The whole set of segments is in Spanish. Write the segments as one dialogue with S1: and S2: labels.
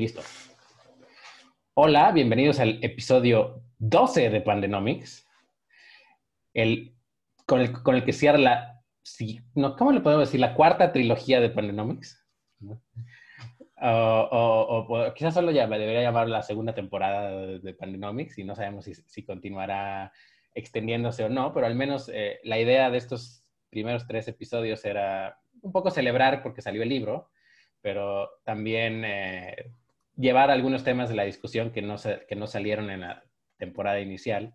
S1: Listo. Hola, bienvenidos al episodio 12 de Pandenomics, el, con, el, con el que cierra la, no, ¿cómo le podemos decir? La cuarta trilogía de Pandenomics. O, quizás solo ya debería llamar la segunda temporada de, Pandenomics y no sabemos si, continuará extendiéndose o no, pero al menos eh, la idea de estos primeros tres episodios era un poco celebrar porque salió el libro, pero también eh, llevar algunos temas de la discusión que no, que no salieron en la temporada inicial.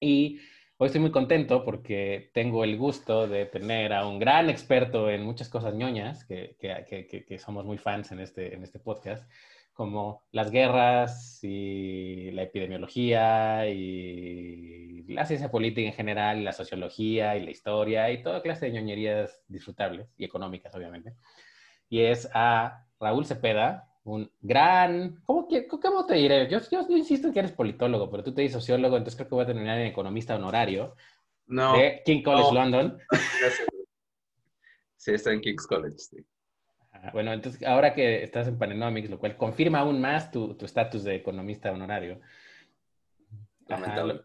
S1: Y hoy estoy muy contento porque tengo el gusto de tener a un gran experto en muchas cosas ñoñas, que, que, que, somos muy fans en este, en este podcast, como las guerras y la epidemiología y la ciencia política en general, la sociología y la historia y toda clase de ñoñerías disfrutables y económicas, obviamente. Y es a Raúl Cepeda, un gran... ¿Cómo, cómo te diré? Yo, yo, insisto en que eres politólogo, pero tú te dices sociólogo, entonces creo que voy a terminar en economista honorario
S2: no,
S1: de King College London.
S2: Sí, está en King's College, sí.
S1: Bueno, entonces ahora que estás en Panenomics, lo cual confirma aún más tu estatus de economista honorario.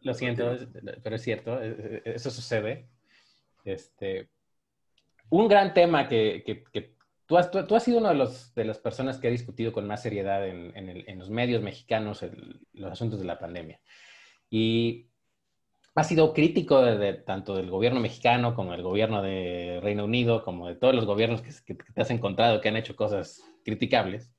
S1: lo, siento, pero es cierto, e, e, eso sucede. Este, un gran tema que, que Tú has, sido una de, de, las personas que ha discutido con más seriedad en, los medios mexicanos los asuntos de la pandemia. Y has sido crítico tanto del gobierno mexicano como del gobierno de Reino Unido, como de todos los gobiernos que, te has encontrado que han hecho cosas criticables.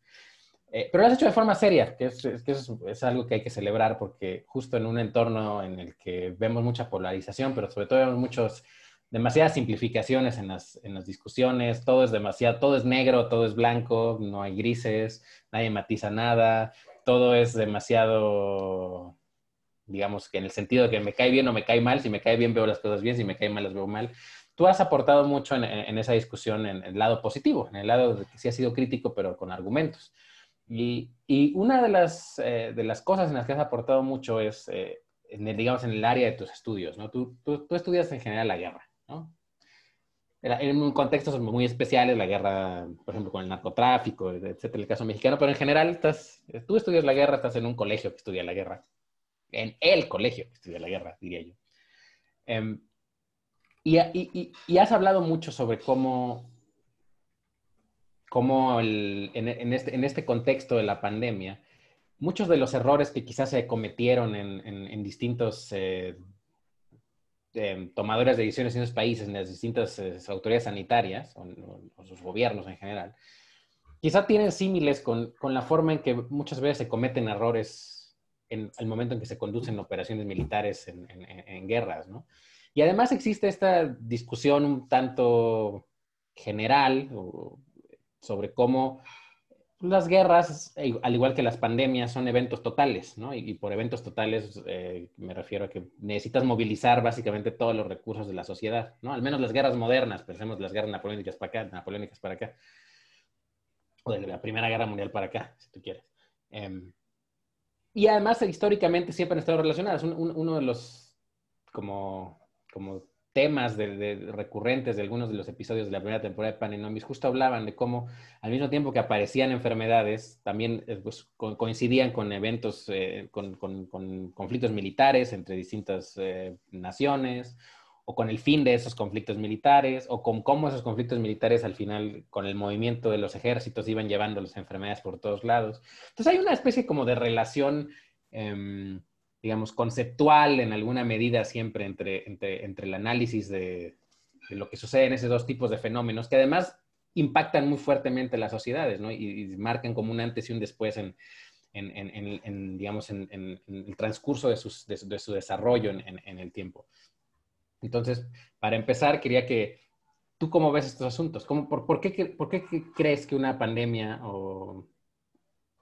S1: Eh, pero lo has hecho de forma seria, que, es, que es, algo que hay que celebrar porque justo en un entorno en el que vemos mucha polarización, pero sobre todo vemos muchos demasiadas simplificaciones en las, en las discusiones, todo es demasiado, todo es negro, todo es blanco, no hay grises, nadie matiza nada, todo es demasiado, digamos que en el sentido de que me cae bien o me cae mal, si me cae bien veo las cosas bien, si me cae mal las veo mal. Tú has aportado mucho en, en, esa discusión en, el lado positivo, en el lado de que sí ha sido crítico, pero con argumentos. Y, y una de las, eh, de las cosas en las que has aportado mucho es, eh, en el, digamos, en el área de tus estudios, ¿no? Tú, tú, tú estudias en general la guerra. ¿No? En un contexto muy especiales, la guerra, por ejemplo, con el narcotráfico, etcétera, el caso mexicano, pero en general estás, tú estudias la guerra, estás en un colegio que estudia la guerra, en el colegio que estudia la guerra, diría yo. Em, y, y, y, has hablado mucho sobre cómo, cómo el, en, en, este, en, este, contexto de la pandemia, muchos de los errores que quizás se cometieron en, en distintos eh, eh, tomadores de decisiones en esos países, en las distintas eh, autoridades sanitarias o, sus gobiernos en general, quizá tienen símiles con, con, la forma en que muchas veces se cometen errores en el momento en que se conducen operaciones militares en, en guerras, ¿no? Y además existe esta discusión un tanto general sobre cómo las guerras, eh, al igual que las pandemias, son eventos totales, ¿no? Y, por eventos totales eh, me refiero a que necesitas movilizar básicamente todos los recursos de la sociedad, ¿no? Al menos las guerras modernas, pensemos las guerras napoleónicas para acá, napoleónicas para acá, o de la Primera Guerra Mundial para acá, si tú quieres. Em, y además, históricamente siempre han estado relacionadas. uno de los, como, como temas de, recurrentes de algunos de los episodios de la primera temporada de Panenomis justo hablaban de cómo al mismo tiempo que aparecían enfermedades, también eh, pues, coincidían con eventos, eh, con, conflictos militares entre distintas eh, naciones, o con el fin de esos conflictos militares, o con cómo esos conflictos militares al final, con el movimiento de los ejércitos, iban llevando las enfermedades por todos lados. Entonces hay una especie como de relación em, digamos, conceptual en alguna medida siempre entre, entre, entre el análisis de, lo que sucede en esos dos tipos de fenómenos, que además impactan muy fuertemente las sociedades, ¿no? Y, marcan como un antes y un después en, en, en, digamos, en, el transcurso de, de, su desarrollo en, el tiempo. Entonces, para empezar, quería que tú cómo ves estos asuntos, ¿Cómo, por, por, qué, ¿por qué crees que una pandemia o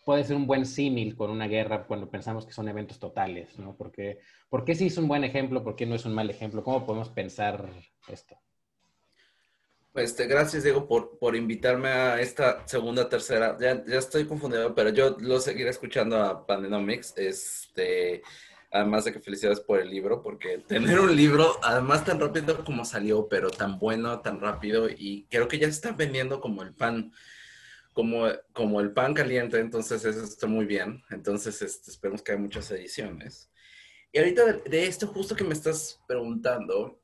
S1: puede ser un buen símil con una guerra cuando pensamos que son eventos totales, ¿no? Porque, ¿Por qué sí es un buen ejemplo? ¿Por qué no es un mal ejemplo? ¿Cómo podemos pensar esto?
S2: Pues te gracias, Diego, por, por invitarme a esta segunda, tercera. Ya, ya estoy confundido, pero yo lo seguiré escuchando a Pandenomics. Este, además de que felicidades por el libro, porque tener un libro, además tan rápido como salió, pero tan bueno, tan rápido, y creo que ya se está vendiendo como el pan como, como el pan caliente, entonces eso está muy bien. Entonces este, esperemos que haya muchas ediciones. Y ahorita de, esto justo que me estás preguntando,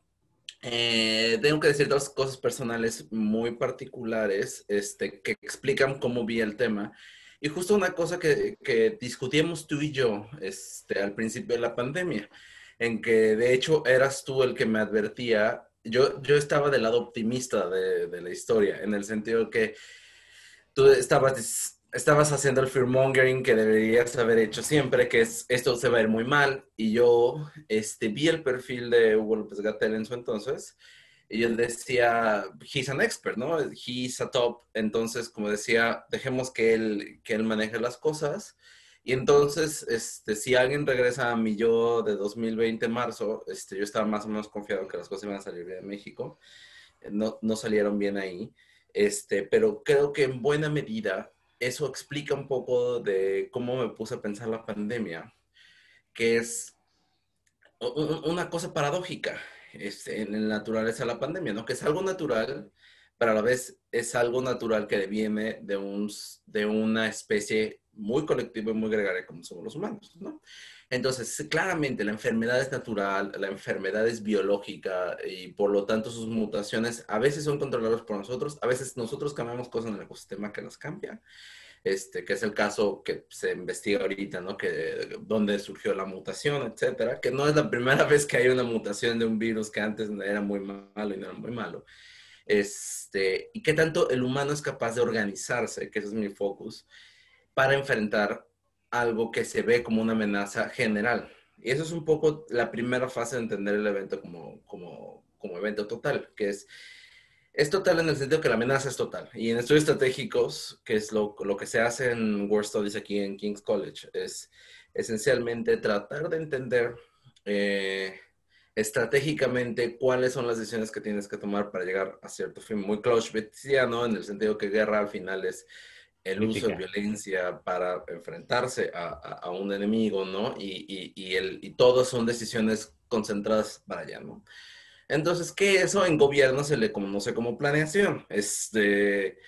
S2: eh, tengo que decir dos cosas personales muy particulares este, que explican cómo vi el tema. Y justo una cosa que, que discutíamos tú y yo este, al principio de la pandemia, en que de hecho eras tú el que me advertía, yo, yo estaba del lado optimista de, de la historia, en el sentido que tú estabas, estabas haciendo el fearmongering que deberías haber hecho siempre, que es esto se va a ir muy mal. Y yo este, vi el perfil de Hugo López Gatel en su entonces. Y él decía, he's an expert, ¿no? He's a top. Entonces, como decía, dejemos que él, que él maneje las cosas. Y entonces, este, si alguien regresa a mi yo de 2020 en marzo, este, yo estaba más o menos confiado que las cosas iban a salir bien en México. No, no salieron bien ahí. Este, pero creo que en buena medida eso explica un poco de cómo me puse a pensar la pandemia, que es una cosa paradójica este, en la naturaleza de la pandemia, ¿no? Que es algo natural, pero a la vez es algo natural que viene de, un, de una especie muy colectiva y muy gregaria como somos los humanos, ¿no? Entonces, claramente la enfermedad es natural, la enfermedad es biológica y por lo tanto sus mutaciones a veces son controladas por nosotros, a veces nosotros cambiamos cosas en el ecosistema que las cambia. Este, que es el caso que se investiga ahorita, ¿no? Que dónde surgió la mutación, etcétera, que no es la primera vez que hay una mutación de un virus que antes era muy malo y no era muy malo. Este, y qué tanto el humano es capaz de organizarse, que ese es mi focus, para enfrentar algo que se ve como una amenaza general. Y eso es un poco la primera fase de entender el evento como, como, como evento total, que es, es total en el sentido que la amenaza es total. Y en estudios estratégicos, que es lo, lo que se hace en World Studies aquí en King's College, es esencialmente tratar de entender eh, estratégicamente cuáles son las decisiones que tienes que tomar para llegar a cierto fin. Muy Clausewitziano, en el sentido que guerra al final es el uso de violencia para enfrentarse a, un enemigo, ¿no? Y, y, el, y todas son decisiones concentradas para allá, ¿no? Entonces, ¿qué eso en gobierno se le conoce como planeación. Este,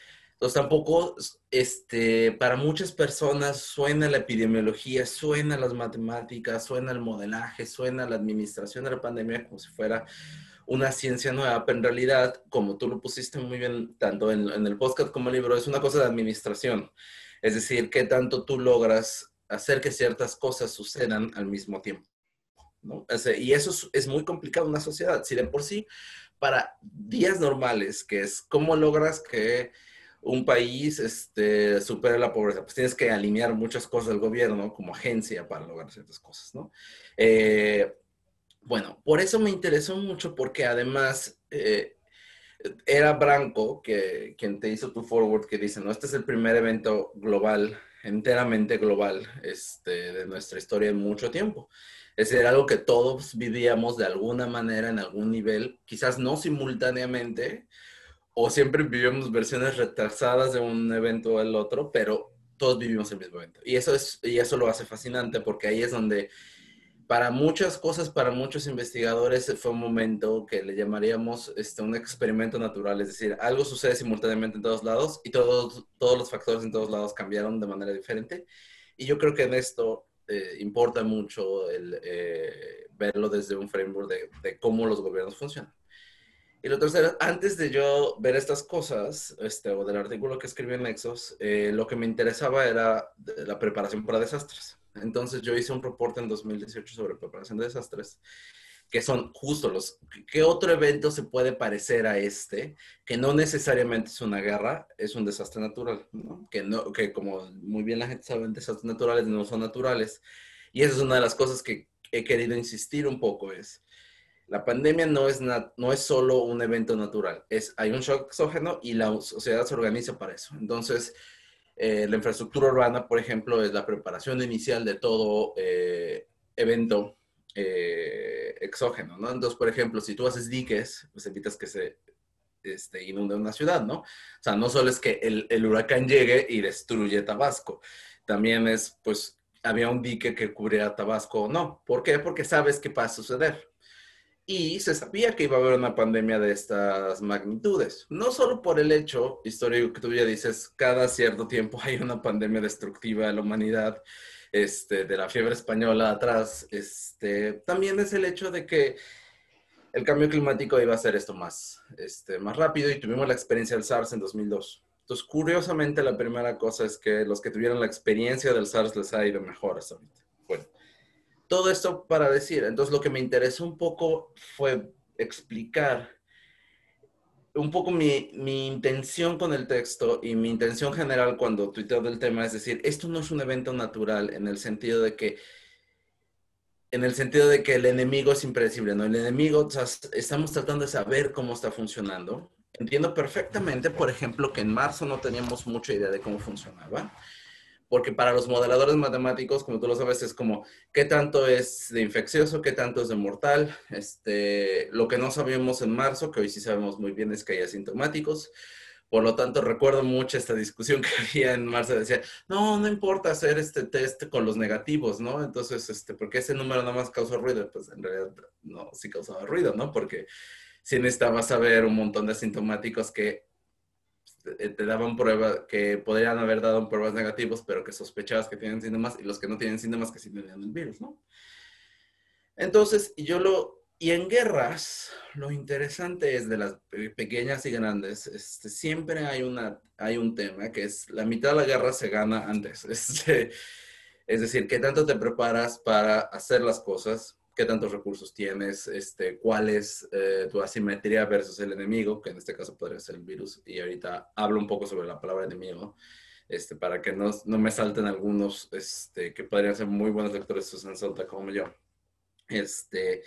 S2: entonces tampoco, este, para muchas personas suena la epidemiología, suena las matemáticas, suena el modelaje, suena la administración de la pandemia como si fuera una ciencia nueva, pero en realidad, como tú lo pusiste muy bien, tanto en, el podcast como en el libro, es una cosa de administración. Es decir, qué tanto tú logras hacer que ciertas cosas sucedan al mismo tiempo. y eso es, muy complicado en una sociedad. Si de por sí, para días normales, que es cómo logras que un país este, supere la pobreza, pues tienes que alinear muchas cosas del gobierno como agencia para lograr ciertas cosas, ¿no? Eh, bueno, por eso me interesó mucho porque además eh, era Branco que, quien te hizo tu forward que dice, no, este es el primer evento global, enteramente global, este, de nuestra historia en mucho tiempo. Es decir, algo que todos vivíamos de alguna manera, en algún nivel, quizás no simultáneamente, o siempre vivíamos versiones retrasadas de un evento el otro, pero todos vivimos el mismo evento. Y eso, es, y eso lo hace fascinante porque ahí es donde para muchas cosas, para muchos investigadores, fue un momento que le llamaríamos este, un experimento natural, es decir, algo sucede simultáneamente en todos lados y todos, todos los factores en todos lados cambiaron de manera diferente. Y yo creo que en esto eh, importa mucho el, eh, verlo desde un framework de, de, cómo los gobiernos funcionan. Y lo tercero, antes de yo ver estas cosas, este, o del artículo que escribí en Nexos, eh, lo que me interesaba era la preparación para desastres. Entonces yo hice un reporte en 2018 sobre preparación de desastres, que son justo los, ¿qué otro evento se puede parecer a este? Que no necesariamente es una guerra, es un desastre natural. Que, no, que como muy bien la gente sabe, desastres naturales no son naturales. Y esa es una de las cosas que he querido insistir un poco, es, la pandemia no es, no es solo un evento natural, es, hay un shock exógeno y la sociedad se organiza para eso. Entonces, eh, la infraestructura urbana, por ejemplo, es la preparación inicial de todo eh, evento eh, exógeno, ¿no? Entonces, por ejemplo, si tú haces diques, pues evitas que se este, inunde una ciudad, ¿no? O sea, no solo es que el, el, huracán llegue y destruye Tabasco, también es, pues, había un dique que cubría Tabasco o no. ¿Por qué? Porque sabes qué va a suceder. Y se sabía que iba a haber una pandemia de estas magnitudes. No solo por el hecho histórico que tú ya dices, cada cierto tiempo hay una pandemia destructiva de la humanidad, este, de la fiebre española atrás, este, también es el hecho de que el cambio climático iba a hacer esto más, este, más rápido y tuvimos la experiencia del SARS en 2002. Entonces, curiosamente, la primera cosa es que los que tuvieron la experiencia del SARS les ha ido mejor hasta ahorita. Bueno, todo esto para decir, entonces lo que me interesó un poco fue explicar un poco mi, mi, intención con el texto y mi intención general cuando tuiteo del tema es decir, esto no es un evento natural en el sentido de que en el sentido de que el enemigo es impredecible, ¿no? El enemigo, estamos tratando de saber cómo está funcionando. Entiendo perfectamente, por ejemplo, que en marzo no teníamos mucha idea de cómo funcionaba porque para los modeladores matemáticos, como tú lo sabes, es como qué tanto es de infeccioso, qué tanto es de mortal. Este, lo que no sabíamos en marzo, que hoy sí sabemos muy bien, es que hay asintomáticos. Por lo tanto, recuerdo mucho esta discusión que había en marzo. Decía, no, no importa hacer este test con los negativos, ¿no? Entonces, este, porque ese número nada más causa ruido. Pues en realidad no, sí causaba ruido, ¿no? Porque sí necesitaba saber un montón de asintomáticos que eh, te daban pruebas, que podrían haber dado pruebas negativas, pero que sospechabas que tienen síntomas y los que no tienen síntomas que sí tenían el virus, ¿no? Entonces, yo lo, y en guerras, lo interesante es de las pequeñas y grandes, este, siempre hay, una, hay un tema que es la mitad de la guerra se gana antes. Este, es decir, qué tanto te preparas para hacer las cosas, qué tantos recursos tienes, este, cuál es eh, tu asimetría versus el enemigo, que en este caso podría ser el virus. Y ahorita hablo un poco sobre la palabra enemigo, este, para que no, no me salten algunos este, que podrían ser muy buenos lectores Susan Salta como yo. Este,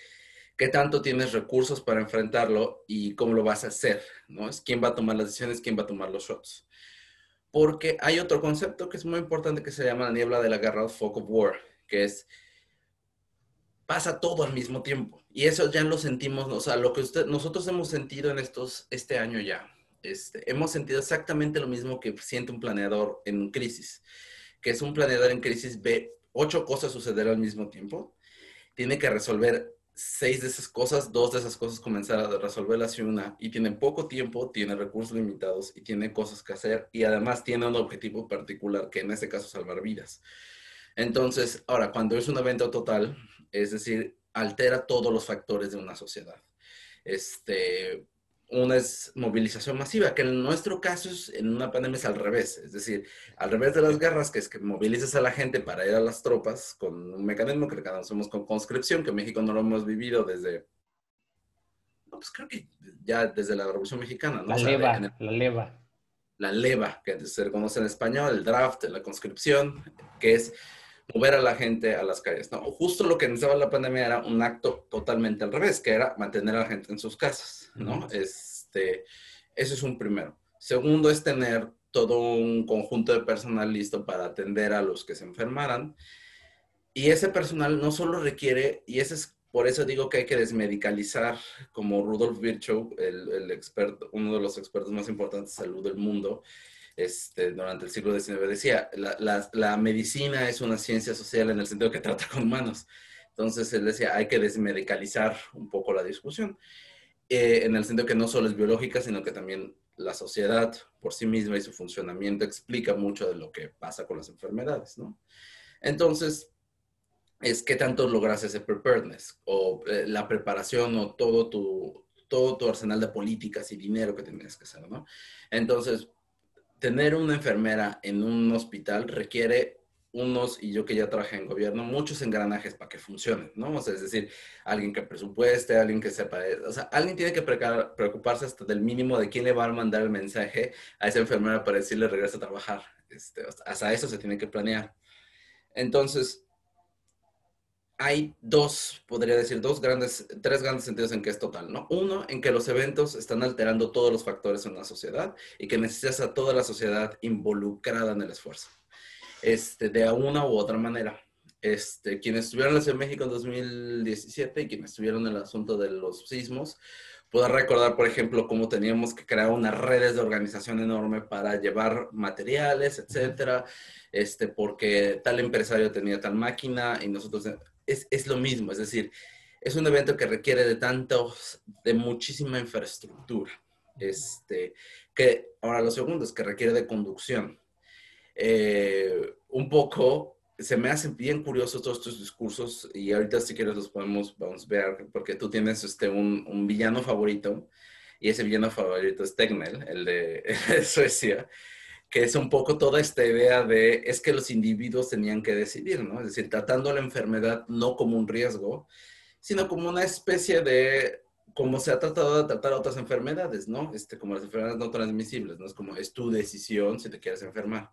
S2: ¿Qué tanto tienes recursos para enfrentarlo y cómo lo vas a hacer? ¿no? Es quién va a tomar las decisiones, quién va a tomar los shots. Porque hay otro concepto que es muy importante que se llama la niebla de la guerra, fog of war, que es pasa todo al mismo tiempo. Y eso ya lo sentimos, o sea, lo que usted, nosotros hemos sentido en estos, este año ya. Este, hemos sentido exactamente lo mismo que siente un planeador en crisis, que es un planeador en crisis, ve ocho cosas suceder al mismo tiempo, tiene que resolver seis de esas cosas, dos de esas cosas comenzar a resolverlas y una, y tiene poco tiempo, tiene recursos limitados y tiene cosas que hacer, y además tiene un objetivo particular, que en este caso salvar vidas. Entonces, ahora, cuando es un evento total, es decir, altera todos los factores de una sociedad. Este, una es movilización masiva, que en nuestro caso es, en una pandemia es al revés, es decir, al revés de las guerras, que es que movilizas a la gente para ir a las tropas con un mecanismo que conocemos con conscripción, que en México no lo hemos vivido desde, pues creo que ya desde la Revolución Mexicana, ¿no?
S1: La leva, la leva.
S2: La leva, que se conoce en español, el draft, la conscripción, que es mover a la gente a las calles. No, justo lo que necesitaba la pandemia era un acto totalmente al revés, que era mantener a la gente en sus casas, ¿no? Este, eso es un primero. Segundo es tener todo un conjunto de personal listo para atender a los que se enfermaran. Y ese personal no solo requiere, y ese es por eso digo que hay que desmedicalizar, como Rudolf Virchow, el, el experto, uno de los expertos más importantes de salud del mundo, este, durante el siglo XIX decía, la, medicina es una ciencia social en el sentido que trata con humanos. Entonces él decía, hay que desmedicalizar un poco la discusión, eh, en el sentido que no solo es biológica, sino que también la sociedad por sí misma y su funcionamiento explica mucho de lo que pasa con las enfermedades, ¿no? Entonces, es qué tanto logras ese preparedness o eh, la preparación o todo tu, todo tu arsenal de políticas y dinero que tienes que hacer, ¿no? Entonces, tener una enfermera en un hospital requiere unos, y yo que ya trabajé en gobierno, muchos engranajes para que funcionen, ¿no? O sea, es decir, alguien que presupueste, alguien que sepa, o sea, alguien tiene que preocuparse hasta del mínimo de quién le va a mandar el mensaje a esa enfermera para decirle regresa a trabajar. Este, hasta eso se tiene que planear. Entonces, hay dos, podría decir, dos grandes, tres grandes sentidos en que es total, ¿no? Uno, en que los eventos están alterando todos los factores en la sociedad y que necesitas a toda la sociedad involucrada en el esfuerzo, este, de una u otra manera. Este, quienes estuvieron en México en 2017 y quienes estuvieron en el asunto de los sismos, puedo recordar, por ejemplo, cómo teníamos que crear unas redes de organización enorme para llevar materiales, etcétera, este, porque tal empresario tenía tal máquina y nosotros es, es lo mismo, es decir, es un evento que requiere de tantos, de muchísima infraestructura. Este, que ahora lo segundo es que requiere de conducción. Eh, un poco se me hacen bien curiosos todos estos discursos y ahorita si quieres los podemos vamos a ver porque tú tienes este, un, un villano favorito y ese villano favorito es Tegnell, el de, el de Suecia que es un poco toda esta idea de es que los individuos tenían que decidir, ¿no? Es decir, tratando la enfermedad no como un riesgo, sino como una especie de, como se ha tratado de tratar otras enfermedades, ¿no? Este, como las enfermedades no transmisibles, ¿no? Es como, es tu decisión si te quieres enfermar,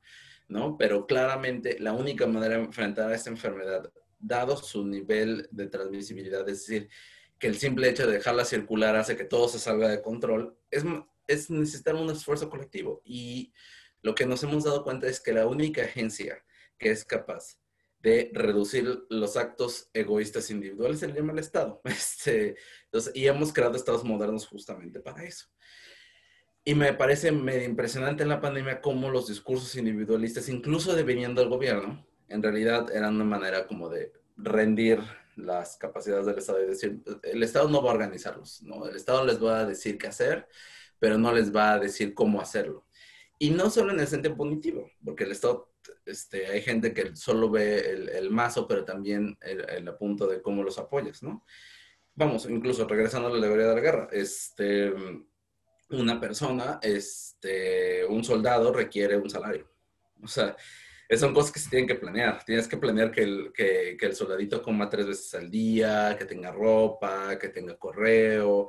S2: ¿no? Pero claramente la única manera de enfrentar a esta enfermedad, dado su nivel de transmisibilidad, es decir, que el simple hecho de dejarla circular hace que todo se salga de control, es, es necesitar un esfuerzo colectivo. Y lo que nos hemos dado cuenta es que la única agencia que es capaz de reducir los actos egoístas individuales se le llama el Estado. Este, y hemos creado estados modernos justamente para eso. Y me parece medio impresionante en la pandemia cómo los discursos individualistas, incluso deviniendo del gobierno, en realidad eran una manera como de rendir las capacidades del Estado y decir, el Estado no va a organizarlos, ¿no? El Estado les va a decir qué hacer, pero no les va a decir cómo hacerlo. Y no solo en el sentido punitivo, porque el Estado, este, hay gente que solo ve el, el mazo, pero también el, el, apunto de cómo los apoyas, ¿no? Vamos, incluso regresando a la alegoría de la guerra, este, una persona, este, un soldado requiere un salario. O sea, son cosas que se tienen que planear. Tienes que planear que el, que, que el soldadito coma tres veces al día, que tenga ropa, que tenga correo,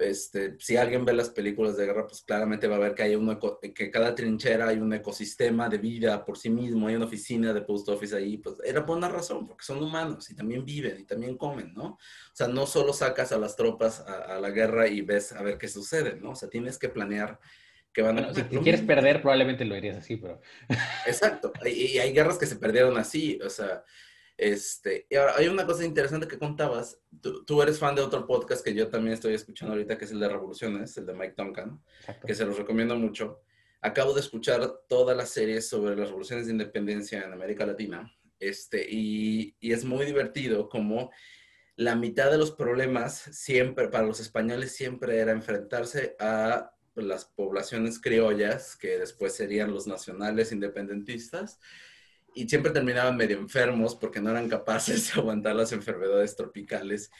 S2: este, si alguien ve las películas de guerra, pues claramente va a ver que hay una, que cada trinchera hay un ecosistema de vida por sí mismo, hay una oficina de post office ahí, pues era por una razón, porque son humanos y también viven y también comen, ¿no? O sea, no solo sacas a las tropas a, la guerra y ves a ver qué sucede, ¿no? O sea, tienes que planear que van
S1: a... si, quieres perder, probablemente lo harías así, pero...
S2: Exacto, y hay guerras que se perdieron así, o sea... Este, y ahora, hay una cosa interesante que contabas. Tú, eres fan de otro podcast que yo también estoy escuchando ahorita, que es el de Revoluciones, el de Mike Duncan, que se los recomiendo mucho. Acabo de escuchar todas las series sobre las revoluciones de independencia en América Latina. Este, y, y es muy divertido como la mitad de los problemas siempre, para los españoles, siempre era enfrentarse a las poblaciones criollas, que después serían los nacionales independentistas, y siempre terminaban medio enfermos porque no eran capaces de aguantar las enfermedades tropicales,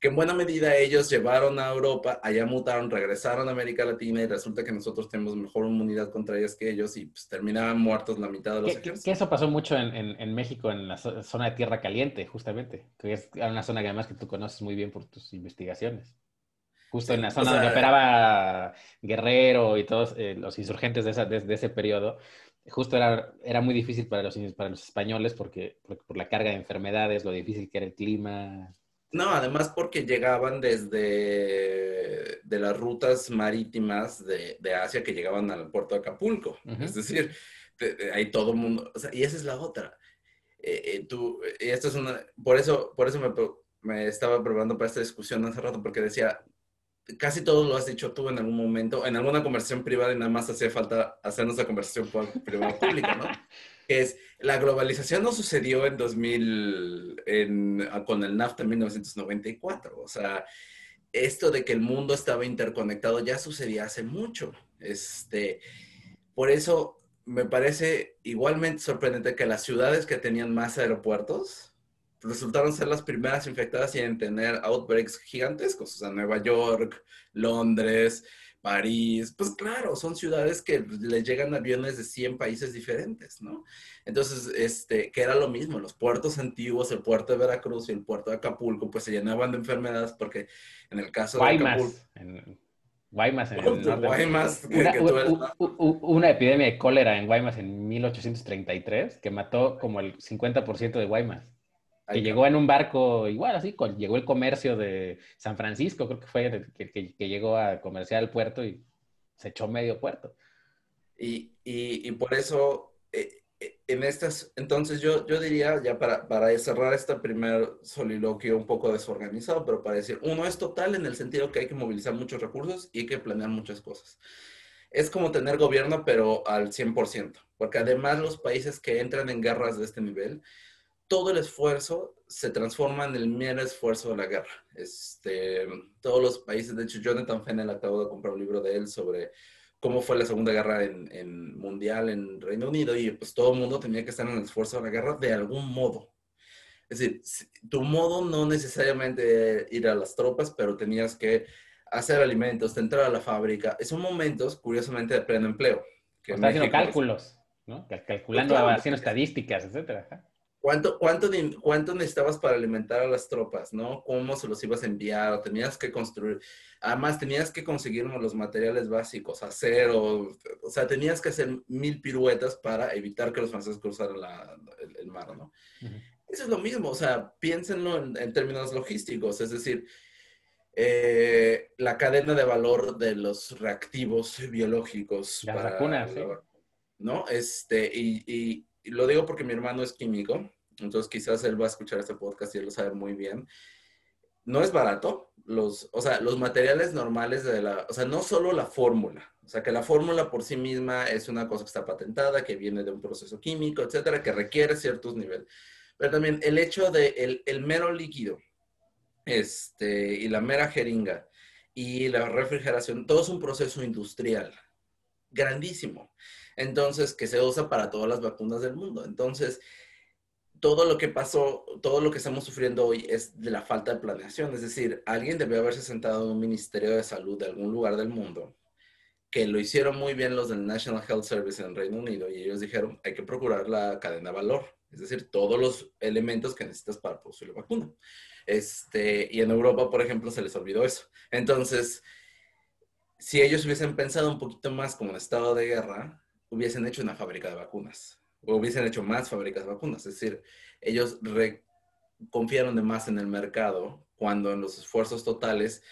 S2: que en buena medida ellos llevaron a Europa, allá mutaron, regresaron a América Latina y resulta que nosotros tenemos mejor inmunidad contra ellas que ellos y pues terminaban muertos la mitad de los
S1: ejércitos. Que eso pasó mucho en, en, en, México, en la zona de Tierra Caliente, justamente, que es una zona que además que tú conoces muy bien por tus investigaciones. Justo en la zona donde operaba Guerrero y todos eh, los insurgentes de, esa, de, de ese periodo, justo era, era muy difícil para los, para los españoles porque, por la carga de enfermedades, lo difícil que era el clima.
S2: No, además porque llegaban desde de las rutas marítimas de, de Asia que llegaban al puerto de Acapulco. Es decir, hay todo el mundo, o sea, y esa es la otra. Eh, eh, tú, y esto es una, por eso, por eso me, me estaba preparando para esta discusión hace rato, porque decía, casi todo lo has dicho tú en algún momento, en alguna conversación privada y nada más hacía falta hacernos la conversación privada pública, ¿no? Que es, la globalización no sucedió en 2000, en, con el NAFTA en 1994, o sea, esto de que el mundo estaba interconectado ya sucedía hace mucho. Este, por eso me parece igualmente sorprendente que las ciudades que tenían más aeropuertos, resultaron ser las primeras infectadas y en tener outbreaks gigantescos, o sea, Nueva York, Londres, París, pues claro, son ciudades que les llegan aviones de 100 países diferentes, ¿no? Entonces, este, que era lo mismo, los puertos antiguos, el puerto de Veracruz y el puerto de Acapulco, pues se llenaban de enfermedades porque en el caso de Acapulco...
S1: En... Guaymas en
S2: el Guaymas,
S1: que, una, que una, epidemia de cólera en Guaymas en 1833 que mató como el 50% de Guaymas que llegó en un barco igual, así, llegó el comercio de San Francisco, creo que fue que, que, que llegó a comerciar al puerto y se echó medio puerto.
S2: Y, y, y por eso, eh, eh, en estas, entonces yo, yo diría, ya para, para cerrar este primer soliloquio un poco desorganizado, pero para decir, uno es total en el sentido que hay que movilizar muchos recursos y hay que planear muchas cosas. Es como tener gobierno, pero al 100%, porque además los países que entran en guerras de este nivel, todo el esfuerzo se transforma en el mero esfuerzo de la guerra. Este, todos los países, de hecho, Jonathan Fennell acabo de comprar un libro de él sobre cómo fue la Segunda Guerra en, Mundial en Reino Unido y pues todo el mundo tenía que estar en el esfuerzo de la guerra de algún modo. Es decir, tu modo no necesariamente ir a las tropas, pero tenías que hacer alimentos, entrar a la fábrica. Son momentos, curiosamente, de pleno empleo.
S1: Que está haciendo cálculos, ¿no? Calculando, pues haciendo estadísticas, etcétera.
S2: ¿Cuánto, cuánto, ¿Cuánto necesitabas para alimentar a las tropas, no? ¿Cómo se los ibas a enviar? tenías que construir. Además, tenías que conseguir los materiales básicos, acero. O sea, tenías que hacer mil piruetas para evitar que los franceses cruzaran el, mar, ¿no? Eso es lo mismo. O sea, piénsenlo en, términos logísticos. Es decir, eh, la cadena de valor de los reactivos biológicos.
S1: Las vacunas,
S2: ¿no? Este, y lo digo porque mi hermano es químico, entonces quizás él va a escuchar este podcast y él lo sabe muy bien. No es barato, los, o sea, los materiales normales de la, o sea, no solo la fórmula, o sea, que la fórmula por sí misma es una cosa que está patentada, que viene de un proceso químico, etcétera, que requiere ciertos niveles. Pero también el hecho de el, el mero líquido, este, y la mera jeringa, y la refrigeración, todo es un proceso industrial grandísimo entonces, que se usa para todas las vacunas del mundo. Entonces, todo lo que pasó, todo lo que estamos sufriendo hoy es de la falta de planeación. Es decir, alguien debió haberse sentado en un ministerio de salud de algún lugar del mundo, que lo hicieron muy bien los del National Health Service en Reino Unido, y ellos dijeron, hay que procurar la cadena de valor, es decir, todos los elementos que necesitas para producir la vacuna. Este, y en Europa, por ejemplo, se les olvidó eso. Entonces, si ellos hubiesen pensado un poquito más como en estado de guerra, hubiesen hecho una fábrica de vacunas o hubiesen hecho más fábricas de vacunas. Es decir, ellos confiaron de más en el mercado cuando en los esfuerzos totales,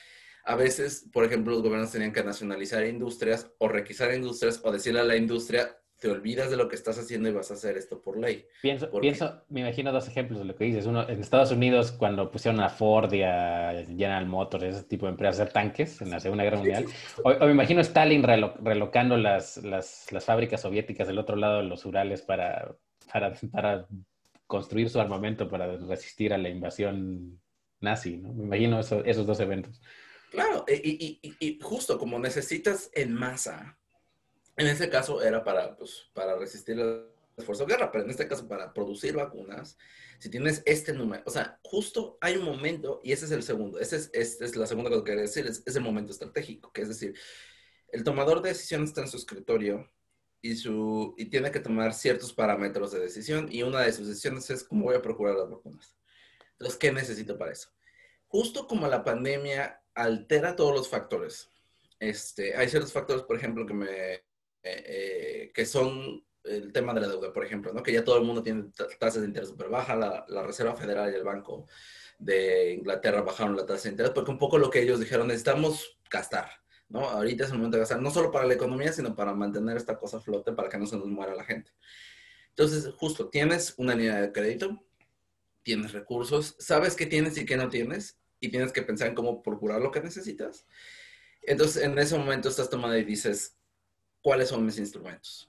S2: a veces, por ejemplo, los gobiernos tenían que nacionalizar industrias o requisar industrias o decirle a la industria, te olvidas de lo que estás haciendo y vas a hacer esto por ley.
S1: Pienso, pienso me imagino dos ejemplos de lo que dices. Uno, en Estados Unidos, cuando pusieron a Ford y a General Motors, ese tipo de empresas, hacer tanques en la Segunda Guerra Mundial. O, me imagino Stalin relocando las, las, las, fábricas soviéticas del otro lado de los Urales para, para, para construir su armamento para resistir a la invasión nazi. ¿no? Me imagino esos dos eventos.
S2: Claro, y, y, y justo como necesitas en masa en ese caso era para, pues, para resistir el esfuerzo de guerra, pero en este caso para producir vacunas, si tienes este número, o sea, justo hay un momento, y ese es el segundo, esa es, es, la segunda cosa que quería decir, es, es, el momento estratégico, que es decir, el tomador de decisiones está en su escritorio y, su, y tiene que tomar ciertos parámetros de decisión, y una de sus decisiones es cómo voy a procurar las vacunas. Entonces, ¿qué necesito para eso? Justo como la pandemia altera todos los factores, este, hay ciertos factores, por ejemplo, que me eh, que son el tema de la deuda, por ejemplo, ¿no? que ya todo el mundo tiene tasas de interés súper bajas, la, Reserva Federal y el Banco de Inglaterra bajaron la tasa de interés, porque un poco lo que ellos dijeron, necesitamos gastar, ¿no? Ahorita es el momento de gastar, no solo para la economía, sino para mantener esta cosa flote, para que no se nos muera la gente. Entonces, justo, tienes una línea de crédito, tienes recursos, sabes qué tienes y qué no tienes, y tienes que pensar en cómo procurar lo que necesitas. Entonces, en ese momento estás tomando y dices, cuáles son mis instrumentos.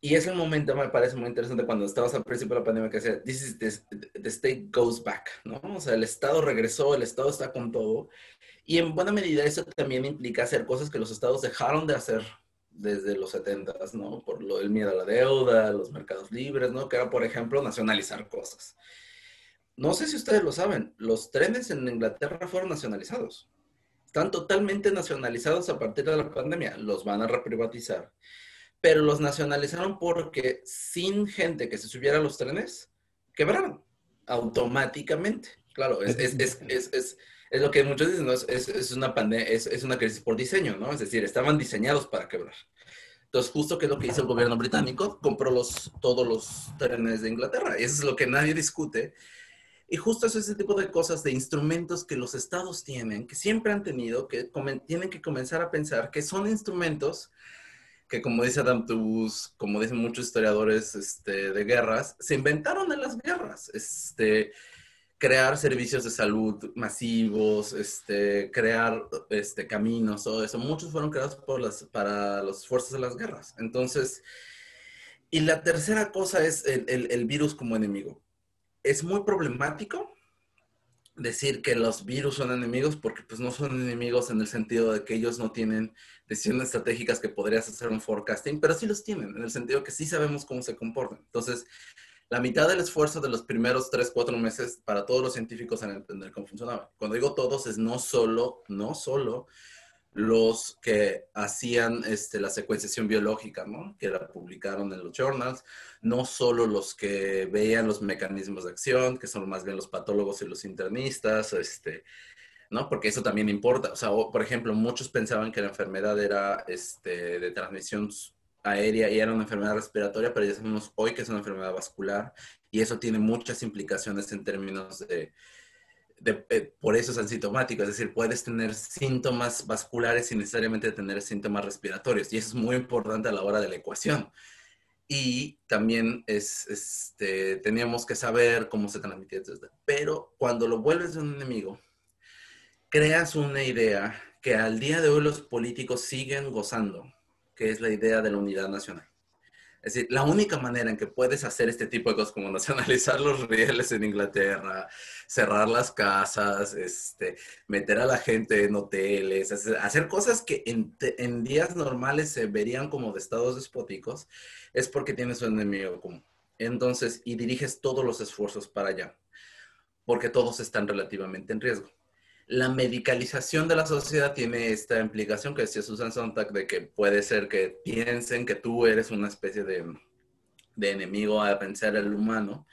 S2: Y ese momento me parece muy interesante cuando estabas al principio de la pandemia que decía, this is the, state goes back, ¿no? O sea, el Estado regresó, el Estado está con todo. Y en buena medida eso también implica hacer cosas que los Estados dejaron de hacer desde los 70, ¿no? Por lo del miedo a la deuda, los mercados libres, ¿no? Que era, por ejemplo, nacionalizar cosas. No sé si ustedes lo saben, los trenes en Inglaterra fueron nacionalizados están totalmente nacionalizados a partir de la pandemia. Los van a reprivatizar. Pero los nacionalizaron porque sin gente que se subiera a los trenes, quebraron automáticamente. Claro, es, es, es, es, es lo que muchos dicen, ¿no? es, una es, una crisis por diseño, ¿no? Es decir, estaban diseñados para quebrar. Entonces, justo que es lo que hizo el gobierno británico, compró los, todos los trenes de Inglaterra. Y eso es lo que nadie discute. Y justo es ese tipo de cosas, de instrumentos que los estados tienen, que siempre han tenido, que tienen que comenzar a pensar que son instrumentos que, como dice Adam Tooze, como dicen muchos historiadores este, de guerras, se inventaron en las guerras. Este, crear servicios de salud masivos, este, crear este, caminos, todo eso. Muchos fueron creados por las, para las fuerzas de las guerras. Entonces, y la tercera cosa es el virus como enemigo es muy problemático decir que los virus son enemigos porque pues no son enemigos en el sentido de que ellos no tienen decisiones estratégicas que podrías hacer un forecasting, pero sí los tienen, en el sentido que sí sabemos cómo se comportan. Entonces, la mitad del esfuerzo de los primeros tres, cuatro meses para todos los científicos en entender cómo funcionaba. Cuando digo todos es no solo, no solo los que hacían este, la secuenciación biológica, ¿no? Que la publicaron en los journals, no solo los que veían los mecanismos de acción, que son más bien los patólogos y los internistas, este, ¿no? Porque eso también importa. O sea, por ejemplo, muchos pensaban que la enfermedad era este, de transmisión aérea y era una enfermedad respiratoria, pero ya sabemos hoy que es una enfermedad vascular y eso tiene muchas implicaciones en términos de eh, por eso es asintomático, es decir, puedes tener síntomas vasculares sin necesariamente tener síntomas respiratorios. Y eso es muy importante a la hora de la ecuación. Y también es, este, teníamos que saber cómo se transmitía. Pero cuando lo vuelves un enemigo, creas una idea que al día de hoy los políticos siguen gozando, que es la idea de la unidad nacional. Es decir, la única manera en que puedes hacer este tipo de cosas, como nacionalizar los rieles en Inglaterra, cerrar las casas, este, meter a la gente en hoteles, hacer, cosas que en, días normales se verían como de estados despóticos, es porque tienes un enemigo común. Entonces, y diriges todos los esfuerzos para allá, porque todos están relativamente en riesgo la medicalización de la sociedad tiene esta implicación que decía Susan Sontag de que puede ser que piensen que tú eres una especie de, enemigo a pensar el humano,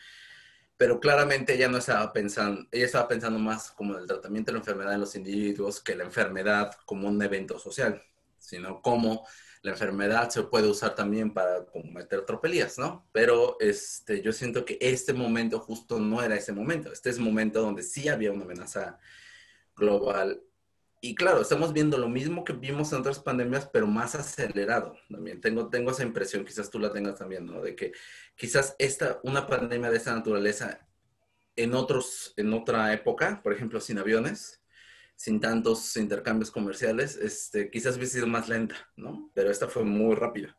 S2: pero claramente ella no estaba pensando, ella estaba pensando más como el tratamiento de la enfermedad en los individuos que la enfermedad como un evento social, sino como la enfermedad se puede usar también para cometer tropelías, ¿no? Pero este, yo siento que este momento justo no era ese momento, este es el momento donde sí había una amenaza global. Y claro, estamos viendo lo mismo que vimos en otras pandemias, pero más acelerado. También tengo, tengo esa impresión, quizás tú la tengas también, ¿no? De que quizás esta, una pandemia de esta naturaleza en, otros, en otra época, por ejemplo, sin aviones, sin tantos intercambios comerciales, este, quizás hubiese sido más lenta, ¿no? Pero esta fue muy rápida.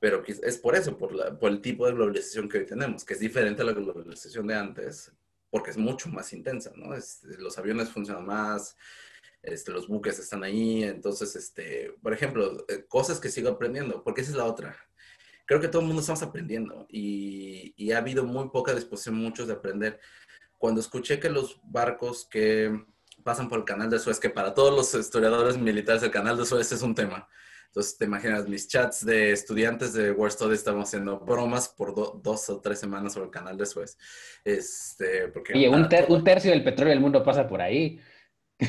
S2: Pero es por eso, por, por el tipo de globalización que hoy tenemos, que es diferente a la globalización de antes, porque es mucho más intensa, ¿no? los aviones funcionan más, este, los buques están ahí, entonces, este, por ejemplo, eh, cosas que sigo aprendiendo, porque esa es la otra. Creo que todo el mundo estamos aprendiendo y, y ha habido muy poca disposición muchos de aprender. Cuando escuché que los barcos que pasan por el canal de Suez, que para todos los historiadores militares el canal de Suez es un tema, entonces, te imaginas, mis chats de estudiantes de World Studies estamos haciendo bromas por dos o tres semanas sobre el canal de Suez. Este, porque,
S1: Oye, un, un, tercio del petróleo del mundo pasa por ahí.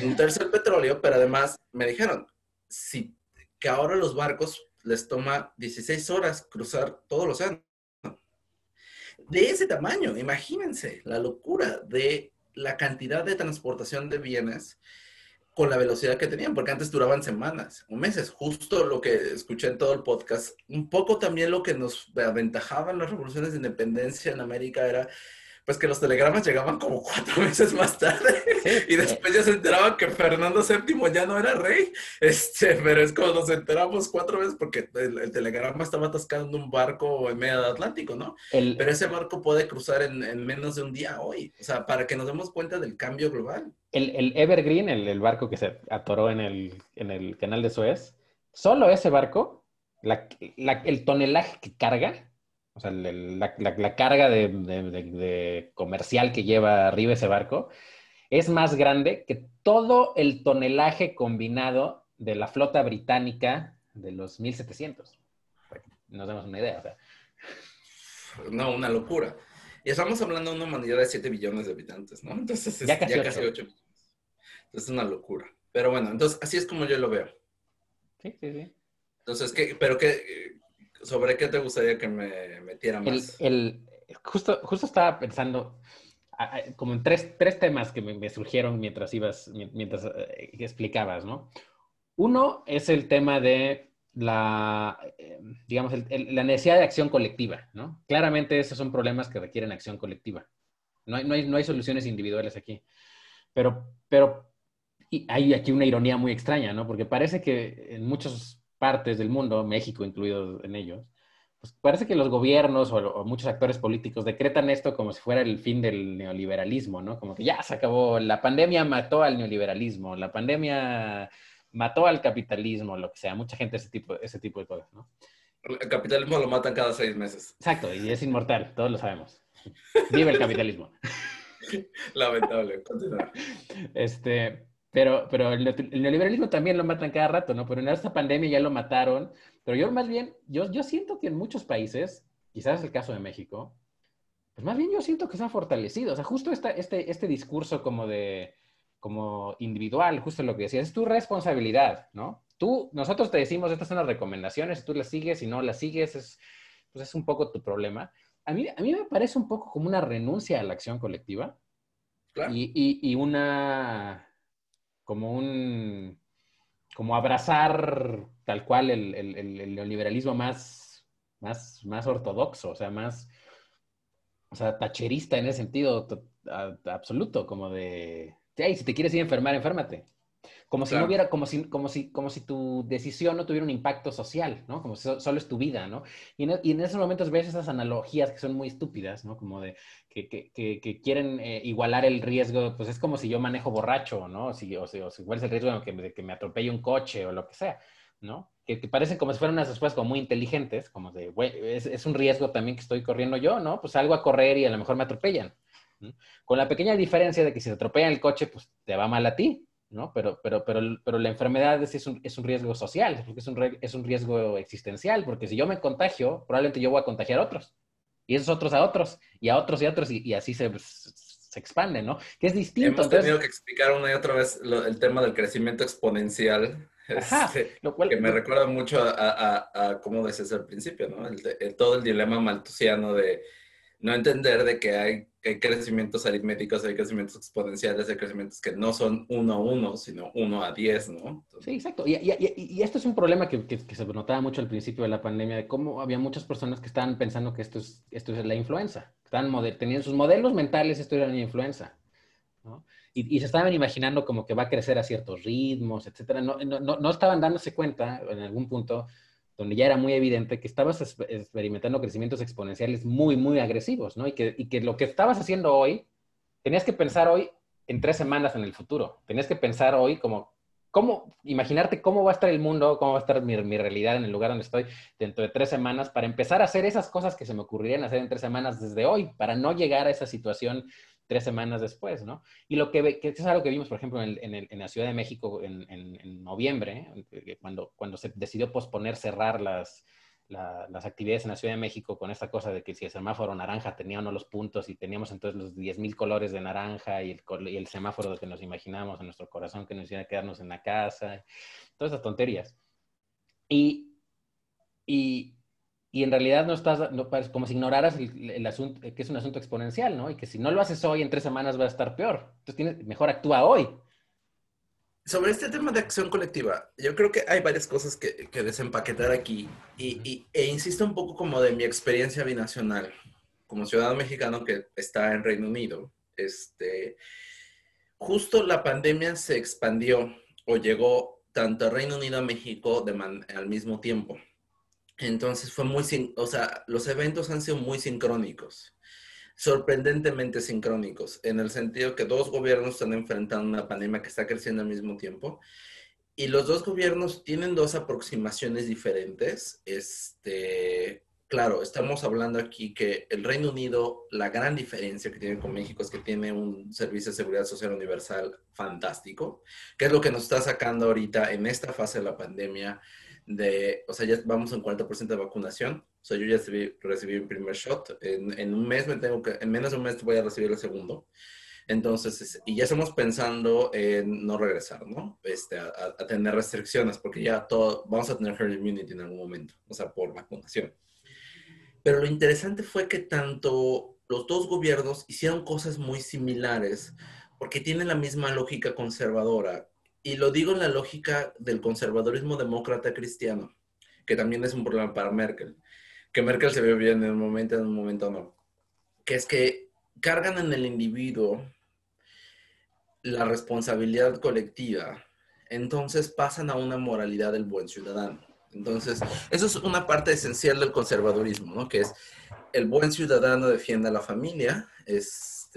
S2: Un tercio del petróleo, pero además me dijeron si, que ahora los barcos les toma 16 horas cruzar todo el océano. De ese tamaño, imagínense la locura de la cantidad de transportación de bienes con la velocidad que tenían, porque antes duraban semanas o meses. Justo lo que escuché en todo el podcast, un poco también lo que nos aventajaban las revoluciones de independencia en América era pues que los telegramas llegaban como cuatro meses más tarde y después ya se enteraban que Fernando VII ya no era rey. Este, pero es como nos enteramos cuatro veces porque el, telegrama estaba atascado en un barco en medio del Atlántico, ¿no? pero ese barco puede cruzar en, en, menos de un día hoy. O sea, para que nos demos cuenta del cambio global.
S1: El, el Evergreen, el, el, barco que se atoró en el, en el canal de Suez, solo ese barco, la, la, el tonelaje que carga o sea, la, carga de, comercial que lleva arriba ese barco es más grande que todo el tonelaje combinado de la flota británica de los 1700. Nos damos una idea.
S2: No, una locura. Y estamos hablando de una humanidad de 7 billones de habitantes, ¿no? Entonces es ya casi, 8. Entonces es una locura. Pero bueno, entonces así es como yo lo veo.
S1: Sí, sí, sí.
S2: Entonces, ¿qué, pero qué, ¿Sobre qué te gustaría que me metiera más?
S1: El, justo, justo estaba pensando como en tres, tres temas que me, surgieron mientras ibas, mientras eh, explicabas, ¿no? Uno es el tema de la, eh, digamos, la necesidad de acción colectiva, ¿no? Claramente esos son problemas que requieren acción colectiva. No hay, no hay, no hay soluciones individuales aquí. Pero, pero hay aquí una ironía muy extraña, ¿no? Porque parece que en muchos partes del mundo, México incluido en ellos, pues parece que los gobiernos o, muchos actores políticos decretan esto como si fuera el fin del neoliberalismo, ¿no? Como que ya se acabó, la pandemia mató al neoliberalismo, la pandemia mató al capitalismo, lo que sea, mucha gente ese tipo, ese tipo de cosas, ¿no?
S2: El capitalismo lo matan cada seis meses.
S1: Exacto, y es inmortal, todos lo sabemos. Vive el capitalismo.
S2: Lamentable, continúa.
S1: Este, pero, pero el, neoliberalismo también lo matan cada rato, ¿no? Pero en esta pandemia ya lo mataron. Pero yo más bien, yo, yo siento que en muchos países, quizás es el caso de México, pues más bien yo siento que se ha fortalecido. O sea, justo esta, este, este discurso como de, como individual, justo lo que decías, es tu responsabilidad, ¿no? Tú, nosotros te decimos, estas son las recomendaciones, tú las sigues, y no las sigues, es, pues es un poco tu problema. A mí, a mí me parece un poco como una renuncia a la acción colectiva y, y, y una, como un, como abrazar tal cual el, el, el, neoliberalismo más, más, más ortodoxo, o sea, más, o sea, tacherista en ese sentido absoluto, como de, hey, si te quieres ir a enfermar, enférmate. Como si no hubiera, como si, como, si, como si tu decisión no tuviera un impacto social, ¿no? Como si solo es tu vida, ¿no? Y en, y en esos momentos ves esas analogías que son muy estúpidas, ¿no? Como de que, que, que, quieren eh, igualar el riesgo, pues es como si yo manejo borracho, ¿no? Si, o, si, o si igual es el riesgo de que, me, que me atropelle un coche o lo que sea, ¿no? Que, que, parecen como si fueran unas respuestas como muy inteligentes, como de, güey, es, es, un riesgo también que estoy corriendo yo, ¿no? Pues salgo a correr y a lo mejor me atropellan. Con la pequeña diferencia de que si te atropellan el coche, pues te va mal a ti, ¿no? Pero, pero, pero, pero la enfermedad es, un, es un riesgo social, porque es un, es un riesgo existencial, porque si yo me contagio, probablemente yo voy a contagiar a otros, y esos otros a otros, y a otros y a otros, y, así se, se expande, ¿no? Que es distinto.
S2: Hemos tenido que explicar una y otra vez el tema del crecimiento exponencial, este, lo cual, que me recuerda mucho a, a, a cómo decías al principio, ¿no? El, todo el dilema maltusiano de no entender de que hay, crecimientos aritméticos, hay crecimientos exponenciales, hay crecimientos que no son uno a uno, sino uno a diez, ¿no?
S1: sí, exacto. Y, y, y, esto es un problema que, que, se notaba mucho al principio de la pandemia, de cómo había muchas personas que estaban pensando que esto es, esto es la influenza. Estaban tenían sus modelos mentales, esto era la influenza. ¿no? Y, se estaban imaginando como que va a crecer a ciertos ritmos, etcétera. No, no, no estaban dándose cuenta en algún punto donde ya era muy evidente que estabas experimentando crecimientos exponenciales muy, muy agresivos, ¿no? Y que, y que lo que estabas haciendo hoy, tenías que pensar hoy en tres semanas en el futuro. Tenías que pensar hoy como, ¿cómo, imaginarte cómo va a estar el mundo, cómo va a estar mi, mi, realidad en el lugar donde estoy dentro de tres semanas para empezar a hacer esas cosas que se me ocurrirían hacer en tres semanas desde hoy, para no llegar a esa situación tres semanas después, ¿no? Y lo que, que es algo que vimos, por ejemplo, en, la Ciudad de México en, noviembre, eh, cuando, cuando se decidió posponer cerrar las, la, las actividades en la Ciudad de México con esta cosa de que si el semáforo naranja tenía o los puntos y teníamos entonces los 10.000 colores de naranja y el, y el semáforo que nos imaginábamos en nuestro corazón que nos hiciera quedarnos en la casa, todas esas tonterías. Y, y, y en realidad no estás, no, como si ignoraras el, asunto, que es un asunto exponencial, ¿no? Y que si no lo haces hoy, en tres semanas va a estar peor. Entonces, tienes, mejor actúa hoy.
S2: Sobre este tema de acción colectiva, yo creo que hay varias cosas que, que desempaquetar aquí. Y, y, e insisto un poco como de mi experiencia binacional, como ciudadano mexicano que está en Reino Unido. Este, justo la pandemia se expandió o llegó tanto a Reino Unido a México de al mismo tiempo. Entonces fue muy, o sea, los eventos han sido muy sincrónicos, sorprendentemente sincrónicos, en el sentido que dos gobiernos están enfrentando una pandemia que está creciendo al mismo tiempo y los dos gobiernos tienen dos aproximaciones diferentes. Este, claro, estamos hablando aquí que el Reino Unido, la gran diferencia que tiene con México es que tiene un servicio de seguridad social universal fantástico, que es lo que nos está sacando ahorita en esta fase de la pandemia de, o sea, ya vamos en 40% de vacunación. O sea, yo ya recibí, mi primer shot. En, en, un mes me tengo que, en menos de un mes voy a recibir el segundo. Entonces, y ya estamos pensando en no regresar, ¿no? Este, a, a, tener restricciones, porque ya todo, vamos a tener herd immunity en algún momento, o sea, por vacunación. Pero lo interesante fue que tanto los dos gobiernos hicieron cosas muy similares, porque tienen la misma lógica conservadora y lo digo en la lógica del conservadurismo demócrata cristiano, que también es un problema para Merkel, que Merkel se ve bien en un momento, en un momento no, que es que cargan en el individuo la responsabilidad colectiva, entonces pasan a una moralidad del buen ciudadano. Entonces, eso es una parte esencial del conservadurismo, ¿no? Que es el buen ciudadano defiende a la familia,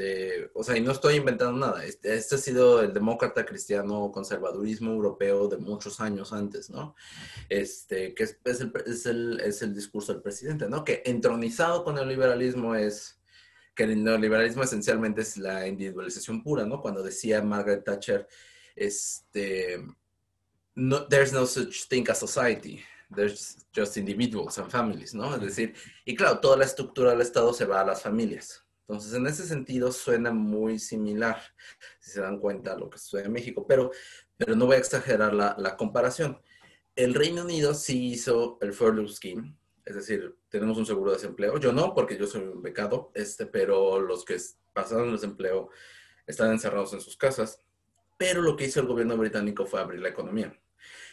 S2: este, o sea, y no estoy inventando nada, este, este, ha sido el demócrata cristiano conservadurismo europeo de muchos años antes, ¿no? Este, que es, el, es, el, es el discurso del presidente, ¿no? Que entronizado con el liberalismo es que el neoliberalismo esencialmente es la individualización pura, ¿no? Cuando decía Margaret Thatcher, este, no, there's no such thing as society, there's just individuals and families, ¿no? Es decir, y claro, toda la estructura del Estado se va a las familias. Entonces, en ese sentido, suena muy similar, si se dan cuenta, a lo que sucede en México, pero, pero no voy a exagerar la, comparación. El Reino Unido sí hizo el furlough scheme, es decir, tenemos un seguro de desempleo. Yo no, porque yo soy un becado, este, pero los que pasaron el desempleo están encerrados en sus casas. Pero lo que hizo el gobierno británico fue abrir la economía.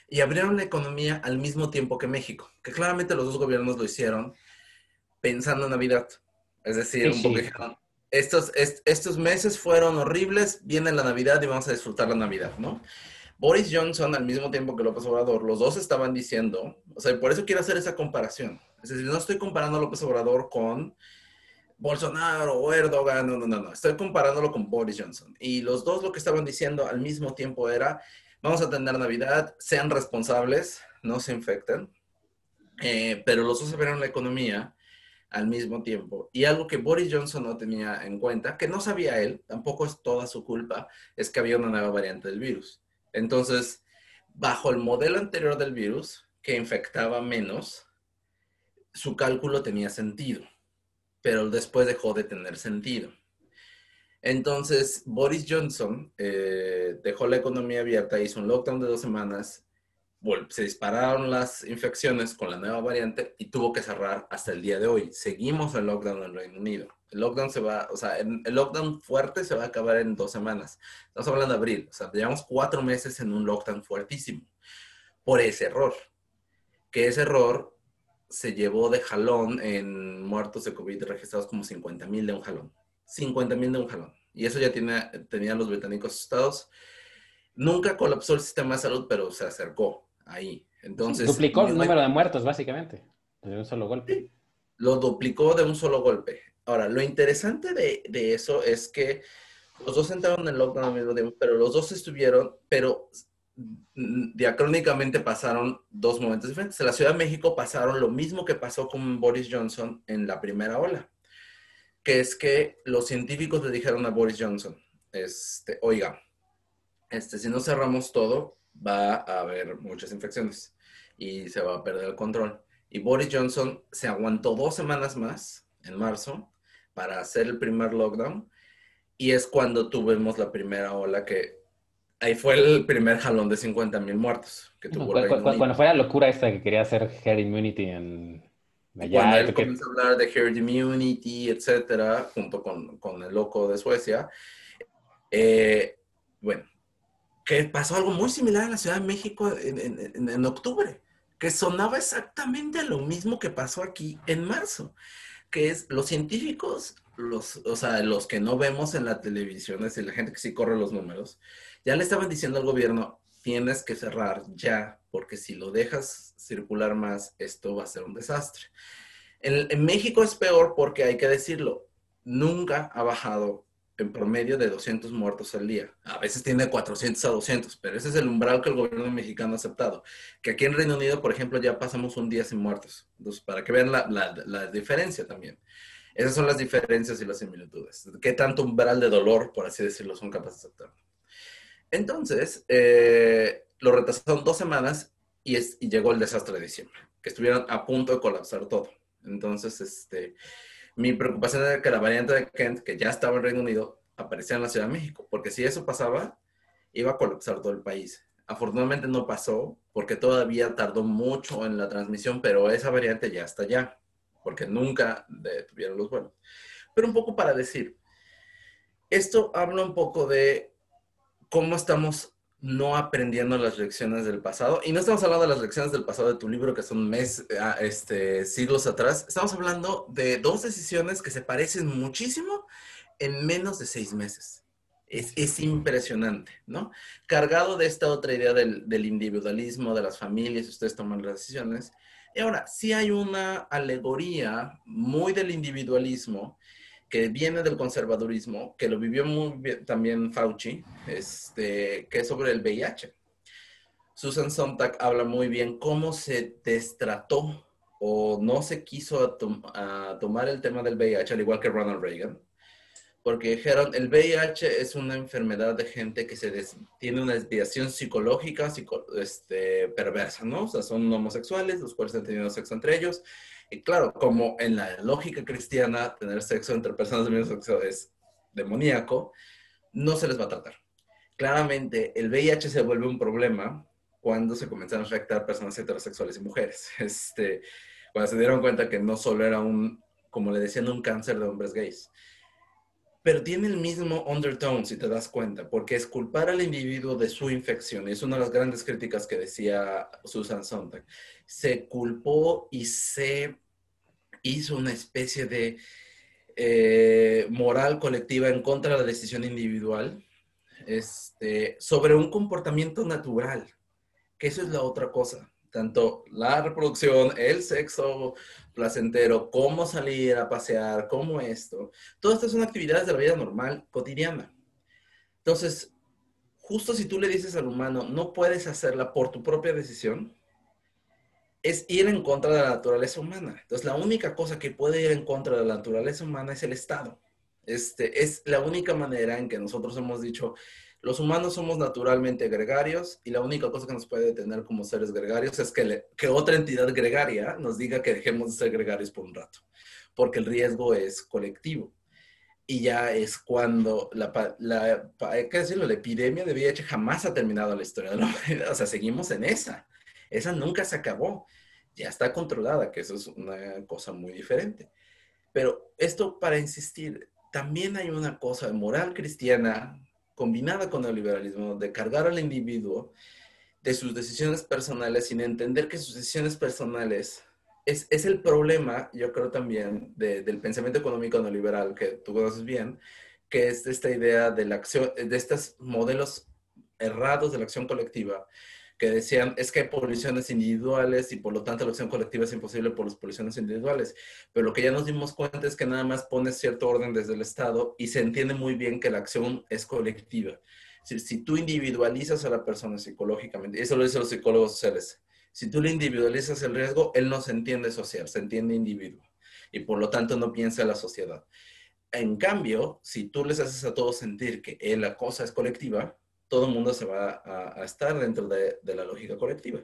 S2: Y abrieron la economía al mismo tiempo que México, que claramente los dos gobiernos lo hicieron pensando en Navidad. Es decir, un poco estos, estos meses fueron horribles, viene la Navidad y vamos a disfrutar la Navidad, ¿no? Boris Johnson, al mismo tiempo que López Obrador, los dos estaban diciendo, o sea, por eso quiero hacer esa comparación. Es decir, no estoy comparando a López Obrador con Bolsonaro o Erdogan, no, no, no, no, estoy comparándolo con Boris Johnson. Y los dos lo que estaban diciendo al mismo tiempo era, vamos a tener Navidad, sean responsables, no se infecten, eh, pero los dos se vieron la economía al mismo tiempo. Y algo que Boris Johnson no tenía en cuenta, que no sabía él, tampoco es toda su culpa, es que había una nueva variante del virus. Entonces, bajo el modelo anterior del virus, que infectaba menos, su cálculo tenía sentido, pero después dejó de tener sentido. Entonces, Boris Johnson eh, dejó la economía abierta, hizo un lockdown de dos semanas, se dispararon las infecciones con la nueva variante y tuvo que cerrar hasta el día de hoy. Seguimos el lockdown en Reino Unido. El lockdown se va, o sea, el lockdown fuerte se va a acabar en dos semanas. Estamos hablando de abril, o sea, llevamos cuatro meses en un lockdown fuertísimo por ese error. Que ese error se llevó de jalón en muertos de COVID registrados como 50 mil de un jalón. 50 mil de un jalón. Y eso ya tenían los británicos asustados. Nunca colapsó el sistema de salud, pero se acercó ahí. Entonces,
S1: duplicó el número de muertos, básicamente, de un solo golpe.
S2: Lo duplicó de un solo golpe. Ahora, lo interesante de, de eso es que los dos entraron en lockdown al mismo tiempo, pero los dos estuvieron, pero diacrónicamente pasaron dos momentos diferentes. En la Ciudad de México pasaron lo mismo que pasó con Boris Johnson en la primera ola, que es que los científicos le dijeron a Boris Johnson, este, oiga, este, si no cerramos todo, va a haber muchas infecciones y se va a perder el control. Y Boris Johnson se aguantó dos semanas más, en marzo, para hacer el primer lockdown. Y es cuando tuvimos la primera ola que ahí fue el primer jalón de 50 mil muertos que tuvo
S1: cuando, fue la locura esta que quería hacer herd immunity en
S2: allá, cuando él comenzó a hablar de herd immunity, etcétera, junto con, con el loco de Suecia, eh, bueno, que pasó algo muy similar en la Ciudad de México en, octubre, que sonaba exactamente lo mismo que pasó aquí en marzo que es los científicos, los, o sea, los que no vemos en la televisión, es la gente que sí corre los números, ya le estaban diciendo al gobierno, tienes que cerrar ya, porque si lo dejas circular más, esto va a ser un desastre. En México es peor porque hay que decirlo, nunca ha bajado en promedio de 200 muertos al día. A veces tiene 400 a 200, pero ese es el umbral que el gobierno mexicano ha aceptado. Que aquí en Reino Unido, por ejemplo, ya pasamos un día sin muertos. Entonces, para que vean la, la, diferencia también. Esas son las diferencias y las similitudes. ¿Qué tanto umbral de dolor, por así decirlo, son capaces de aceptar? Entonces, eh, lo retrasaron dos semanas y, es, y llegó el desastre de diciembre, que estuvieron a punto de colapsar todo. Entonces, este, mi preocupación era que la variante de Kent, que ya estaba en Reino Unido, apareciera en la Ciudad de México, porque si eso pasaba, iba a colapsar todo el país. Afortunadamente no pasó, porque todavía tardó mucho en la transmisión, pero esa variante ya está allá, porque nunca detuvieron los vuelos. Pero un poco para decir, esto habla un poco de cómo estamos no aprendiendo las lecciones del pasado. Y no estamos hablando de las lecciones del pasado de tu libro, que son mes, ah, este, siglos atrás. Estamos hablando de dos decisiones que se parecen muchísimo en menos de seis meses. Es, impresionante, ¿no? Cargado de esta otra idea del, del, individualismo, de las familias, ustedes toman las decisiones. Y ahora, sí hay una alegoría muy del individualismo que viene del conservadurismo, que lo vivió muy bien también Fauci, este, que es sobre el VIH. Susan Sontag habla muy bien cómo se destrató o no se quiso tomar el tema del VIH, al igual que Ronald Reagan, porque dijeron, el VIH es una enfermedad de gente que se tiene una desviación psicológica, este, perversa, ¿no? O sea, son homosexuales, los cuales han tenido sexo entre ellos, y claro, como en la lógica cristiana, tener sexo entre personas del mismo sexo es demoníaco, no se les va a tratar. Claramente, el VIH se vuelve un problema cuando se comenzaron a afectar personas heterosexuales y mujeres. Este, cuando se dieron cuenta que no solo era un, como le decían, un cáncer de hombres gays. Pero tiene el mismo undertone, si te das cuenta, porque es culpar al individuo de su infección. Es una de las grandes críticas que decía Susan Sontag. Se culpó y se hizo una especie de eh, moral colectiva en contra de la decisión individual este, sobre un comportamiento natural, que eso es la otra cosa tanto la reproducción, el sexo placentero, cómo salir a pasear, cómo esto. Todas estas son actividades de la vida normal, cotidiana. Entonces, justo si tú le dices al humano, no puedes hacerla por tu propia decisión, es ir en contra de la naturaleza humana. Entonces, la única cosa que puede ir en contra de la naturaleza humana es el Estado. Este, es la única manera en que nosotros hemos dicho, los humanos somos naturalmente gregarios y la única cosa que nos puede detener como seres gregarios es que, que otra entidad gregaria nos diga que dejemos de ser gregarios por un rato, porque el riesgo es colectivo. Y ya es cuando la, la, decirlo, la epidemia de VIH jamás ha terminado la historia de la humanidad. O sea, seguimos en esa. Esa nunca se acabó. Ya está controlada, que eso es una cosa muy diferente. Pero esto para insistir, también hay una cosa moral cristiana combinada con el liberalismo, de cargar al individuo de sus decisiones personales sin entender que sus decisiones personales es, es el problema, yo creo también, del pensamiento económico neoliberal que tú conoces bien, que es esta idea de la acción, de estos modelos errados de la acción colectiva, que decían es que hay poblaciones individuales y por lo tanto la acción colectiva es imposible por las poblaciones individuales. Pero lo que ya nos dimos cuenta es que nada más pone cierto orden desde el Estado y se entiende muy bien que la acción es colectiva. Si, si tú individualizas a la persona psicológicamente, eso lo dicen los psicólogos sociales, si tú le individualizas el riesgo, él no se entiende social, se entiende individuo y por lo tanto no piensa en la sociedad. En cambio, si tú les haces a todos sentir que la cosa es colectiva, todo el mundo se va a, estar dentro de, la lógica colectiva.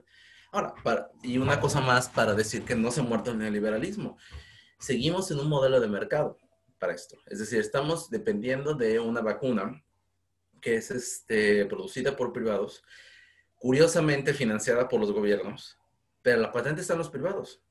S2: Ahora, y una cosa más para decir que no se ha muerto el neoliberalismo. Seguimos en un modelo de mercado para esto. Es decir, estamos dependiendo de una vacuna que es este, producida por privados, curiosamente financiada por los gobiernos, pero la patente está en los privados.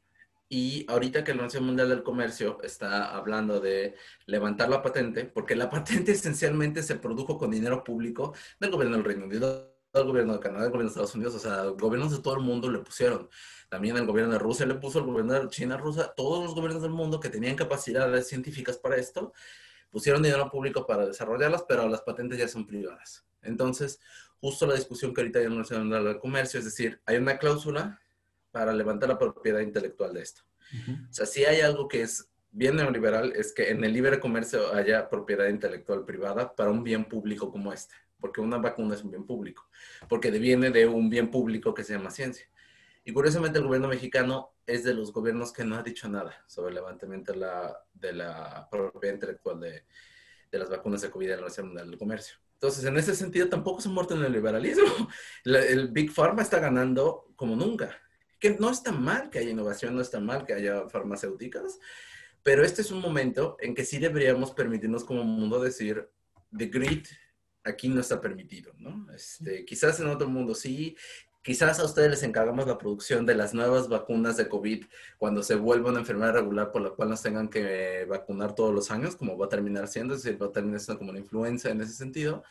S2: Y ahorita que la Organización Mundial del Comercio está hablando de levantar la patente, porque la patente esencialmente se produjo con dinero público del gobierno del Reino Unido, del gobierno de Canadá, del gobierno de Estados Unidos, o sea, gobiernos de todo el mundo le pusieron. También el gobierno de Rusia le puso, el gobierno de China, Rusia, todos los gobiernos del mundo que tenían capacidades científicas para esto, pusieron dinero público para desarrollarlas, pero las patentes ya son privadas. Entonces, justo la discusión que ahorita hay en la Organización Mundial del Comercio, es decir, hay una cláusula para levantar la propiedad intelectual de esto. O sea, si hay algo que es bien neoliberal, es que en el libre comercio haya propiedad intelectual privada para un bien público como este, porque una vacuna es un bien público, porque viene de un bien público que se llama ciencia. Y curiosamente el gobierno mexicano es de los gobiernos que no ha dicho nada sobre el levantamiento de la, de la propiedad intelectual de, de las vacunas de COVID en la Organización Mundial del Comercio. Entonces, en ese sentido, tampoco se muerto en el liberalismo. el Big Pharma está ganando como nunca que no está mal que haya innovación, no está mal que haya farmacéuticas, pero este es un momento en que sí deberíamos permitirnos como mundo decir, the grid aquí no está permitido, ¿no? Este, quizás en otro mundo sí, quizás a ustedes les encargamos la producción de las nuevas vacunas de COVID cuando se vuelva una enfermedad regular por la cual nos tengan que vacunar todos los años, como va a terminar siendo, es decir, va a terminar siendo como una influenza en ese sentido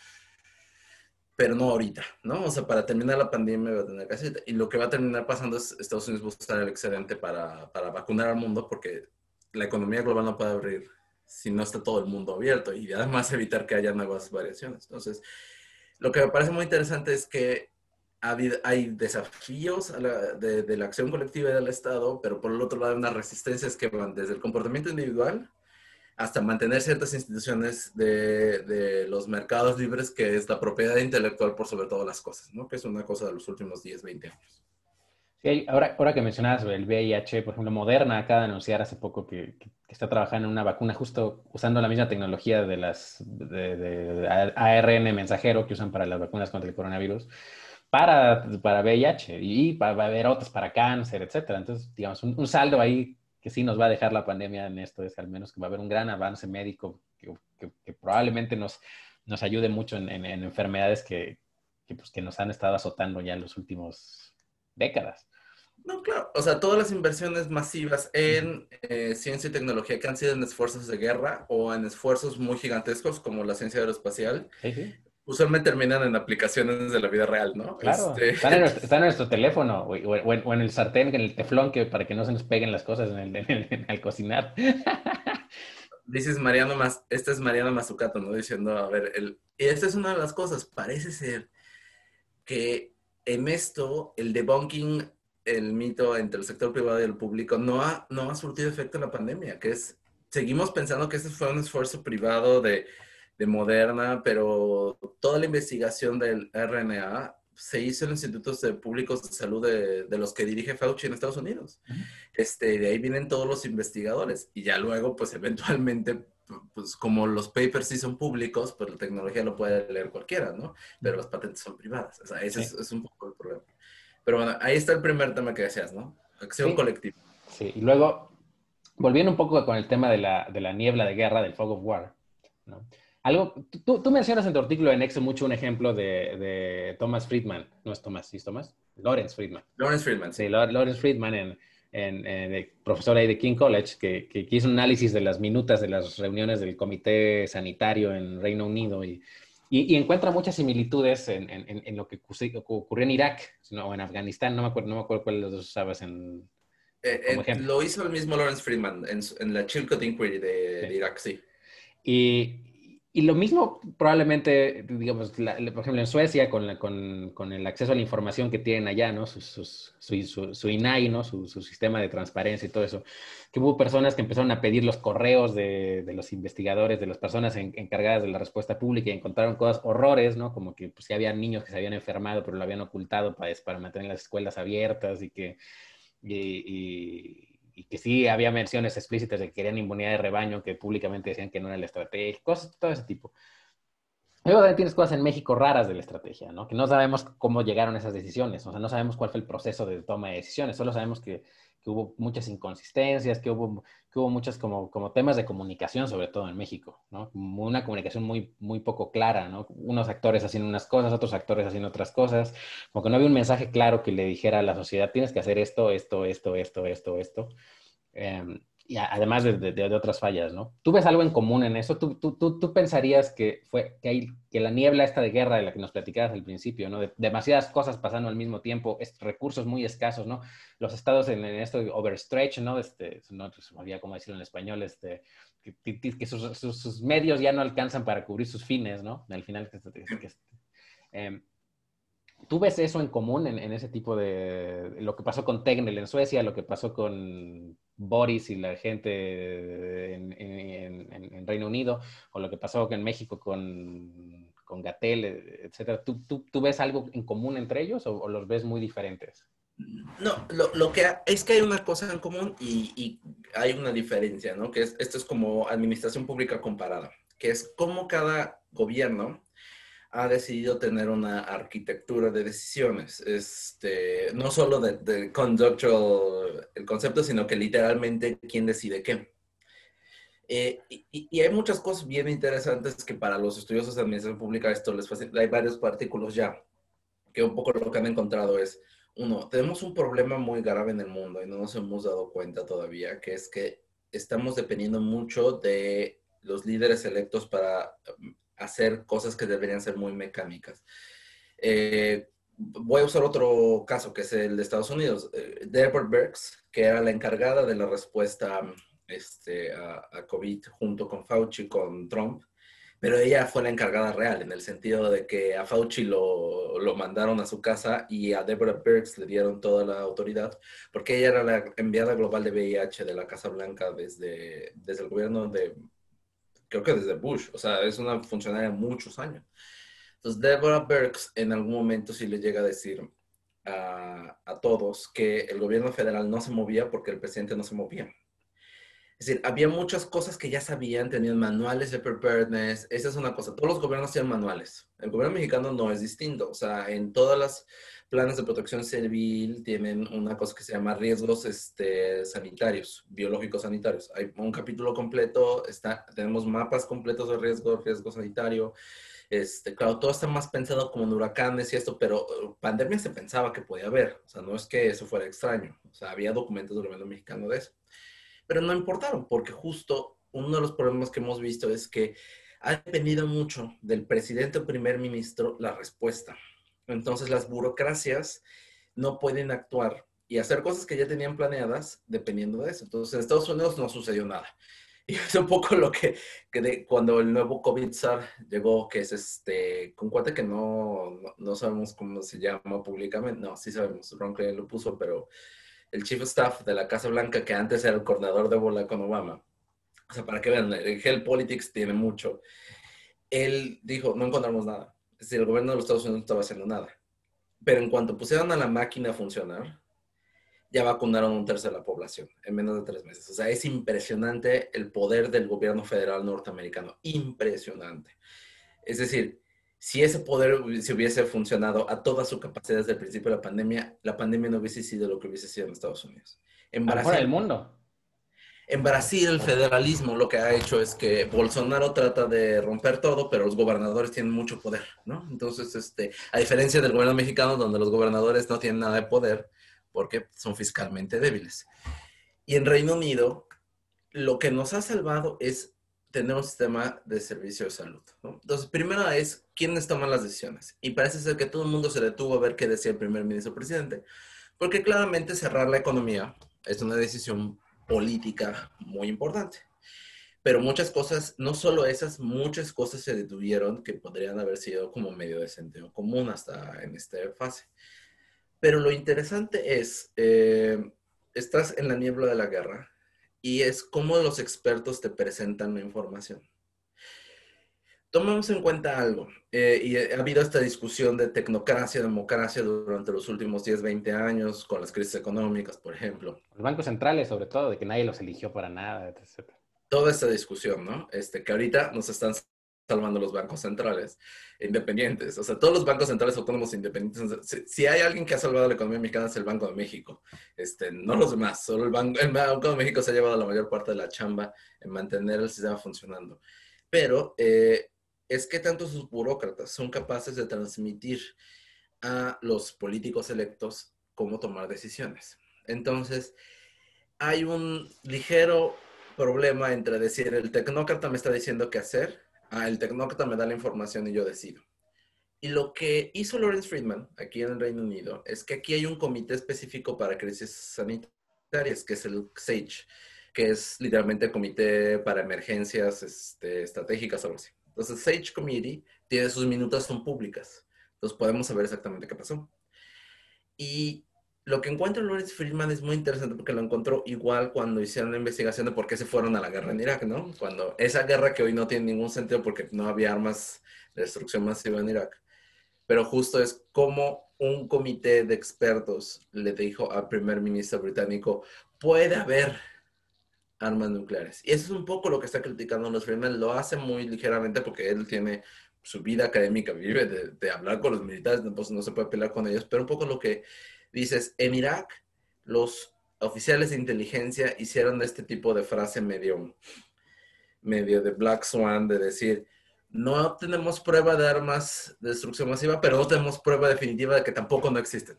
S2: pero no ahorita, ¿no? O sea, para terminar la pandemia va a tener que hacer. Y lo que va a terminar pasando es Estados Unidos buscar el excedente para, para vacunar al mundo porque la economía global no puede abrir si no está todo el mundo abierto y además evitar que haya nuevas variaciones. Entonces, lo que me parece muy interesante es que hay desafíos de, la acción colectiva y del Estado, pero por el otro lado hay unas resistencias que van desde el comportamiento individual hasta mantener ciertas instituciones de, los mercados libres, que es la propiedad intelectual por sobre todas las cosas, ¿no? que es una cosa de los últimos 10, 20 años.
S1: Sí, ahora, ahora que mencionas el VIH, por ejemplo, Moderna acaba de anunciar hace poco que, está trabajando en una vacuna justo usando la misma tecnología de las de, ARN mensajero que usan para las vacunas contra el coronavirus para, para VIH y va a haber otras para cáncer, etcétera. Entonces, digamos, un, saldo ahí que sí nos va a dejar la pandemia en esto es al menos que va a haber un gran avance médico que, que, probablemente nos, nos ayude mucho en, en, enfermedades que, pues, que nos han estado azotando ya en los últimos décadas.
S2: No, claro. O sea, todas las inversiones masivas en eh, ciencia y tecnología que han sido en esfuerzos de guerra o en esfuerzos muy gigantescos como la ciencia aeroespacial, usualmente terminan en aplicaciones de la vida real, ¿no?
S1: Claro. Este... Están, en nuestro, teléfono o, en, el sartén, en el teflón, que, para que no se nos peguen las cosas en el, al cocinar.
S2: Dices Mariano más, este es Mariano Mazzucato, ¿no? Diciendo, a ver, el, y esta es una de las cosas, parece ser que en esto el debunking el mito entre el sector privado y el público no ha, no ha surtido efecto en la pandemia, que es, seguimos pensando que este fue un esfuerzo privado de, de Moderna, pero toda la investigación del RNA se hizo en institutos de públicos de salud de, de, los que dirige Fauci en Estados Unidos. Este, de ahí vienen todos los investigadores y ya luego, pues eventualmente, pues como los papers sí son públicos, pues la tecnología lo puede leer cualquiera, ¿no? Pero las patentes son privadas. O sea, ese es, es, un poco el problema. Pero bueno, ahí está el primer tema que decías, ¿no? Acción colectiva.
S1: Sí, y luego, volviendo un poco con el tema de la, de la niebla de guerra, del fog of war, ¿no? Algo, tú, tú, mencionas en tu artículo en Nexo mucho un ejemplo de, de, Thomas Friedman, no es Thomas, ¿sí es Thomas? Lawrence Friedman.
S2: Lawrence Friedman.
S1: Sí, Lawrence Friedman, en, en, profesor ahí de King College, que, que, hizo un análisis de las minutas de las reuniones del comité sanitario en Reino Unido y, y, encuentra muchas similitudes en, en, lo que ocurrió en Irak o en Afganistán. No me acuerdo, no me acuerdo cuál de los dos usabas en.
S2: Eh, eh, lo hizo el mismo Lawrence Friedman en, la Chilcot Inquiry de, de Irak, sí.
S1: Y, y lo mismo probablemente, digamos, por ejemplo, en Suecia, con, con, con, el acceso a la información que tienen allá, ¿no? Su, su, su, INAI, ¿no? Su, sistema de transparencia y todo eso, que hubo personas que empezaron a pedir los correos de, de los investigadores, de las personas encargadas de la respuesta pública y encontraron cosas, horrores, ¿no? Como que pues, había niños que se habían enfermado, pero lo habían ocultado para, para mantener las escuelas abiertas y que... y, y que sí había menciones explícitas de que querían inmunidad de rebaño, que públicamente decían que no era la estrategia, cosas, todo ese tipo. Luego también tienes cosas en México raras de la estrategia, ¿no? Que no sabemos cómo llegaron esas decisiones, o sea, no sabemos cuál fue el proceso de toma de decisiones, solo sabemos que que hubo muchas inconsistencias, que hubo, hubo muchas como, como temas de comunicación, sobre todo en México, ¿no? Una comunicación muy, muy poco clara, ¿no? Unos actores haciendo unas cosas, otros actores haciendo otras cosas, como que no había un mensaje claro que le dijera a la sociedad, tienes que hacer esto, esto, esto, esto, esto, esto. Eh, y además de, de, otras fallas, ¿no? ¿Tú ves algo en común en eso? ¿Tú, tú, tú, tú pensarías que, fue, que, hay, que la niebla esta de guerra de la que nos platicabas al principio, ¿no? De, demasiadas cosas pasando al mismo tiempo, es, recursos muy escasos, ¿no? Los estados en, esto overstretch, ¿no? Este, no sabía cómo decirlo en español, este, que, que sus, sus, medios ya no alcanzan para cubrir sus fines, ¿no? Al final, que, eh, ¿Tú ves eso en común en, en, ese tipo de... lo que pasó con Tegnell en Suecia, lo que pasó con Boris y la gente en, Reino Unido, o lo que pasó en México con, con Gatel, etcétera. ¿Tú, tú, tú ves algo en común entre ellos o, los ves muy diferentes?
S2: No, lo, lo, que es que hay una cosa en común y, y, hay una diferencia, ¿no? Que es, esto es como administración pública comparada, que es como cada gobierno ha decidido tener una arquitectura de decisiones, este, no solo de, de conductual, el concepto, sino que literalmente quién decide qué. Eh, y, hay muchas cosas bien interesantes que para los estudiosos de administración pública esto les facilita. Hay varios artículos ya que un poco lo que han encontrado es, uno, tenemos un problema muy grave en el mundo y no nos hemos dado cuenta todavía, que es que estamos dependiendo mucho de los líderes electos para hacer cosas que deberían ser muy mecánicas. Eh, voy a usar otro caso, que es el de Estados Unidos. Eh, Deborah Birx, que era la encargada de la respuesta este, a, a COVID junto con Fauci, con Trump, pero ella fue la encargada real, en el sentido de que a Fauci lo, lo, mandaron a su casa y a Deborah Birx le dieron toda la autoridad, porque ella era la enviada global de VIH de la Casa Blanca desde, desde el gobierno de, creo que desde Bush, o sea, es una funcionaria de muchos años. Entonces, Deborah Birx en algún momento sí le llega a decir a, a todos que el gobierno federal no se movía porque el presidente no se movía. Es decir, había muchas cosas que ya sabían, tenían manuales de preparedness, esa es una cosa, todos los gobiernos tienen manuales. El gobierno mexicano no es distinto, o sea, en todas las planes de protección civil tienen una cosa que se llama riesgos este, sanitarios, biológicos sanitarios. Hay un capítulo completo, está, tenemos mapas completos de riesgo, riesgo sanitario. Este, claro, todo está más pensado como en huracanes y esto, pero uh, pandemia se pensaba que podía haber, o sea, no es que eso fuera extraño, o sea, había documentos del gobierno mexicano de eso pero no importaron, porque justo uno de los problemas que hemos visto es que ha dependido mucho del presidente o primer ministro la respuesta. Entonces las burocracias no pueden actuar y hacer cosas que ya tenían planeadas dependiendo de eso. Entonces en Estados Unidos no sucedió nada. Y es un poco lo que, cuando el nuevo COVID-SAR llegó, que es este, con cuate que no, no, sabemos cómo se llama públicamente, no, sí sabemos, Ron Clay lo puso, pero el chief staff de la Casa Blanca, que antes era el coordinador de bola con Obama, o sea, para que vean, el Hell Politics tiene mucho. Él dijo, no encontramos nada. Decir, el gobierno de los Estados Unidos no estaba haciendo nada. Pero en cuanto pusieron a la máquina a funcionar, ya vacunaron un tercio de la población en menos de tres meses. O sea, es impresionante el poder del gobierno federal norteamericano. Impresionante. Es decir, si ese poder se hubiese funcionado a toda su capacidad desde el principio de la pandemia, la pandemia no hubiese sido lo que hubiese sido en Estados Unidos.
S1: En Brasil, el mundo.
S2: En Brasil, el federalismo lo que ha hecho es que Bolsonaro trata de romper todo, pero los gobernadores tienen mucho poder, ¿no? Entonces, este, a diferencia del gobierno mexicano, donde los gobernadores no tienen nada de poder porque son fiscalmente débiles. Y en Reino Unido, lo que nos ha salvado es tener un sistema de servicio de salud. ¿no? Entonces, primero es quiénes toman las decisiones. Y parece ser que todo el mundo se detuvo a ver qué decía el primer ministro presidente. Porque claramente cerrar la economía es una decisión política muy importante. Pero muchas cosas, no solo esas, muchas cosas se detuvieron que podrían haber sido como medio de sentido común hasta en esta fase. Pero lo interesante es, eh, estás en la niebla de la guerra, y es cómo los expertos te presentan la información. Tomemos en cuenta algo, eh, y ha habido esta discusión de tecnocracia, democracia durante los últimos 10, 20 años, con las crisis económicas, por ejemplo.
S1: Los bancos centrales, sobre todo, de que nadie los eligió para nada, etc.
S2: Toda esta discusión, ¿no? Este, que ahorita nos están salvando los bancos centrales independientes. O sea, todos los bancos centrales autónomos independientes. Si, hay alguien que ha salvado la economía mexicana es el Banco de México. Este, no los demás. Solo el Banco, el Banco de México se ha llevado la mayor parte de la chamba en mantener el sistema funcionando. Pero eh, es que tanto sus burócratas son capaces de transmitir a los políticos electos cómo tomar decisiones. Entonces, hay un ligero problema entre decir, el tecnócrata me está diciendo qué hacer el tecnócrata me da la información y yo decido. Y lo que hizo Lawrence Friedman aquí en el Reino Unido es que aquí hay un comité específico para crisis sanitarias, que es el SAGE, que es literalmente comité para emergencias este, estratégicas o algo así. Entonces, SAGE Committee tiene sus minutas, son públicas. Entonces, podemos saber exactamente qué pasó. Y lo que encuentra Lawrence Friedman es muy interesante porque lo encontró igual cuando hicieron la investigación de por qué se fueron a la guerra en Irak, ¿no? Cuando esa guerra que hoy no tiene ningún sentido porque no había armas de destrucción masiva en Irak. Pero justo es como un comité de expertos le dijo al primer ministro británico, puede haber armas nucleares. Y eso es un poco lo que está criticando los Friedman. Lo hace muy ligeramente porque él tiene su vida académica, vive de, de hablar con los militares, pues no se puede pelear con ellos, pero un poco lo que dices, en Irak los oficiales de inteligencia hicieron este tipo de frase medio, medio de Black Swan, de decir, no tenemos prueba de armas de destrucción masiva, pero no tenemos prueba definitiva de que tampoco no existen.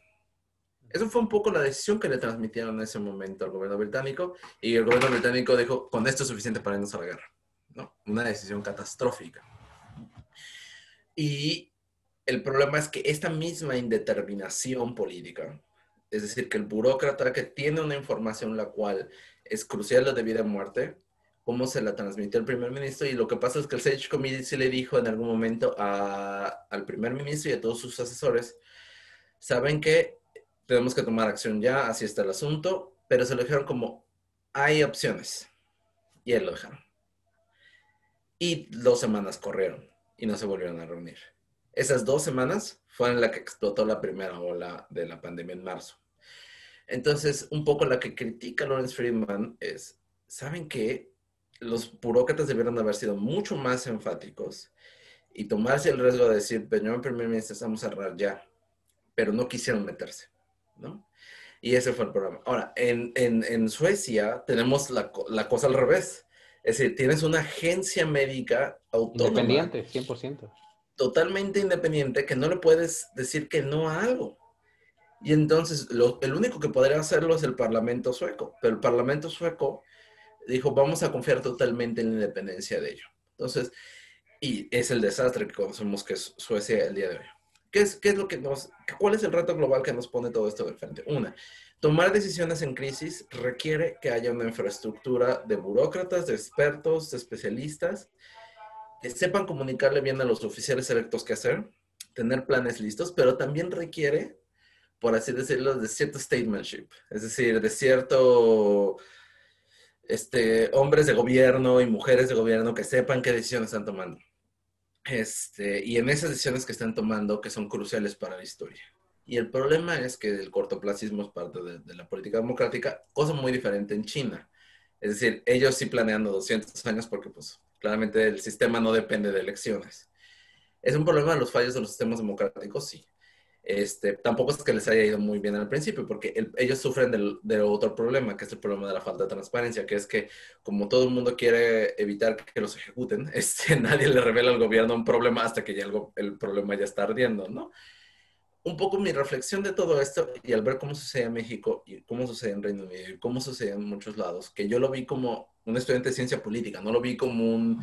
S2: Eso fue un poco la decisión que le transmitieron en ese momento al gobierno británico y el gobierno británico dijo, con esto es suficiente para irnos a la guerra. ¿no? Una decisión catastrófica. Y el problema es que esta misma indeterminación política, es decir, que el burócrata que tiene una información la cual es crucial lo de vida o muerte, cómo se la transmitió el primer ministro. Y lo que pasa es que el Sage Committee sí le dijo en algún momento al primer ministro y a todos sus asesores, saben que tenemos que tomar acción ya, así está el asunto, pero se lo dijeron como, hay opciones. Y él lo dejaron. Y dos semanas corrieron y no se volvieron a reunir. Esas dos semanas fueron la que explotó la primera ola de la pandemia en marzo. Entonces, un poco la que critica Lawrence Friedman es, ¿saben qué? Los burócratas debieron haber sido mucho más enfáticos y tomarse el riesgo de decir, señor primer ministro, estamos a cerrar ya, pero no quisieron meterse, ¿no? Y ese fue el problema. Ahora, en, en, en Suecia tenemos la, la, cosa al revés. Es decir, tienes una agencia médica autónoma.
S1: Independiente, 100%.
S2: Totalmente independiente, que no le puedes decir que no a algo. Y entonces, lo, el único que podría hacerlo es el Parlamento sueco. Pero el Parlamento sueco dijo, vamos a confiar totalmente en la independencia de ello. Entonces, y es el desastre que conocemos que es Suecia el día de hoy. ¿Qué es, ¿Qué es lo que nos, cuál es el reto global que nos pone todo esto de frente? Una, tomar decisiones en crisis requiere que haya una infraestructura de burócratas, de expertos, de especialistas, que sepan comunicarle bien a los oficiales electos qué hacer, tener planes listos, pero también requiere, por así decirlo, de cierto statementship, es decir, de cierto este, hombres de gobierno y mujeres de gobierno que sepan qué decisiones están tomando. Este, y en esas decisiones que están tomando que son cruciales para la historia. Y el problema es que el cortoplacismo es parte de, la política democrática, cosa muy diferente en China. Es decir, ellos sí planeando 200 años porque pues claramente el sistema no depende de elecciones. ¿Es un problema de los fallos de los sistemas democráticos? Sí. Este, tampoco es que les haya ido muy bien al principio, porque ellos sufren del, otro problema, que es el problema de la falta de transparencia, que es que como todo el mundo quiere evitar que los ejecuten, este, nadie le revela al gobierno un problema hasta que ya el, el problema ya está ardiendo, ¿no? Un poco mi reflexión de todo esto y al ver cómo sucede en México y cómo sucede en Reino Unido y cómo sucede en muchos lados, que yo lo vi como un estudiante de ciencia política, no lo vi como un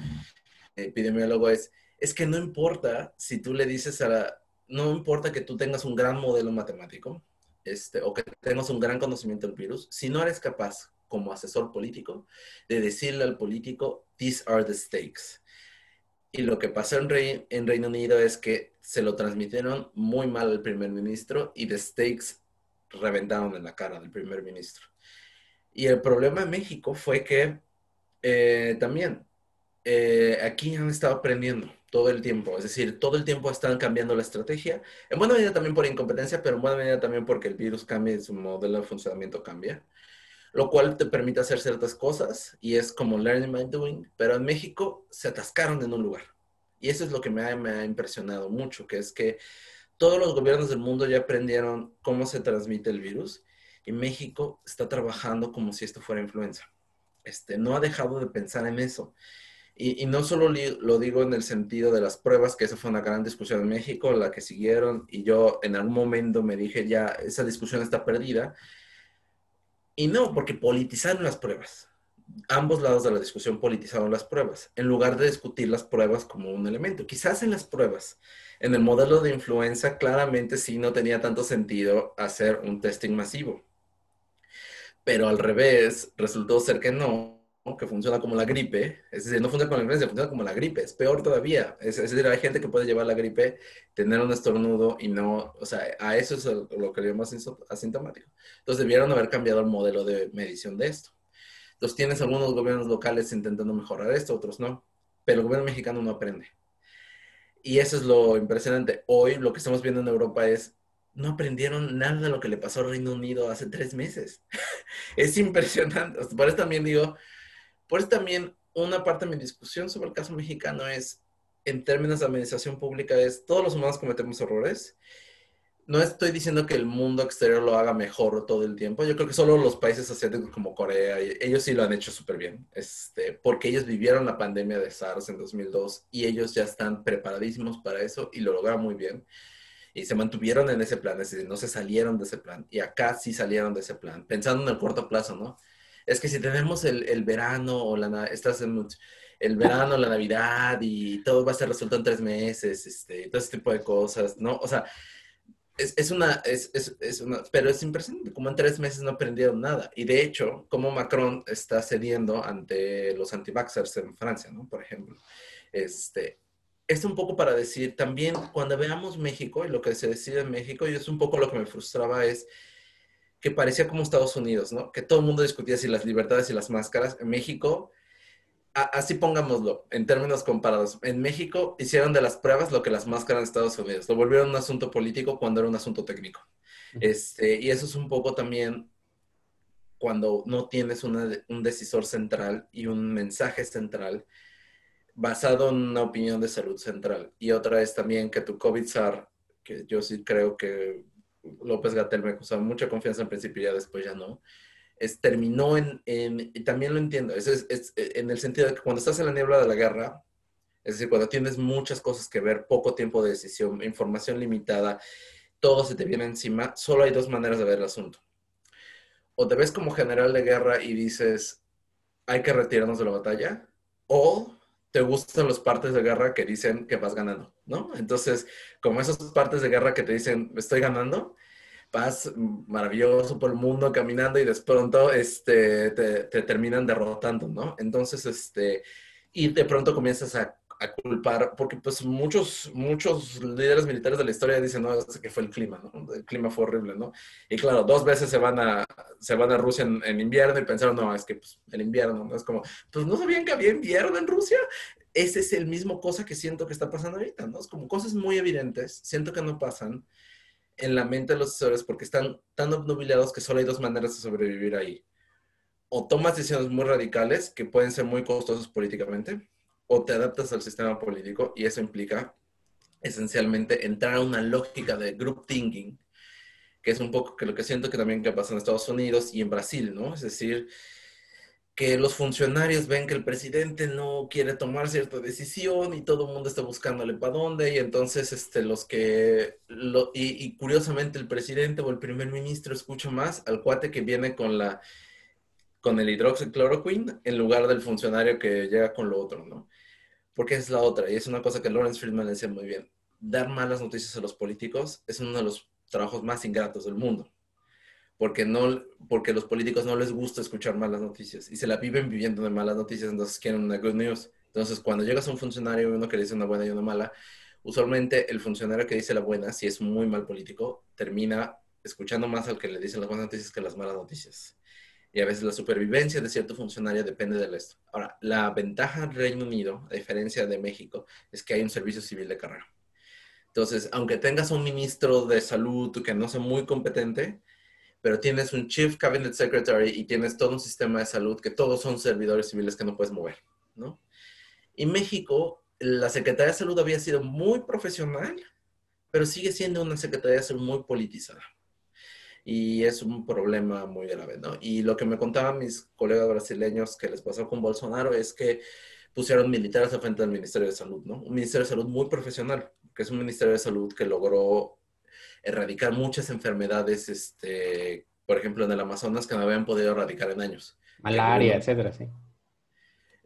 S2: epidemiólogo, es, es que no importa si tú le dices a la, no importa que tú tengas un gran modelo matemático este, o que tengas un gran conocimiento del virus, si no eres capaz como asesor político de decirle al político, these are the stakes. Y lo que pasó en, en Reino Unido es que se lo transmitieron muy mal al primer ministro y the stakes reventaron en la cara del primer ministro. Y el problema en México fue que eh, también eh, aquí han estado aprendiendo todo el tiempo. Es decir, todo el tiempo están cambiando la estrategia. En buena medida también por incompetencia, pero en buena medida también porque el virus cambia y su modelo de funcionamiento cambia. Lo cual te permite hacer ciertas cosas y es como learning by doing. Pero en México se atascaron en un lugar. Y eso es lo que me ha, me ha impresionado mucho, que es que todos los gobiernos del mundo ya aprendieron cómo se transmite el virus y México está trabajando como si esto fuera influenza. Este, no ha dejado de pensar en eso. Y, no solo lo digo en el sentido de las pruebas, que esa fue una gran discusión en México, la que siguieron, y yo en algún momento me dije, ya, esa discusión está perdida. Y no, porque politizaron las pruebas. Ambos lados de la discusión politizaron las pruebas, en lugar de discutir las pruebas como un elemento. Quizás en las pruebas, en el modelo de influenza, claramente sí no tenía tanto sentido hacer un testing masivo. Pero al revés, resultó ser que no, que funciona como la gripe, es decir, no funciona como la influenza, funciona como la gripe, es peor todavía. Es, decir, hay gente que puede llevar la gripe, tener un estornudo y no, o sea, a eso es lo que le llamamos asintomático. Entonces debieron haber cambiado el modelo de medición de esto. Entonces tienes algunos gobiernos locales intentando mejorar esto, otros no, pero el gobierno mexicano no aprende. Y eso es lo impresionante. Hoy lo que estamos viendo en Europa es no aprendieron nada de lo que le pasó al Reino Unido hace tres meses. es impresionante. Por eso también digo, por eso también una parte de mi discusión sobre el caso mexicano es, en términos de administración pública, es todos los humanos cometemos errores. No estoy diciendo que el mundo exterior lo haga mejor todo el tiempo. Yo creo que solo los países asiáticos como Corea, ellos sí lo han hecho súper bien, este, porque ellos vivieron la pandemia de SARS en 2002 y ellos ya están preparadísimos para eso y lo lograron muy bien. Y se mantuvieron en ese plan, es decir, no se salieron de ese plan. Y acá sí salieron de ese plan, pensando en el corto plazo, ¿no? Es que si tenemos el, verano o la, estás el verano, la Navidad y todo va a estar resuelto en tres meses, este, todo ese tipo de cosas, ¿no? O sea, es, una, es, es, una, pero es impresionante, como en tres meses no aprendieron nada. Y de hecho, como Macron está cediendo ante los anti en Francia, ¿no? Por ejemplo. Este, es un poco para decir, también cuando veamos México y lo que se decide en México, y es un poco lo que me frustraba, es que parecía como Estados Unidos, ¿no? Que todo el mundo discutía si las libertades y las máscaras. En México así pongámoslo, en términos comparados. En México hicieron de las pruebas lo que las máscaras en Estados Unidos. Lo volvieron un asunto político cuando era un asunto técnico. Este, y eso es un poco también cuando no tienes un decisor central y un mensaje central basado en una opinión de salud central. Y otra es también que tu COVID-SAR, que yo sí creo que López Gatel me causaba mucha confianza en principio y ya después ya no, terminó en, y también lo entiendo, es, es, en el sentido de que cuando estás en la niebla de la guerra, es decir, cuando tienes muchas cosas que ver, poco tiempo de decisión, información limitada, todo se te viene encima, solo hay dos maneras de ver el asunto. O te ves como general de guerra y dices, hay que retirarnos de la batalla, o te gustan las partes de guerra que dicen que vas ganando, ¿no? Entonces, como esas partes de guerra que te dicen, estoy ganando, vas maravilloso por el mundo caminando y de pronto este, te, te, terminan derrotando, ¿no? Entonces, este, y de pronto comienzas a, a, culpar, porque pues muchos, muchos líderes militares de la historia dicen, no, es que fue el clima, ¿no? El clima fue horrible, ¿no? Y claro, dos veces se van a, se van a Rusia en, en invierno y pensaron, no, es que pues, el invierno, ¿no? Es como, pues no sabían que había invierno en Rusia. Ese es el mismo cosa que siento que está pasando ahorita, ¿no? Es como cosas muy evidentes, siento que no pasan en la mente de los asesores porque están tan obnubilados que solo hay dos maneras de sobrevivir ahí. O tomas decisiones muy radicales que pueden ser muy costosas políticamente, o te adaptas al sistema político y eso implica esencialmente entrar a una lógica de group thinking, que es un poco que lo que siento que también pasa en Estados Unidos y en Brasil, ¿no? Es decir, que los funcionarios ven que el presidente no quiere tomar cierta decisión y todo el mundo está buscándole para dónde y entonces este, los que, lo, y, curiosamente el presidente o el primer ministro escucha más al cuate que viene con la, con el hidroxicloroquine en lugar del funcionario que llega con lo otro, ¿no? Porque es la otra y es una cosa que Lawrence Friedman decía muy bien. Dar malas noticias a los políticos es uno de los trabajos más ingratos del mundo porque, no, porque los políticos no les gusta escuchar malas noticias y se la viven viviendo de malas noticias, entonces quieren una good news. Entonces, cuando llegas a un funcionario uno que dice una buena y una mala, usualmente el funcionario que dice la buena, si es muy mal político, termina escuchando más al que le dicen las buenas noticias que las malas noticias. Y a veces la supervivencia de cierto funcionario depende de esto. Ahora, la ventaja del Reino Unido, a diferencia de México, es que hay un servicio civil de carrera. Entonces, aunque tengas un ministro de salud que no sea muy competente, pero tienes un Chief Cabinet Secretary y tienes todo un sistema de salud que todos son servidores civiles que no puedes mover, ¿no? Y México, la Secretaría de Salud había sido muy profesional, pero sigue siendo una Secretaría de Salud muy politizada. Y es un problema muy grave, ¿no? Y lo que me contaban mis colegas brasileños que les pasó con Bolsonaro es que pusieron militares a frente del Ministerio de Salud, ¿no? Un Ministerio de Salud muy profesional, que es un Ministerio de Salud que logró erradicar muchas enfermedades, este, por ejemplo, en el Amazonas que no habían podido erradicar en años.
S1: Malaria, etcétera, sí.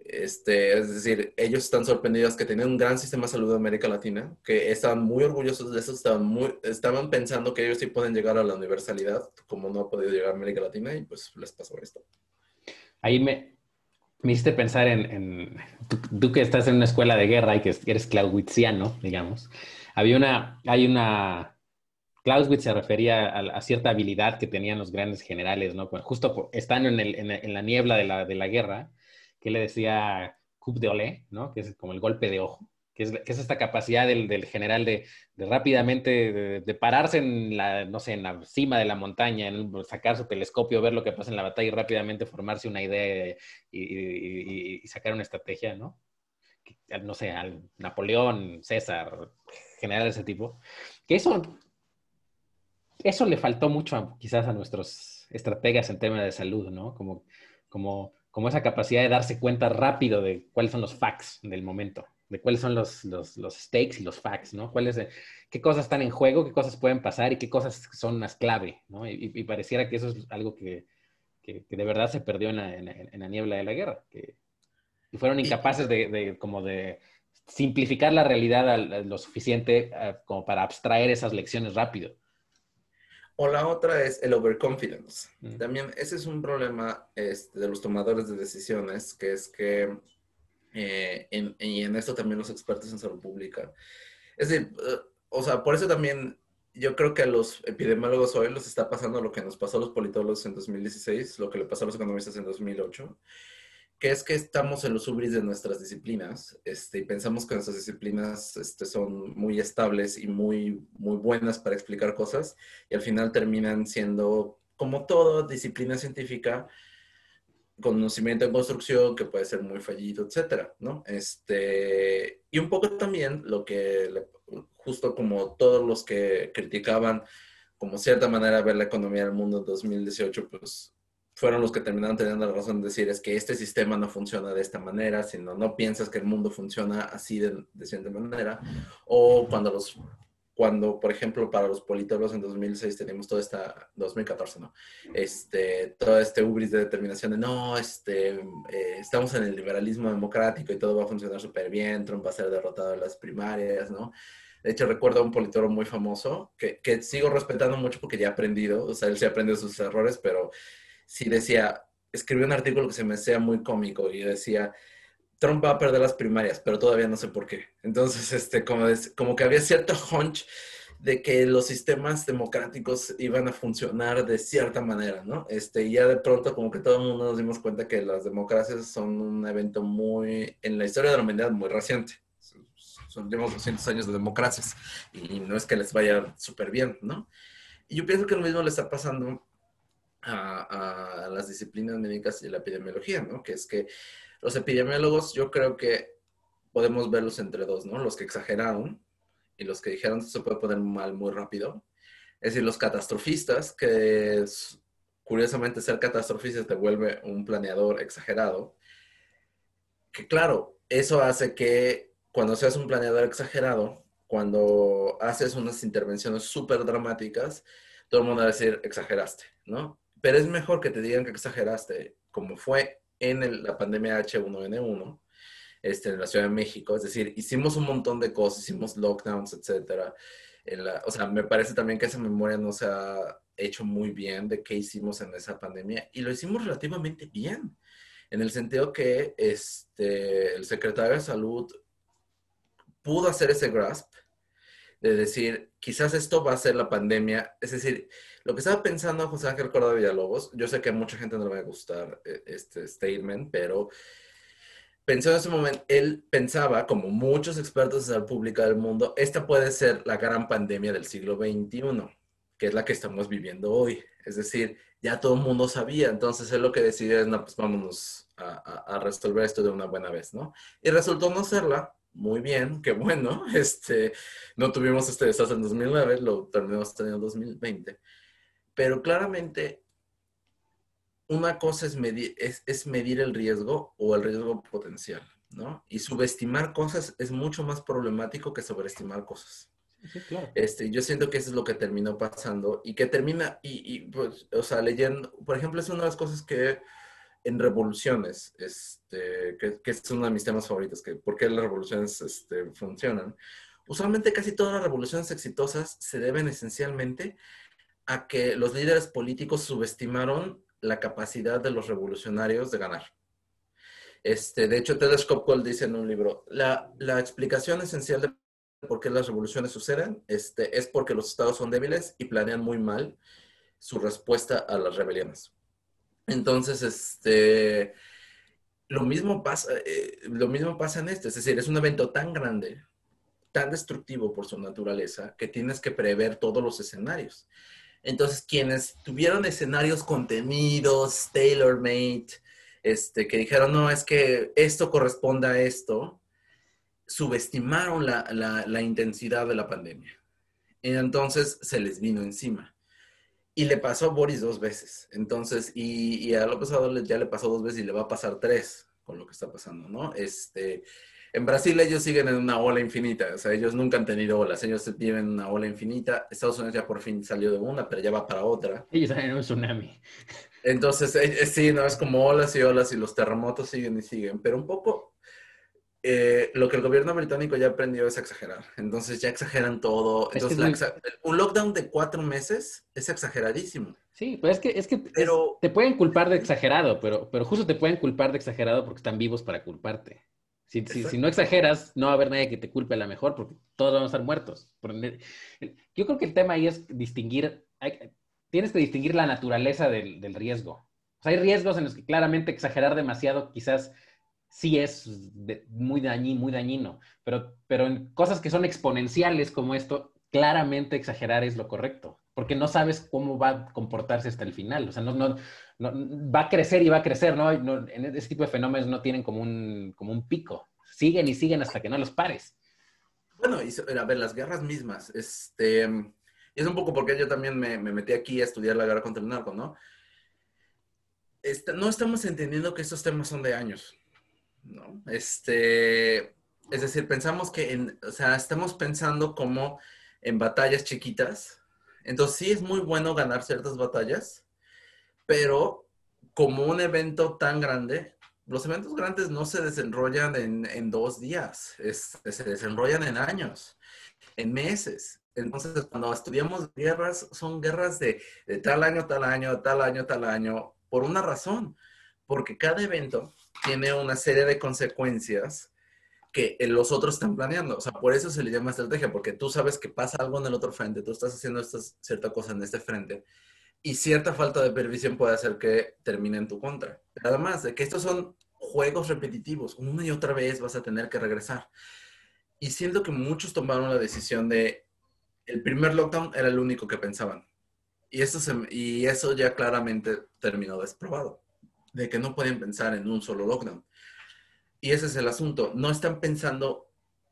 S2: Este, es decir, ellos están sorprendidos que tienen un gran sistema de salud de América Latina, que estaban muy orgullosos de eso, estaban, muy, estaban pensando que ellos sí pueden llegar a la universalidad, como no ha podido llegar a América Latina, y pues les pasó esto.
S1: Ahí me, me hiciste pensar en, en tú, que estás en una escuela de guerra y que eres clausewitziano, digamos. Había una, hay una Clausewitz se refería a, cierta habilidad que tenían los grandes generales, ¿no? Justo estando en, la niebla de la, guerra, que le decía coup de olé, ¿no? Que es como el golpe de ojo, que es, esta capacidad del, general de, rápidamente, de, pararse en la, no sé, en la cima de la montaña, sacar su telescopio, ver lo que pasa en la batalla y rápidamente formarse una idea y, sacar una estrategia, ¿no? No sé, al Napoleón, César, general de ese tipo. Que eso eso le faltó mucho quizás a nuestros estrategas en temas de salud, ¿no? Como, como, como esa capacidad de darse cuenta rápido de cuáles son los facts del momento, de cuáles son los, los, los stakes y los facts, ¿no? Cuáles, qué cosas están en juego, qué cosas pueden pasar y qué cosas son las clave, ¿no? Y, pareciera que eso es algo que, que, de verdad se perdió en la, en, la, niebla de la guerra, que y fueron incapaces de, de como de simplificar la realidad lo suficiente como para abstraer esas lecciones rápido
S2: O la otra es el overconfidence. Mm. También ese es un problema este, de los tomadores de decisiones, que es que, eh, y en esto también los expertos en salud pública, es decir, eh, o sea, por eso también yo creo que a los epidemiólogos hoy les está pasando lo que nos pasó a los politólogos en 2016, lo que le pasó a los economistas en 2008, que es que estamos en los ubris de nuestras disciplinas este, y pensamos que nuestras disciplinas este, son muy estables y muy, muy buenas para explicar cosas y al final terminan siendo, como toda disciplina científica, conocimiento en construcción que puede ser muy fallido, etcétera, ¿no? Este, y un poco también lo que, justo como todos los que criticaban como cierta manera ver la economía del mundo en 2018, pues fueron los que terminaron teniendo la razón de decir es que este sistema no funciona de esta manera, sino no piensas que el mundo funciona así de, de cierta manera, o cuando los cuando, por ejemplo, para los politólogos en 2006 teníamos toda esta, 2014, ¿no? Este, todo este ubris de determinación de, no, este, eh, estamos en el liberalismo democrático y todo va a funcionar súper bien, Trump va a ser derrotado en las primarias, ¿no? De hecho, recuerdo a un politólogo muy famoso que, que sigo respetando mucho porque ya ha aprendido, o sea, él sí aprendió sus errores, pero sí decía, escribió un artículo que se me hacía muy cómico y decía, Trump va a perder las primarias, pero todavía no sé por qué. Entonces, este, como, como que había cierto hunch de que los sistemas democráticos iban a funcionar de cierta manera, ¿no? Este, y ya de pronto como que todo el mundo nos dimos cuenta que las democracias son un evento muy, en la historia de la humanidad, muy reciente. Son, llevamos 200 años de democracias y no es que les vaya súper bien, ¿no? Y yo pienso que lo mismo le está pasando a, a, las disciplinas médicas y la epidemiología, ¿no? Que es que los epidemiólogos yo creo que podemos verlos entre dos, ¿no? Los que exageraron y los que dijeron que se puede poner mal muy rápido. Es decir, los catastrofistas, que curiosamente ser catastrofista te vuelve un planeador exagerado. Que claro, eso hace que cuando seas un planeador exagerado, cuando haces unas intervenciones súper dramáticas, todo el mundo va a decir, exageraste, ¿no? Pero es mejor que te digan que exageraste, como fue en la pandemia H1N1 este, en la Ciudad de México. Es decir, hicimos un montón de cosas, hicimos lockdowns, etcétera. o sea, me parece también que esa memoria no se ha hecho muy bien de qué hicimos en esa pandemia y lo hicimos relativamente bien, en el sentido que este, el secretario de Salud pudo hacer ese grasp de decir, quizás esto va a ser la pandemia, es decir, lo que estaba pensando José Ángel Córdoba Villalobos, yo sé que a mucha gente no le va a gustar eh, este statement, pero pensó en ese momento, él pensaba, como muchos expertos de salud pública del mundo, esta puede ser la gran pandemia del siglo XXI, que es la que estamos viviendo hoy. Es decir, ya todo el mundo sabía, entonces él lo que decidió es, no, pues vámonos a, resolver esto de una buena vez, ¿no? Y resultó no serla, muy bien, qué bueno, este, no tuvimos este desastre en 2009, lo terminamos teniendo en 2020. Pero claramente, una cosa es medir, es, medir el riesgo o el riesgo potencial, ¿no? Y subestimar cosas es mucho más problemático que sobreestimar cosas. Sí, claro. Este, yo siento que eso es lo que terminó pasando y que termina, y, pues, o sea, leyendo, por ejemplo, es una de las cosas que en revoluciones, este, que, que, es uno de mis temas favoritos, que por qué las revoluciones este, funcionan. Usualmente casi todas las revoluciones exitosas se deben esencialmente a que los líderes políticos subestimaron la capacidad de los revolucionarios de ganar. Este, de hecho, Ted Skopkol dice en un libro, la, la, explicación esencial de por qué las revoluciones suceden este, es porque los estados son débiles y planean muy mal su respuesta a las rebeliones. Entonces, este, lo, mismo pasa, eh, lo mismo pasa en este, es decir, es un evento tan grande, tan destructivo por su naturaleza, que tienes que prever todos los escenarios. Entonces, quienes tuvieron escenarios contenidos, tailor-made, este, que dijeron, no, es que esto corresponde a esto, subestimaron la, la, intensidad de la pandemia. Y entonces se les vino encima. Y le pasó a Boris dos veces. Entonces, y, y a López Obrador ya le pasó dos veces y le va a pasar tres con lo que está pasando, ¿no? Este, en Brasil ellos siguen en una ola infinita, o sea, ellos nunca han tenido olas, ellos viven en una ola infinita. Estados Unidos ya por fin salió de una, pero ya va para otra.
S1: Ellos están en un tsunami.
S2: Entonces, eh, eh, sí, no, es como olas y olas y los terremotos siguen y siguen, pero un poco eh, lo que el gobierno británico ya aprendió es exagerar. Entonces ya exageran todo. Entonces, un lockdown de cuatro meses es exageradísimo.
S1: Sí, pero es que, es que te pueden culpar de exagerado, pero, pero justo te pueden culpar de exagerado porque están vivos para culparte. Si, si, no exageras, no va a haber nadie que te culpe a la mejor porque todos vamos a estar muertos. Yo creo que el tema ahí es distinguir, tienes que distinguir la naturaleza del, del riesgo. O sea, hay riesgos en los que claramente exagerar demasiado quizás sí es muy, dañino, muy dañino, pero, pero en cosas que son exponenciales como esto, claramente exagerar es lo correcto, porque no sabes cómo va a comportarse hasta el final, o sea, no, no, va a crecer y va a crecer, ¿no? en ese tipo de fenómenos no tienen como un, como un pico, siguen y siguen hasta que no los pares.
S2: Bueno, y a ver, las guerras mismas, este, es un poco porque yo también me, me metí aquí a estudiar la guerra contra el narco, ¿no? Este, no estamos entendiendo que estos temas son de años. ¿no? Este, es decir, pensamos que, en, o sea, estamos pensando como en batallas chiquitas. Entonces sí es muy bueno ganar ciertas batallas, pero como un evento tan grande, los eventos grandes no se desenrollan en, dos días, se desenrollan en años, en meses. Entonces, cuando estudiamos guerras, son guerras de tal año, tal año, tal año, tal año, por una razón, porque cada evento tiene una serie de consecuencias que los otros están planeando. O sea, por eso se le llama estrategia, porque tú sabes que pasa algo en el otro frente, tú estás haciendo esta, cierta cosa en este frente, y cierta falta de previsión puede hacer que termine en tu contra. Además de que estos son juegos repetitivos, una y otra vez vas a tener que regresar. Y siento que muchos tomaron la decisión de el primer lockdown era el único que pensaban. Y eso, y eso ya claramente terminó desprobado de que no pueden pensar en un solo lockdown. Y ese es el asunto. No están pensando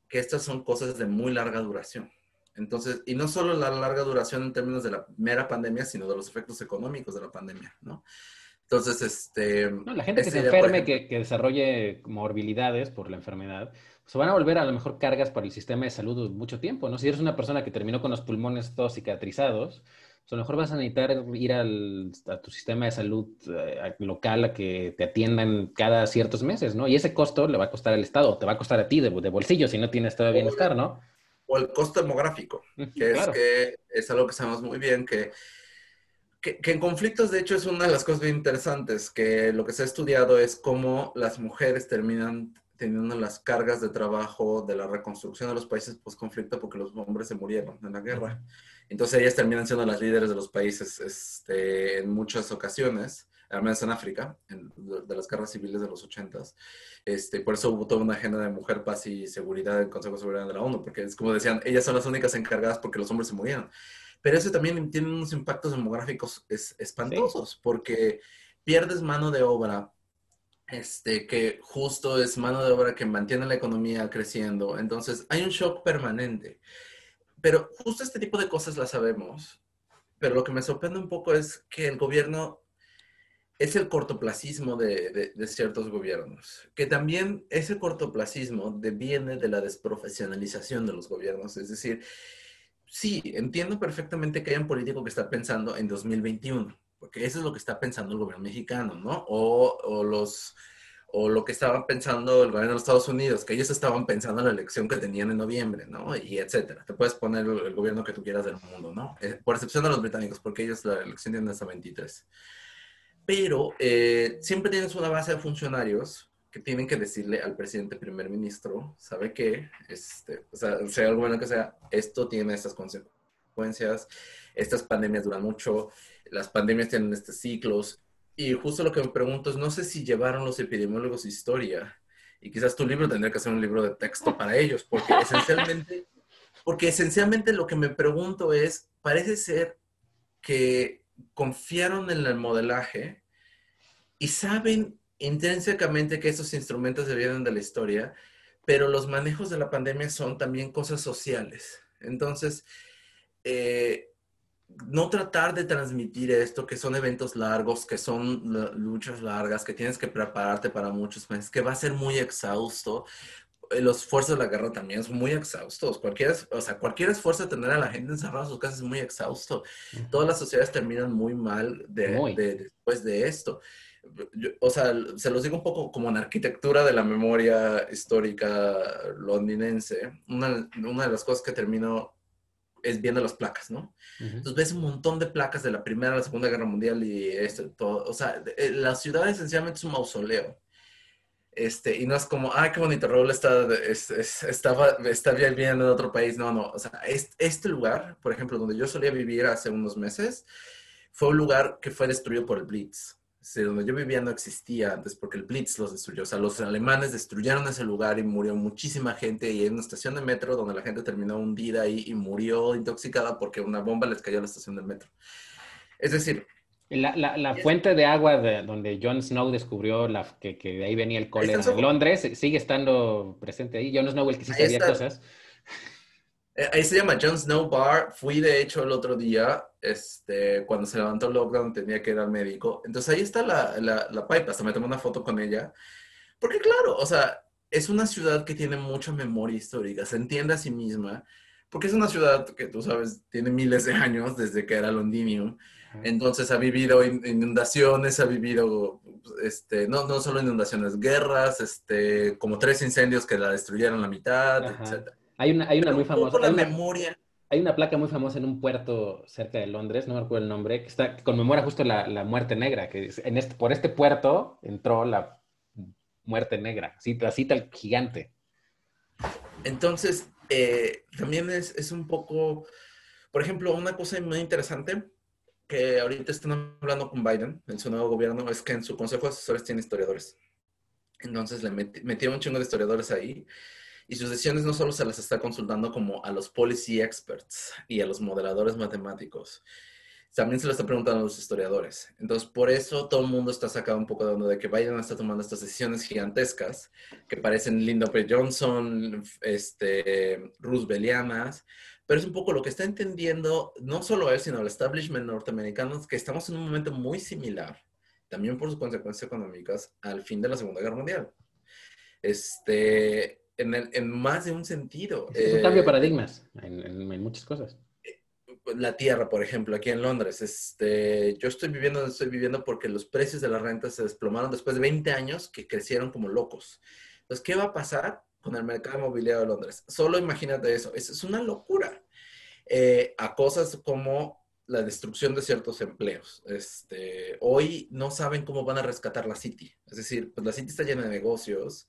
S2: que estas son cosas de muy larga duración. Entonces, y no solo la larga duración en términos de la mera pandemia, sino de los efectos económicos de la pandemia, ¿no? Entonces, este...
S1: la gente que se enferme, que, que, desarrolle morbilidades por la enfermedad, se van a volver a lo mejor cargas para el sistema de salud mucho tiempo, ¿no? Si eres una persona que terminó con los pulmones todos cicatrizados, a lo mejor vas a necesitar ir al, a tu sistema de salud eh, local a que te atiendan cada ciertos meses, ¿no? Y ese costo le va a costar al Estado, te va a costar a ti de, bolsillo si no tienes todo bienestar, ¿no?
S2: O el costo demográfico, que es que es algo que sabemos muy bien, que, que, que, en conflictos, de hecho, es una de las cosas bien interesantes, que lo que se ha estudiado es cómo las mujeres terminan teniendo las cargas de trabajo de la reconstrucción de los países post-conflicto porque los hombres se murieron en la guerra. Entonces ellas terminan siendo las líderes de los países este, en muchas ocasiones, al menos en África, de las guerras civiles de los ochentas. Este, por eso hubo toda una agenda de mujer, paz y seguridad en el Consejo de Seguridad de la ONU, porque es como decían, ellas son las únicas encargadas porque los hombres se murieron. Pero eso también tiene unos impactos demográficos espantosos, porque pierdes mano de obra este, que justo es mano de obra que mantiene la economía creciendo. Entonces, hay un shock permanente. Pero justo este tipo de cosas las sabemos. Pero lo que me sorprende un poco es que el gobierno es el cortoplacismo de, de, ciertos gobiernos, que también ese cortoplacismo viene de la desprofesionalización de los gobiernos. Es decir, sí, entiendo perfectamente que hay un político que está pensando en 2021 porque eso es lo que está pensando el gobierno mexicano, ¿no? O, o los, o lo que estaba pensando el gobierno de los Estados Unidos, que ellos estaban pensando en la elección que tenían en noviembre, ¿no? Y etcétera. Te puedes poner el gobierno que tú quieras del mundo, ¿no? Eh, por excepción de los británicos, porque ellos la elección tienen hasta 23. Pero eh, siempre tienes una base de funcionarios que tienen que decirle al presidente primer ministro, ¿sabe qué? Este, o sea, sea algo bueno que sea, esto tiene estas consecuencias, estas pandemias duran mucho, las pandemias tienen estos ciclos. Y justo lo que me pregunto es, no sé si llevaron los epidemiólogos historia, y quizás tu libro tendría que ser un libro de texto para ellos, porque esencialmente, porque esencialmente lo que me pregunto es, parece ser que confiaron en el modelaje y saben intrínsecamente que esos instrumentos se vienen de la historia, pero los manejos de la pandemia son también cosas sociales. Entonces, eh, no tratar de transmitir esto, que son eventos largos, que son luchas largas, que tienes que prepararte para muchos meses, que va a ser muy exhausto. Eh, los esfuerzos de la guerra también son muy exhaustos. Cualquier, o sea, cualquier esfuerzo de tener a la gente encerrada en sus casas es muy exhausto. Todas las sociedades terminan muy mal de, después de esto. o sea, se los digo un poco como en arquitectura de la memoria histórica londinense. Una, una de las cosas que termino es viendo las placas, ¿no? Entonces ves un montón de placas de la Primera, la Segunda Guerra Mundial y esto, todo. O sea, eh, la ciudad esencialmente es un mausoleo. Este, y no es como, ay, qué bonito, Raúl está, estaba, está viviendo en otro país. No, no. O sea, este, lugar, por ejemplo, donde yo solía vivir hace unos meses, fue un lugar que fue destruido por el Blitz. Donde yo vivía no existía antes porque el Blitz los destruyó. O sea, los alemanes destruyeron ese lugar y murió muchísima gente. Y hay una estación de metro donde la gente terminó hundida ahí y murió intoxicada porque una bomba les cayó a la estación del metro. Es decir,
S1: la, la, la fuente de agua de, donde Jon Snow descubrió la, que, que, de ahí venía el cólera en Londres sigue estando presente ahí. Jon Snow, el que sí sabía cosas.
S2: Eh, ahí se llama Jon Snow Bar. Fui, de hecho, el otro día, este, cuando se levantó el lockdown, tenía que ir al médico. Entonces ahí está la, la, la pipe. Hasta me tomé una foto con ella. Porque, claro, o sea, es una ciudad que tiene mucha memoria histórica. Se entiende a sí misma. Porque es una ciudad que, tú sabes, tiene miles de años desde que era Londinium. Entonces ha vivido inundaciones, ha vivido, este, no, no solo inundaciones, guerras, este, como tres incendios que la destruyeron la mitad, etc.
S1: Hay una, hay una muy famosa.
S2: Hay una, memoria.
S1: Hay una placa muy famosa en un puerto cerca de Londres, no me acuerdo el nombre, que, está, conmemora justo la, la, muerte negra, que en este, por este puerto entró la muerte negra, cita, cita el gigante.
S2: Entonces, eh, también es, es un poco, por ejemplo, una cosa muy interesante que ahorita están hablando con Biden en su nuevo gobierno es que en su consejo de asesores tiene historiadores. Entonces le metieron un chingo de historiadores ahí y sus decisiones no solo se las está consultando como a los policy experts y a los modeladores matemáticos, también se lo está preguntando a los historiadores. Entonces, por eso todo el mundo está sacado un poco de onda de que Biden está tomando estas decisiones gigantescas que parecen Lyndon B. Johnson, este, Rooseveltianas, pero es un poco lo que está entendiendo no solo él, sino el establishment norteamericano, que estamos en un momento muy similar, también por sus consecuencias económicas, al fin de la Segunda Guerra Mundial. Este, en, en más de un sentido.
S1: Es un cambio de eh, paradigmas en, en, muchas cosas.
S2: La tierra, por ejemplo, aquí en Londres. Este, yo estoy viviendo donde estoy viviendo porque los precios de la renta se desplomaron después de 20 años que crecieron como locos. Entonces, ¿qué va a pasar? con el mercado inmobiliario de Londres. Solo imagínate eso, es, es una locura. Eh, a cosas como la destrucción de ciertos empleos. Este, hoy no saben cómo van a rescatar la City. Es decir, pues la City está llena de negocios.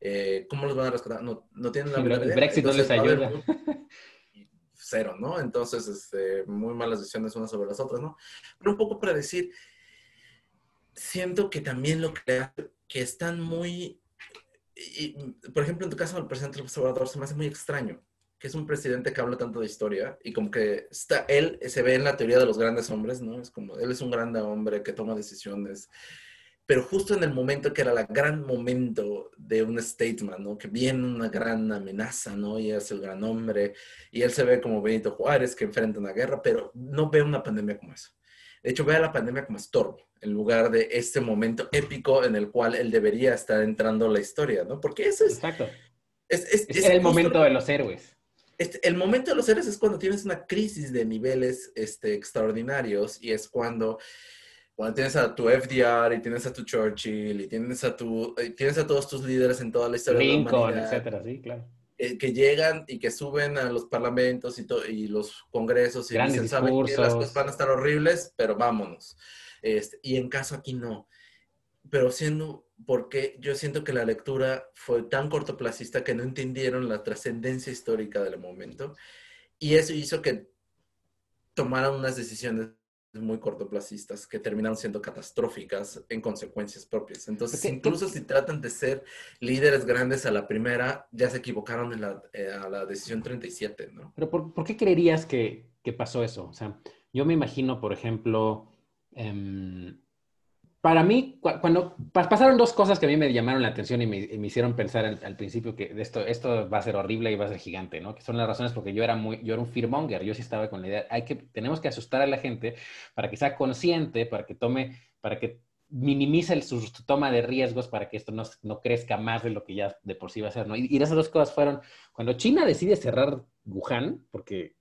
S2: Eh, ¿Cómo los van a rescatar? No, no tienen la
S1: El Brexit no les ayuda.
S2: Cero, ¿no? Entonces, este, muy malas decisiones unas sobre las otras, ¿no? Pero un poco para decir, siento que también lo que, que están muy y, por ejemplo, en tu caso, el presidente López Obrador se me hace muy extraño, que es un presidente que habla tanto de historia y como que está, él se ve en la teoría de los grandes hombres, ¿no? Es como, él es un gran hombre que toma decisiones, pero justo en el momento que era el gran momento de un statement, ¿no? Que viene una gran amenaza, ¿no? Y es el gran hombre, y él se ve como Benito Juárez que enfrenta una guerra, pero no ve una pandemia como eso. De hecho, ve a la pandemia como estorbo, en lugar de este momento épico en el cual él debería estar entrando la historia, ¿no? Porque eso es...
S1: Exacto. Es, el momento de los héroes.
S2: Este, el momento de los héroes es cuando tienes una crisis de niveles este, extraordinarios y es cuando, cuando tienes a tu FDR y tienes a tu Churchill y tienes a, tu, y tienes a todos tus líderes en toda la historia
S1: de la humanidad. etcétera, sí, claro.
S2: Eh, que llegan y que suben a los parlamentos y, y los congresos y dicen, saben que las cosas van a estar horribles, pero vámonos. Este, y en caso aquí no. Pero siendo, porque yo siento que la lectura fue tan cortoplacista que no entendieron la trascendencia histórica del momento y eso hizo que tomaran unas decisiones muy cortoplacistas que terminaron siendo catastróficas en consecuencias propias. Entonces, incluso si tratan de ser líderes grandes a la primera, ya se equivocaron en la, eh, a la decisión 37, ¿no?
S1: Pero ¿por, qué creerías que, que, pasó eso? O sea, yo me imagino, por ejemplo, eh, para mí, cuando pasaron dos cosas que a mí me llamaron la atención y me, hicieron pensar al, principio que esto, esto va a ser horrible y va a ser gigante, ¿no? Que son las razones porque yo era muy, yo era un fearmonger, yo sí estaba con la idea, hay que, tenemos que asustar a la gente para que sea consciente, para que tome, para que minimice su, toma de riesgos para que esto no, no, crezca más de lo que ya de por sí va a ser, ¿no? Y, y esas dos cosas fueron, cuando China decide cerrar Wuhan, porque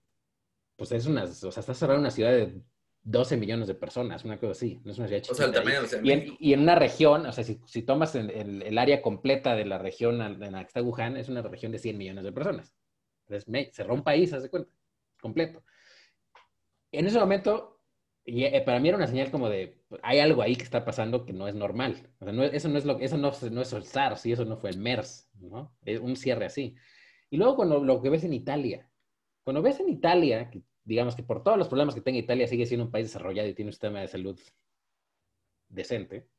S1: pues es una, o sea, está cerrada una ciudad de 12 millones de personas, una cosa así, no es una ciudad
S2: O sea, de
S1: y, en, y en una región, o sea, si, si tomas el, el, el, área completa de la región en la que está Wuhan, es una región de 100 millones de personas. Entonces, me, cerró un país, haz de cuenta, completo. En ese momento, y, eh, para mí era una señal como de, hay algo ahí que está pasando que no es normal. O sea, no, eso no es lo, eso no, no es el SARS y eso no fue el MERS, ¿no? Es un cierre así. Y luego cuando lo que ves en Italia, cuando ves en Italia, que digamos que por todos los problemas que tenga Italia sigue siendo un país desarrollado y tiene un sistema de salud decente.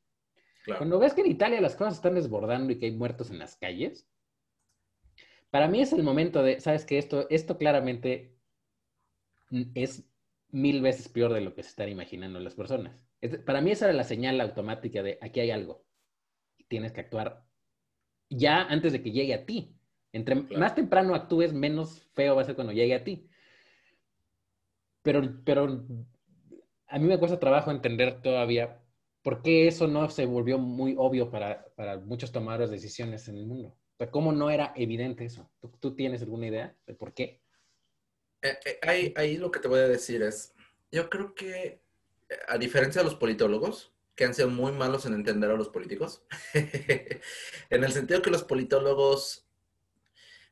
S1: Claro. Cuando ves que en Italia las cosas están desbordando y que hay muertos en las calles, para mí es el momento de, sabes que esto, esto claramente es mil veces peor de lo que se están imaginando las personas. Para mí esa era la señal automática de aquí hay algo y tienes que actuar ya antes de que llegue a ti. Entre claro. más temprano actúes, menos feo va a ser cuando llegue a ti. Pero, pero a mí me cuesta trabajo entender todavía por qué eso no se volvió muy obvio para, para muchos tomadores de decisiones en el mundo. O sea, ¿cómo no era evidente eso? ¿Tú, tú tienes alguna idea de por qué?
S2: Eh, eh, ahí, ahí lo que te voy a decir es, yo creo que a diferencia de los politólogos, que han sido muy malos en entender a los políticos, en el sentido que los politólogos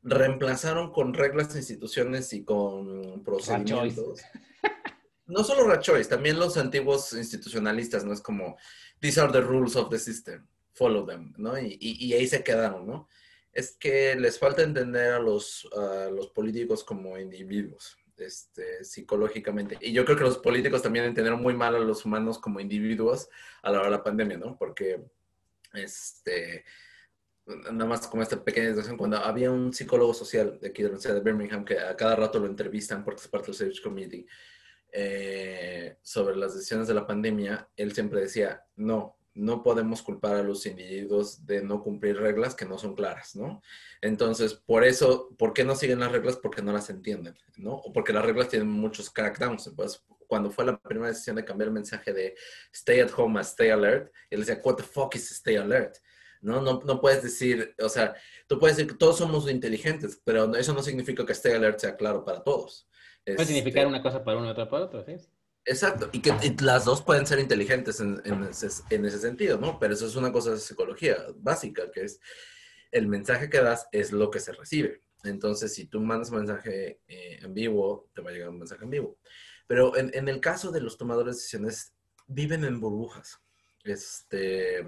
S2: reemplazaron con reglas, instituciones y con procedimientos. No solo Rachois, también los antiguos institucionalistas, ¿no? Es como, these are the rules of the system, follow them, ¿no? Y, y, y ahí se quedaron, ¿no? Es que les falta entender a los, a los políticos como individuos, este, psicológicamente. Y yo creo que los políticos también entendieron muy mal a los humanos como individuos a la hora de la pandemia, ¿no? Porque, este, nada más como esta pequeña situación, cuando había un psicólogo social de aquí de la Universidad de Birmingham que a cada rato lo entrevistan porque es parte del Search Committee eh, sobre las decisiones de la pandemia, él siempre decía, no, no podemos culpar a los individuos de no cumplir reglas que no son claras, ¿no? Entonces, por eso, ¿por qué no siguen las reglas? Porque no las entienden, ¿no? O porque las reglas tienen muchos crackdowns. Pues, cuando fue la primera decisión de cambiar el mensaje de stay at home a stay alert, él decía, what the fuck is stay alert? ¿No? No, no puedes decir, o sea, tú puedes decir que todos somos inteligentes, pero eso no significa que stay alert sea claro para todos.
S1: Puede este, significar una cosa para uno y otra para otro, ¿sí?
S2: Exacto, y que y las dos pueden ser inteligentes en, en, ese, en, ese, sentido, ¿no? Pero eso es una cosa de psicología básica, que es el mensaje que das es lo que se recibe. Entonces, si tú mandas un mensaje eh, en vivo, te va a llegar un mensaje en vivo. Pero en, en el caso de los tomadores de decisiones, viven en burbujas. Este,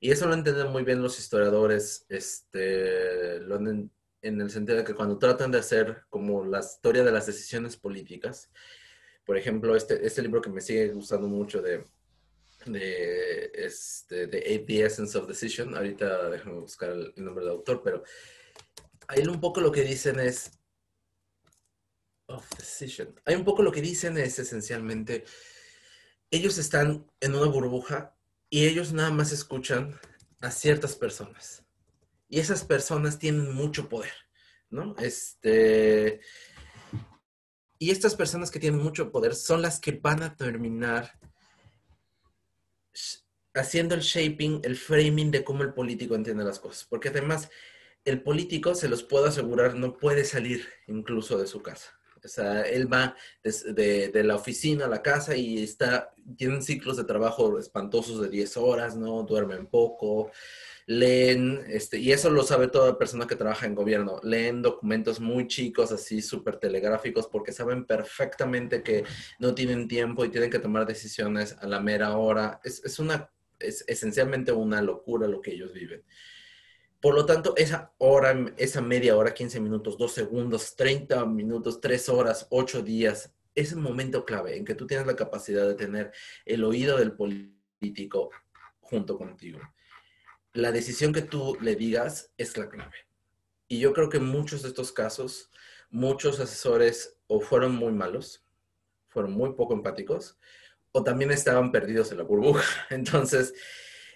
S2: y eso lo entienden muy bien los historiadores, este, en, el sentido de que cuando tratan de hacer como la historia de las decisiones políticas, por ejemplo, este, este libro que me sigue gustando mucho de, de, este, The Essence of Decision, ahorita déjame buscar el, el nombre del autor, pero ahí un poco lo que dicen es, of Decision, hay un poco lo que dicen es esencialmente, ellos están en una burbuja y ellos nada más escuchan a ciertas personas. Y esas personas tienen mucho poder, ¿no? Este, y estas personas que tienen mucho poder son las que van a terminar haciendo el shaping, el framing de cómo el político entiende las cosas. Porque además, el político, se los puedo asegurar, no puede salir incluso de su casa. O sea, él va de, de, la oficina a la casa y está, tienen ciclos de trabajo espantosos de 10 horas, ¿no? Duermen poco, leen, este, y eso lo sabe toda persona que trabaja en gobierno, leen documentos muy chicos, así súper telegráficos, porque saben perfectamente que no tienen tiempo y tienen que tomar decisiones a la mera hora. Es, es una, es esencialmente una locura lo que ellos viven. Por lo tanto, esa hora, esa media hora, 15 minutos, 2 segundos, 30 minutos, 3 horas, 8 días, ese momento clave en que tú tienes la capacidad de tener el oído del político junto contigo. La decisión que tú le digas es la clave. Y yo creo que en muchos de estos casos, muchos asesores o fueron muy malos, fueron muy poco empáticos, o también estaban perdidos en la burbuja. Entonces,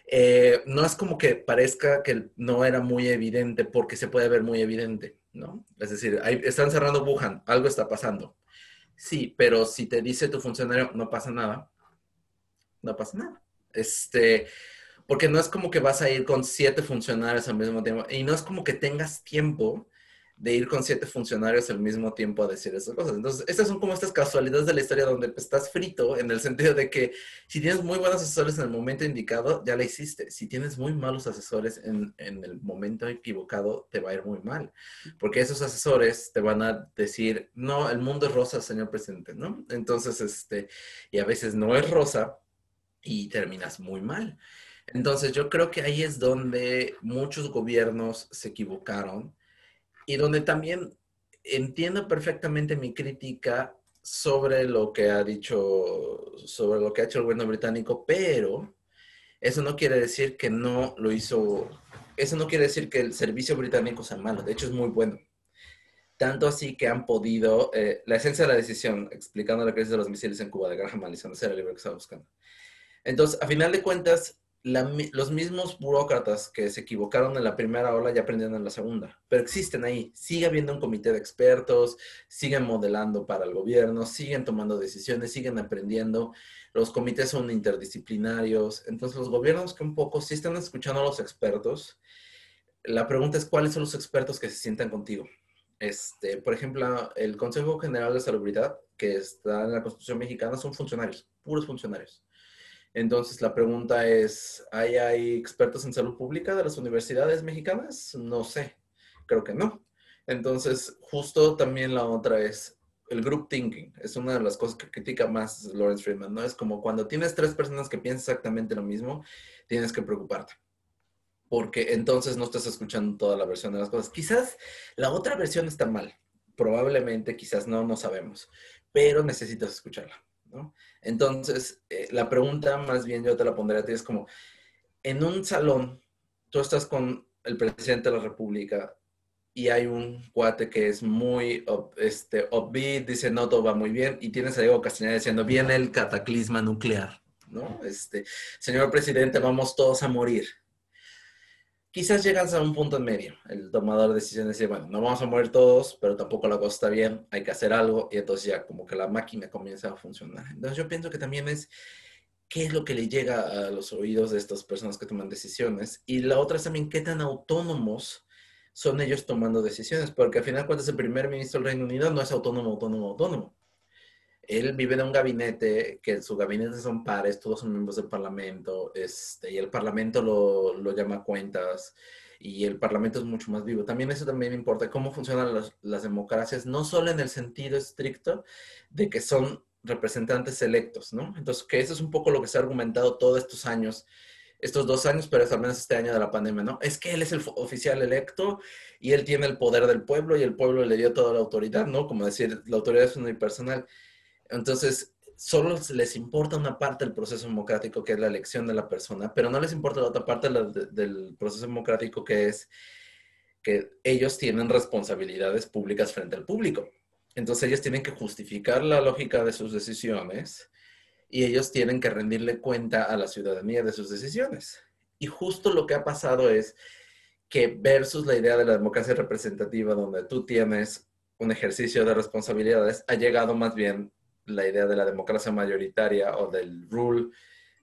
S2: eh, no es como que parezca que no era muy evidente porque se puede ver muy evidente, ¿no? Es decir, están cerrando Wuhan, algo está pasando. Sí, pero si te dice tu funcionario no pasa nada, no pasa nada. Este, porque no es como que vas a ir con siete funcionarios al mismo tiempo y no es como que tengas tiempo de ir con siete funcionarios al mismo tiempo a decir esas cosas. Entonces, estas son como estas casualidades de la historia donde pues, estás frito en el sentido de que si tienes muy buenos asesores en el momento indicado, ya la hiciste. Si tienes muy malos asesores en, en el momento equivocado, te va a ir muy mal. Porque esos asesores te van a decir, no, el mundo es rosa, señor presidente, ¿no? Entonces, este, y a veces no es rosa y terminas muy mal. Entonces, yo creo que ahí es donde muchos gobiernos se equivocaron y donde también entiendo perfectamente mi crítica sobre lo que ha dicho, sobre lo que ha hecho el gobierno británico, pero eso no quiere decir que no lo hizo, eso no quiere decir que el servicio británico sea malo, de hecho es muy bueno. Tanto así que han podido, eh, la esencia de la decisión, explicando la crisis de los misiles en Cuba de Graham Allison, ese era el libro que estaba buscando. Entonces, a final de cuentas, los mismos burócratas que se equivocaron en la primera ola ya aprendieron en la segunda, pero existen ahí. Sigue habiendo un comité de expertos, siguen modelando para el gobierno, siguen tomando decisiones, siguen aprendiendo. Los comités son interdisciplinarios. Entonces, los gobiernos que un poco sí están escuchando a los expertos. La pregunta es, ¿cuáles son los expertos que se sientan contigo? Este, por ejemplo, el Consejo General de Salubridad, que está en la Constitución mexicana, son funcionarios, puros funcionarios entonces la pregunta es, ¿hay, ¿hay expertos en salud pública de las universidades mexicanas? No sé, creo que no. Entonces, justo también la otra es el group thinking. Es una de las cosas que critica más Lawrence Friedman, ¿no? Es como cuando tienes tres personas que piensan exactamente lo mismo, tienes que preocuparte. Porque entonces no estás escuchando toda la versión de las cosas. Quizás la otra versión está mal. Probablemente, quizás no, no sabemos. Pero necesitas escucharla. Entonces, eh, la pregunta más bien yo te la pondré a ti, es como, en un salón, tú estás con el presidente de la República y hay un cuate que es muy este, upbeat, dice, no, todo va muy bien, y tienes a Diego Castañeda diciendo, viene el cataclisma nuclear, ¿no? Este, señor presidente, vamos todos a morir quizás llegas a un punto en medio. El tomador de decisiones dice, bueno, no vamos a morir todos, pero tampoco la cosa está bien, hay que hacer algo y entonces ya como que la máquina comienza a funcionar. Entonces yo pienso que también es qué es lo que le llega a los oídos de estas personas que toman decisiones y la otra es también qué tan autónomos son ellos tomando decisiones, porque al final cuando es el primer ministro del Reino Unido no es autónomo, autónomo, autónomo él vive en un gabinete, que su gabinete son pares, todos son miembros del Parlamento, este, y el Parlamento lo, lo llama cuentas, y el Parlamento es mucho más vivo. También eso también importa, cómo funcionan las, democracias, no solo en el sentido estricto de que son representantes electos, ¿no? Entonces, que eso es un poco lo que se ha argumentado todos estos años, estos dos años, pero es al menos este año de la pandemia, ¿no? Es que él es el oficial electo y él tiene el poder del pueblo y el pueblo le dio toda la autoridad, ¿no? Como decir, la autoridad es unipersonal. Entonces, solo les importa una parte del proceso democrático, que es la elección de la persona, pero no les importa la otra parte del proceso democrático, que es que ellos tienen responsabilidades públicas frente al público. Entonces, ellos tienen que justificar la lógica de sus decisiones y ellos tienen que rendirle cuenta a la ciudadanía de sus decisiones. Y justo lo que ha pasado es que versus la idea de la democracia representativa, donde tú tienes un ejercicio de responsabilidades, ha llegado más bien la idea de la democracia mayoritaria o del rule,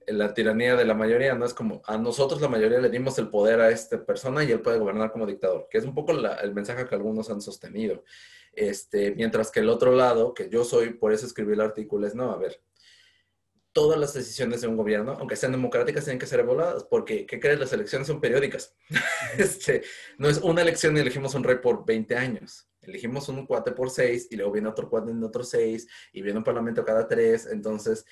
S2: la tiranía de la mayoría, no es como a nosotros la mayoría le dimos el poder a esta persona y él puede gobernar como dictador, que es un poco el mensaje que algunos han sostenido. Este, mientras que el otro lado, que yo soy, por eso escribí el artículo, es no, a ver, todas las decisiones de un gobierno, aunque sean democráticas, tienen que ser evaluadas, porque, ¿qué crees? Las elecciones son periódicas. este, no es una elección y elegimos un rey por 20 años elegimos un cuate por seis y luego viene otro cuate en otro seis y viene un parlamento cada tres. Entonces,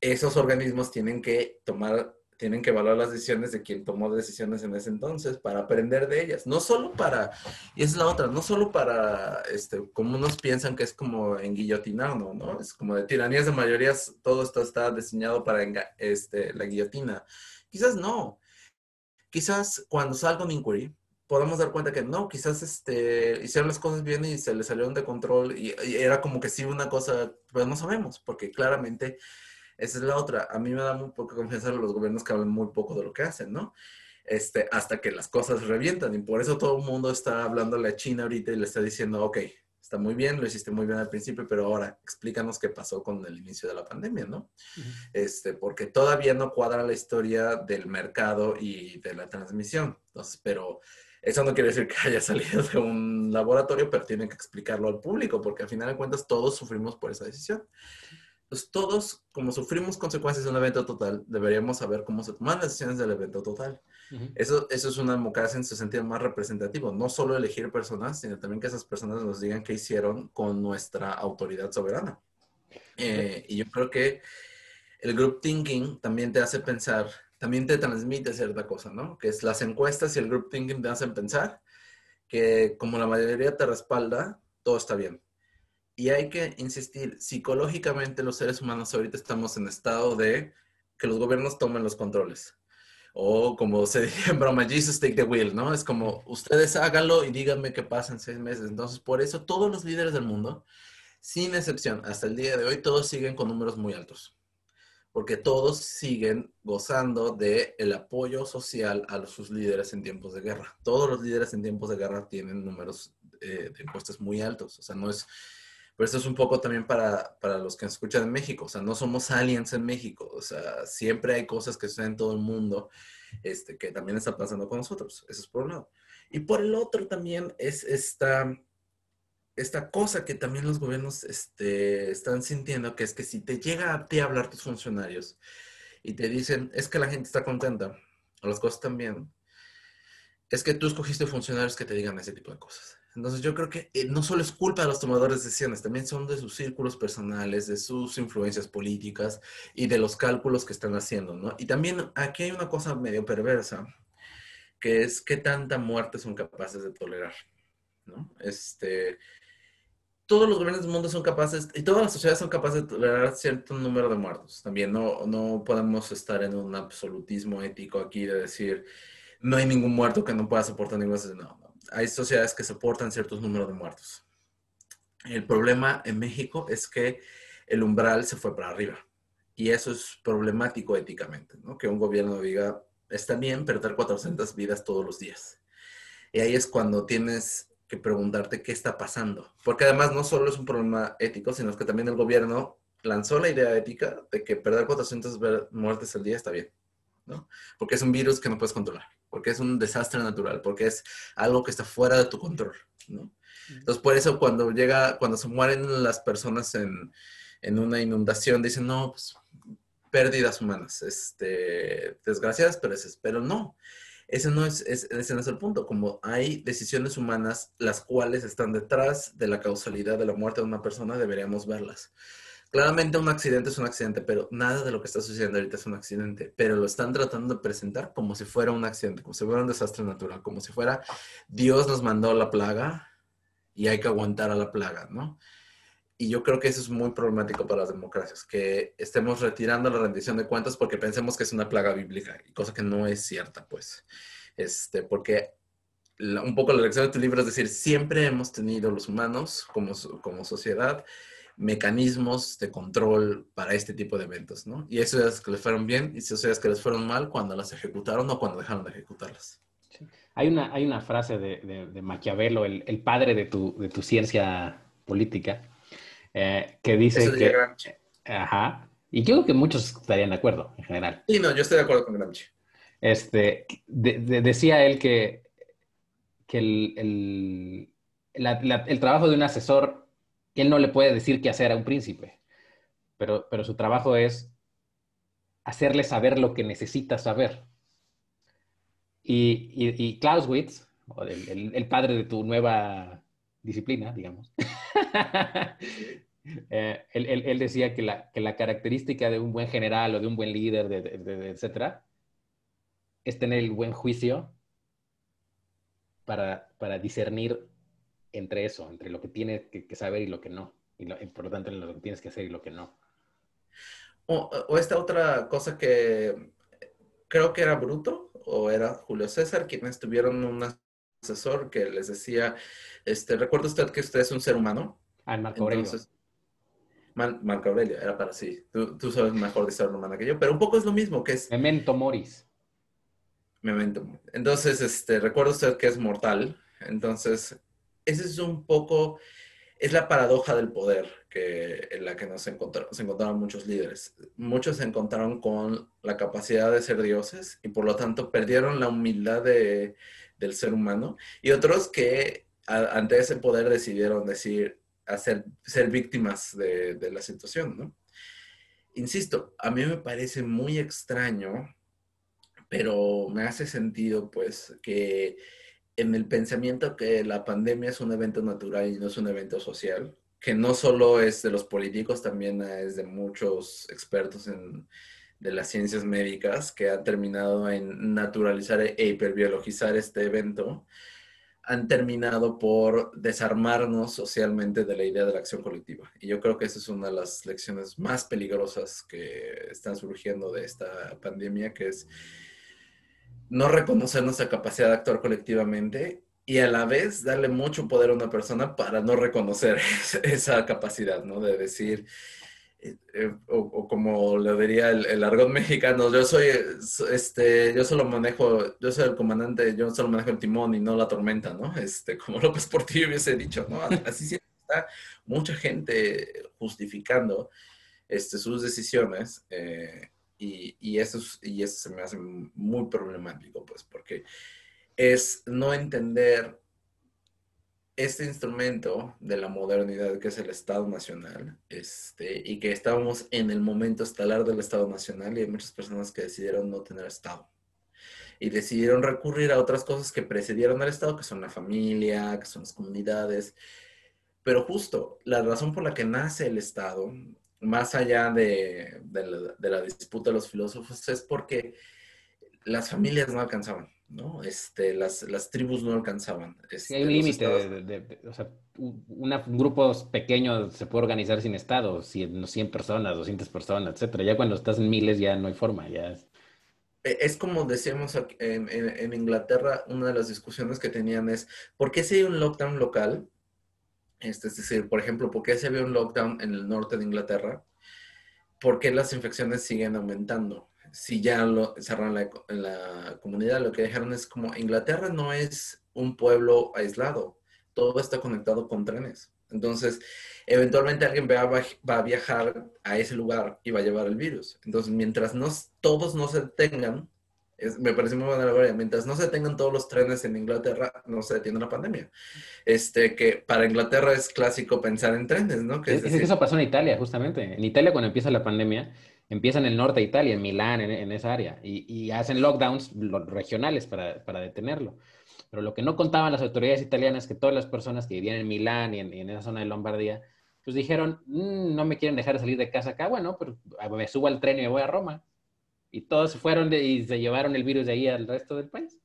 S2: esos organismos tienen que tomar, tienen que evaluar las decisiones de quien tomó decisiones en ese entonces para aprender de ellas. No solo para, y es la otra, no solo para, este, como unos piensan que es como en guillotinar, ¿no? ¿no? Es como de tiranías de mayorías, todo esto está diseñado para este, la guillotina. Quizás no. Quizás cuando salga un inquiry, podemos dar cuenta que no, quizás este, hicieron las cosas bien y se les salieron de control y, era como que sí una cosa, pues no sabemos, porque claramente esa es la otra. A mí me da muy poca confianza los gobiernos que hablan muy poco de lo que hacen, ¿no? Este, hasta que las cosas revientan y por eso todo el mundo está hablándole a China ahorita y le está diciendo, ok, está muy bien, lo hiciste muy bien al principio, pero ahora explícanos qué pasó con el inicio de la pandemia, ¿no? este, porque todavía no cuadra la historia del mercado y de la transmisión. Entonces, pero Eso no quiere decir que haya salido de un laboratorio, pero tienen que explicarlo al público, porque al final de cuentas todos sufrimos por esa decisión. Entonces, todos, como sufrimos consecuencias de un evento total, deberíamos saber cómo se toman las decisiones del evento total. eso, eso es una democracia en su sentido más representativo. No solo elegir personas, sino también que esas personas nos digan qué hicieron con nuestra autoridad soberana. Eh, y yo creo que el group thinking también te hace pensar, también te transmite cierta cosa, ¿no? Que es las encuestas y el group thinking te hacen pensar que como la mayoría te respalda, todo está bien y hay que insistir, psicológicamente los seres humanos ahorita estamos en estado de que los gobiernos tomen los controles. O como se dice en broma, Jesus take the wheel, ¿no? Es como, ustedes háganlo y díganme qué pasa en seis meses. Entonces, por eso todos los líderes del mundo, sin excepción, hasta el día de hoy, todos siguen con números muy altos. Porque todos siguen gozando del el apoyo social a sus líderes en tiempos de guerra. Todos los líderes en tiempos de guerra tienen números eh, de impuestos muy altos. O sea, no es pero esto es un poco también para, para, los que nos escuchan en México. O sea, no somos aliens en México. O sea, siempre hay cosas que suceden en todo el mundo este, que también está pasando con nosotros. Eso es por un lado. Y por el otro también es esta, esta cosa que también los gobiernos este, están sintiendo, que es que si te llega a ti a hablar tus funcionarios y te dicen, es que la gente está contenta, o las cosas también, es que tú escogiste funcionarios que te digan ese tipo de cosas. Entonces yo creo que eh, no solo es culpa de los tomadores de decisiones, también son de sus círculos personales, de sus influencias políticas y de los cálculos que están haciendo, ¿no? Y también aquí hay una cosa medio perversa, que es qué tanta muerte son capaces de tolerar, ¿no? Este, todos los gobiernos del mundo son capaces, y todas las sociedades son capaces de tolerar cierto número de muertos. También no, no podemos estar en un absolutismo ético aquí de decir, no hay ningún muerto que no pueda soportar ningún... No, hay sociedades que soportan ciertos números de muertos. El problema en México es que el umbral se fue para arriba. Y eso es problemático éticamente, ¿no? Que un gobierno diga, está bien perder 400 vidas todos los días. Y ahí es cuando tienes que preguntarte qué está pasando. Porque además no solo es un problema ético, sino que también el gobierno lanzó la idea ética de que perder 400 muertes al día está bien, ¿no? Porque es un virus que no puedes controlar porque es un desastre natural, porque es algo que está fuera de tu control, ¿no? Entonces, por eso cuando llega, cuando se mueren las personas en, en una inundación, dicen, no, pues, pérdidas humanas, este, desgraciadas, pero, ese, pero no. Ese no es, ese no es el punto. Como hay decisiones humanas las cuales están detrás de la causalidad de la muerte de una persona, deberíamos verlas. Claramente un accidente es un accidente, pero nada de lo que está sucediendo ahorita es un accidente, pero lo están tratando de presentar como si fuera un accidente, como si fuera un desastre natural, como si fuera Dios nos mandó la plaga y hay que aguantar a la plaga, ¿no? Y yo creo que eso es muy problemático para las democracias, que estemos retirando la rendición de cuentas porque pensemos que es una plaga bíblica, cosa que no es cierta, pues. Este, porque un poco la lección de tu libro es decir, siempre hemos tenido los humanos como, como sociedad mecanismos de control para este tipo de eventos, ¿no? Y eso es que les fueron bien y eso es que les fueron mal cuando las ejecutaron o cuando dejaron de ejecutarlas.
S1: Hay, una, hay una frase de, de, Maquiavelo, el, el, padre de tu, de tu ciencia política, eh, que dice que... Gramsci. Ajá. Y yo creo que muchos estarían de acuerdo, en general.
S2: Sí, no, yo estoy de acuerdo con Gramsci.
S1: Este, decía él que, que el, el, el trabajo de un asesor él no le puede decir qué hacer a un príncipe, pero, pero su trabajo es hacerle saber lo que necesita saber. Y, y, Clausewitz, el, padre de tu nueva disciplina, digamos, eh, él, decía que la, que la, característica de un buen general o de un buen líder, de, etcétera, es tener el buen juicio para, para discernir entre eso, entre lo que tienes que, saber y lo que no. Y, lo, por lo tanto, lo que tienes que hacer y lo que no.
S2: O, esta otra cosa que creo que era Bruto o era Julio César, quienes tuvieron un asesor que les decía, este, ¿recuerda usted que usted es un ser humano?
S1: Ah, Marco Aurelio.
S2: Marco Aurelio, era para sí. Tú, sabes mejor de ser humana que yo, pero un poco es lo mismo, que es...
S1: Memento Moris.
S2: Memento. Entonces, este, recuerda usted que es mortal. Entonces, ese es un poco, es la paradoja del poder que, en la que nos encontraron, se encontraron muchos líderes. Muchos se encontraron con la capacidad de ser dioses y por lo tanto perdieron la humildad de, del ser humano, y otros que ante ese poder decidieron decir, hacer, ser víctimas de, de la situación, ¿no? Insisto, a mí me parece muy extraño, pero me hace sentido, pues, que en el pensamiento que la pandemia es un evento natural y no es un evento social, que no solo es de los políticos, también es de muchos expertos en, de las ciencias médicas que han terminado en naturalizar e hiperbiologizar este evento, han terminado por desarmarnos socialmente de la idea de la acción colectiva. Y yo creo que esa es una de las lecciones más peligrosas que están surgiendo de esta pandemia, que es no reconocer nuestra capacidad de actuar colectivamente y a la vez darle mucho poder a una persona para no reconocer esa capacidad, ¿no? De decir, eh, o, como lo diría el, el, mexicano, yo soy, este, yo solo manejo, yo soy el comandante, yo solo manejo el timón y no la tormenta, ¿no? Este, como López Portillo hubiese dicho, ¿no? Así siempre está mucha gente justificando este, sus decisiones eh, y, y, eso, y eso se me hace muy problemático, pues, porque es no entender este instrumento de la modernidad que es el Estado Nacional, este, y que estábamos en el momento estelar del Estado Nacional y hay muchas personas que decidieron no tener Estado. Y decidieron recurrir a otras cosas que precedieron al Estado, que son la familia, que son las comunidades. Pero justo la razón por la que nace el Estado, más allá de, la disputa de los filósofos, es porque las familias no alcanzaban ¿no? Este, las, las tribus no alcanzaban.
S1: Este, hay un límite, o sea, un grupo pequeño se puede organizar sin Estado, 100, 100 personas, 200 personas, etcétera. Ya cuando estás en miles ya no hay forma, ya es...
S2: E, es como decíamos en, en, en, Inglaterra, una de las discusiones que tenían es, ¿por qué si hay un lockdown local? Este, es decir, por ejemplo, ¿por qué se había un lockdown en el norte de Inglaterra? ¿Por qué las infecciones siguen aumentando? Si ya lo cerraron la, la comunidad, lo que dejaron es como Inglaterra no es un pueblo aislado, todo está conectado con trenes. Entonces, eventualmente alguien va a, va a viajar a ese lugar y va a llevar el virus. Entonces, mientras no, todos no se detengan, es, me parece muy buena la mientras no se detengan todos los trenes en Inglaterra, no se detiene la pandemia. Este, que para Inglaterra es clásico pensar en trenes, ¿no?
S1: Que es, es, eso pasó en Italia, justamente. En Italia, cuando empieza la pandemia, empiezan en el norte de Italia, en Milán, en, esa área, y, hacen lockdowns regionales para, detenerlo. Pero lo que no contaban las autoridades italianas es que todas las personas que vivían en Milán y en, esa zona de Lombardía, pues dijeron, mm, no me quieren dejar salir de casa acá, bueno, pero ah, me subo al tren y me voy a Roma. Y todos fueron y se llevaron el virus de ahí al resto del país.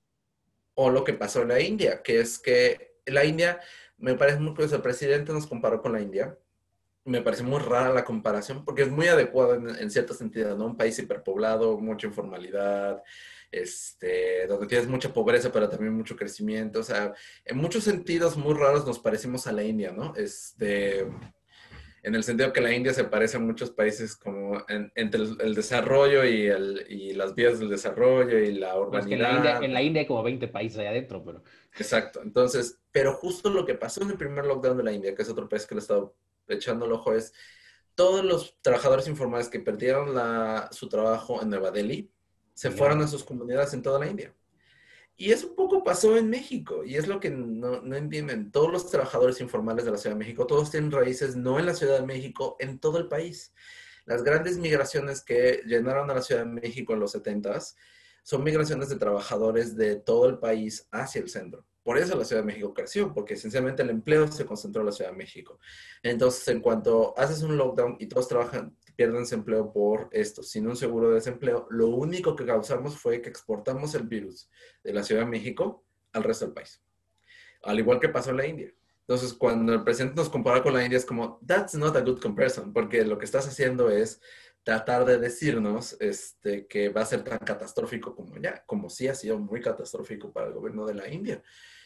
S2: O lo que pasó en la India, que es que la India, me parece muy curioso, el presidente nos comparó con la India, me parece muy rara la comparación porque es muy adecuada en, en cierto sentido, ¿no? Un país hiperpoblado, mucha informalidad, este, donde tienes mucha pobreza, pero también mucho crecimiento. O sea, en muchos sentidos muy raros nos parecemos a la India, ¿no? Este, en el sentido que la India se parece a muchos países como entre el, desarrollo y, el, y, las vías del desarrollo y la urbanidad.
S1: en, la India, en la India hay como 20 países allá adentro, pero...
S2: Exacto. Entonces, pero justo lo que pasó en el primer lockdown de la India, que es otro país que ha estado echando el ojo es todos los trabajadores informales que perdieron la, su trabajo en Nueva Delhi se fueron a sus comunidades en toda la India. Y eso un poco pasó en México, y es lo que no, no, entienden. Todos los trabajadores informales de la Ciudad de México, todos tienen raíces no en la Ciudad de México, en todo el país. Las grandes migraciones que llenaron a la Ciudad de México en los 70s son migraciones de trabajadores de todo el país hacia el centro. Por eso la Ciudad de México creció, porque esencialmente el empleo se concentró en la Ciudad de México. Entonces, en cuanto haces un lockdown y todos trabajan, pierden su empleo por esto, sin un seguro de desempleo, lo único que causamos fue que exportamos el virus de la Ciudad de México al resto del país. Al igual que pasó en la India. Entonces, cuando el presidente nos compara con la India, es como, that's not a good comparison, porque lo que estás haciendo es tratar de decirnos este, que va a ser tan catastrófico como ya, como sí ha sido muy catastrófico para el gobierno de la India.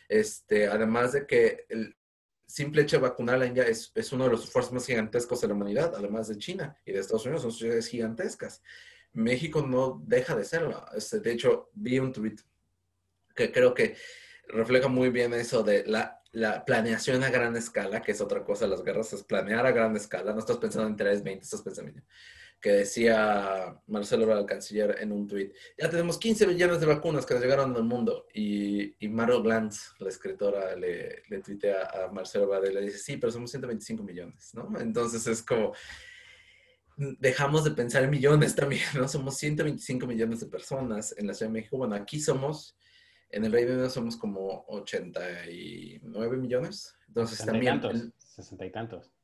S2: Este, además de que el simple hecho de vacunar a India es, uno de los esfuerzos más gigantescos de la humanidad, además de China y de Estados Unidos, son sociedades gigantescas. México no deja de serlo. Este, de hecho, vi un tweet que creo que refleja muy bien eso de la, la, planeación a gran escala, que es otra cosa las guerras, es planear a gran escala. No estás pensando en 3, 20, estás pensando en que decía Marcelo el canciller en un tuit, ya tenemos 15 millones de vacunas que llegaron al mundo. Y, y Maro Glantz, la escritora, le, le tuitea a Marcelo Ebrard y le dice, sí, pero somos 125 millones, ¿no? Entonces es como, dejamos de pensar en millones también, ¿no? Somos 125 millones de personas en la Ciudad de México. Bueno, aquí somos, en el Reino Unido somos como 89 millones. Entonces también...
S1: Tantos, 60 y tantos.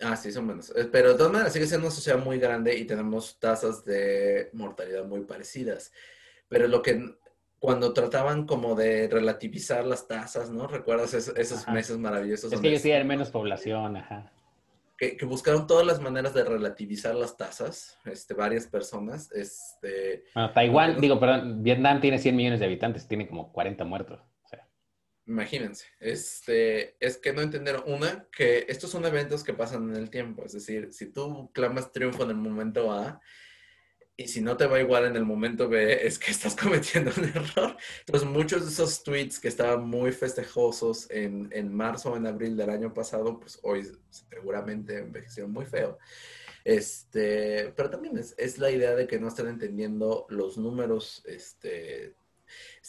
S2: Ah, sí, son menos. Eh, pero de todas maneras sigue siendo una sociedad muy grande y tenemos tasas de mortalidad muy parecidas. Pero lo que cuando trataban como de relativizar las tasas, ¿no? ¿Recuerdas esos, meses maravillosos?
S1: Es que ellos menos población, ajá.
S2: Que, buscaron todas las maneras de relativizar las tasas, este, varias personas. Este,
S1: bueno, Taiwán, digo, perdón, Vietnam tiene 100 millones de habitantes, tiene como 40 muertos.
S2: Imagínense, este, es que no entendieron, una, que estos son eventos que pasan en el tiempo, es decir, si tú clamas triunfo en el momento A y si no te va igual en el momento B, es que estás cometiendo un error. Entonces, muchos de esos tweets que estaban muy festejosos en, en marzo o en abril del año pasado, pues hoy seguramente envejecieron muy feo. Este, pero también es, es la idea de que no están entendiendo los números este,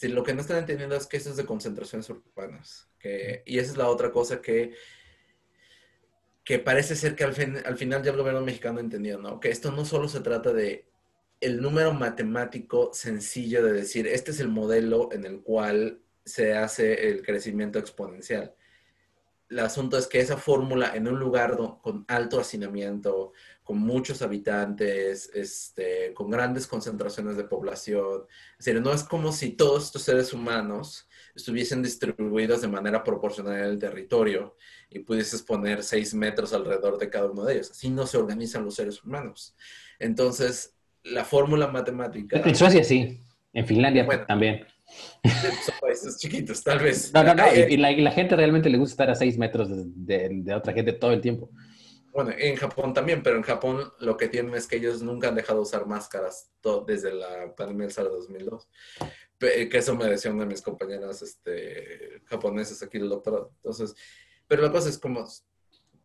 S2: lo que no están entendiendo es que eso es de concentraciones urbanas. Y esa es la otra cosa que, que parece ser que al, al final ya el gobierno mexicano entendió, ¿no? Que esto no solo se trata de el número matemático sencillo de decir, este es el modelo en el cual se hace el crecimiento exponencial. El asunto es que esa fórmula en un lugar con alto hacinamiento, con muchos habitantes, este, con grandes concentraciones de población. Es decir, no es como si todos estos seres humanos estuviesen distribuidos de manera proporcional en el territorio y pudieses poner seis metros alrededor de cada uno de ellos. Así no se organizan los seres humanos. Entonces, la fórmula matemática...
S1: En Suecia sí, en Finlandia también.
S2: Son países chiquitos, tal vez.
S1: No, no, no. Y, la, gente realmente le gusta estar a seis metros de otra gente todo el tiempo.
S2: Bueno, en Japón también, pero en Japón lo que tienen es que ellos nunca han dejado de usar máscaras desde la pandemia del SARS 2002. Que eso me decía una de mis compañeras este, japonesas aquí del doctorado. Entonces, pero la cosa es como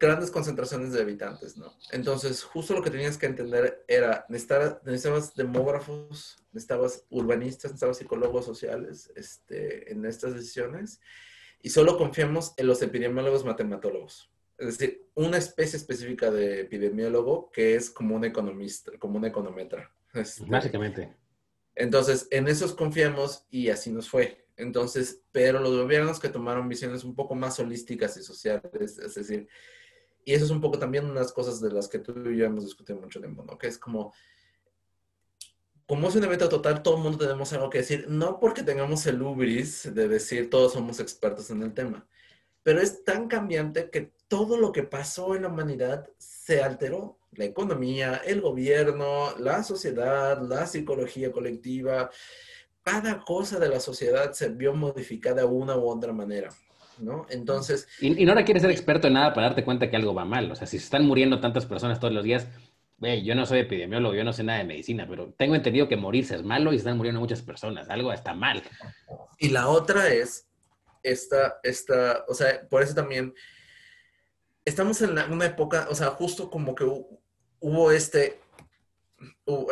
S2: grandes concentraciones de habitantes, ¿no? Entonces, justo lo que tenías que entender era, necesitabas, demógrafos, necesitabas urbanistas, necesitabas psicólogos sociales este, en estas decisiones, y solo confiamos en los epidemiólogos matematólogos es decir, una especie específica de epidemiólogo que es como un economista, como un econometra.
S1: Este, Básicamente.
S2: Entonces, en esos confiamos y así nos fue. Entonces, pero los gobiernos que tomaron visiones un poco más holísticas y sociales, es decir, y eso es un poco también unas cosas de las que tú y yo hemos discutido mucho tiempo, ¿no? Que es como, como es un evento total, todo el mundo tenemos algo que decir, no porque tengamos el ubris de decir todos somos expertos en el tema, pero es tan cambiante que todo lo que pasó en la humanidad se alteró. La economía, el gobierno, la sociedad, la psicología colectiva, cada cosa de la sociedad se vio modificada de una u otra manera. ¿no? Entonces...
S1: Y, no requieres ser experto en nada para darte cuenta que algo va mal. O sea, si se están muriendo tantas personas todos los días, yo no soy epidemiólogo, yo no sé nada de medicina, pero tengo entendido que morirse es malo y están muriendo muchas personas. Algo está mal.
S2: Y la otra es esta, esta, o sea, por eso también estamos en una época, o sea, justo como que hubo este,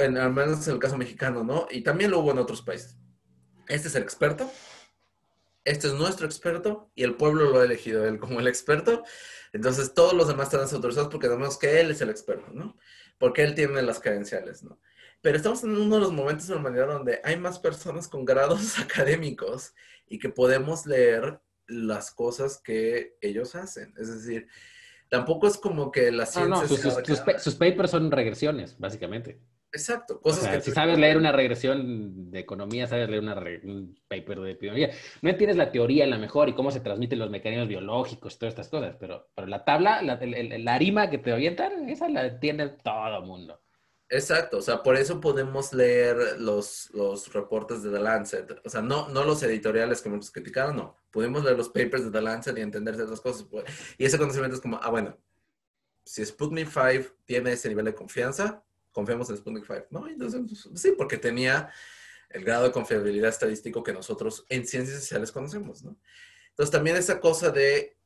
S2: en, al menos en el caso mexicano, ¿no? Y también lo hubo en otros países. Este es el experto, este es nuestro experto y el pueblo lo ha elegido él como el experto. Entonces todos los demás están autorizados porque sabemos que él es el experto, ¿no? Porque él tiene las credenciales, ¿no? Pero estamos en uno de los momentos de la humanidad donde hay más personas con grados académicos y que podemos leer las cosas que ellos hacen. Es decir, tampoco es como que la ciencia... No,
S1: no, sus, papers son regresiones, básicamente.
S2: Exacto.
S1: Cosas que si sabes leer una regresión de economía, sabes leer una un paper de epidemiología. No entiendes la teoría la mejor y cómo se transmiten los mecanismos biológicos, todas estas cosas, pero, pero la tabla, la, la arima que te avientan, esa la entiende todo el mundo.
S2: Exacto, o sea, por eso podemos leer los, los reportes de The Lancet. O sea, no, no los editoriales que muchos criticaron, no. Podemos leer los papers de The Lancet y entender ciertas cosas. Y ese conocimiento es como, ah, bueno, si Sputnik 5 tiene ese nivel de confianza, confiamos en Sputnik 5, ¿no? Sí, porque tenía el grado de confiabilidad estadístico que nosotros en ciencias sociales conocemos, ¿no? Entonces, también esa cosa de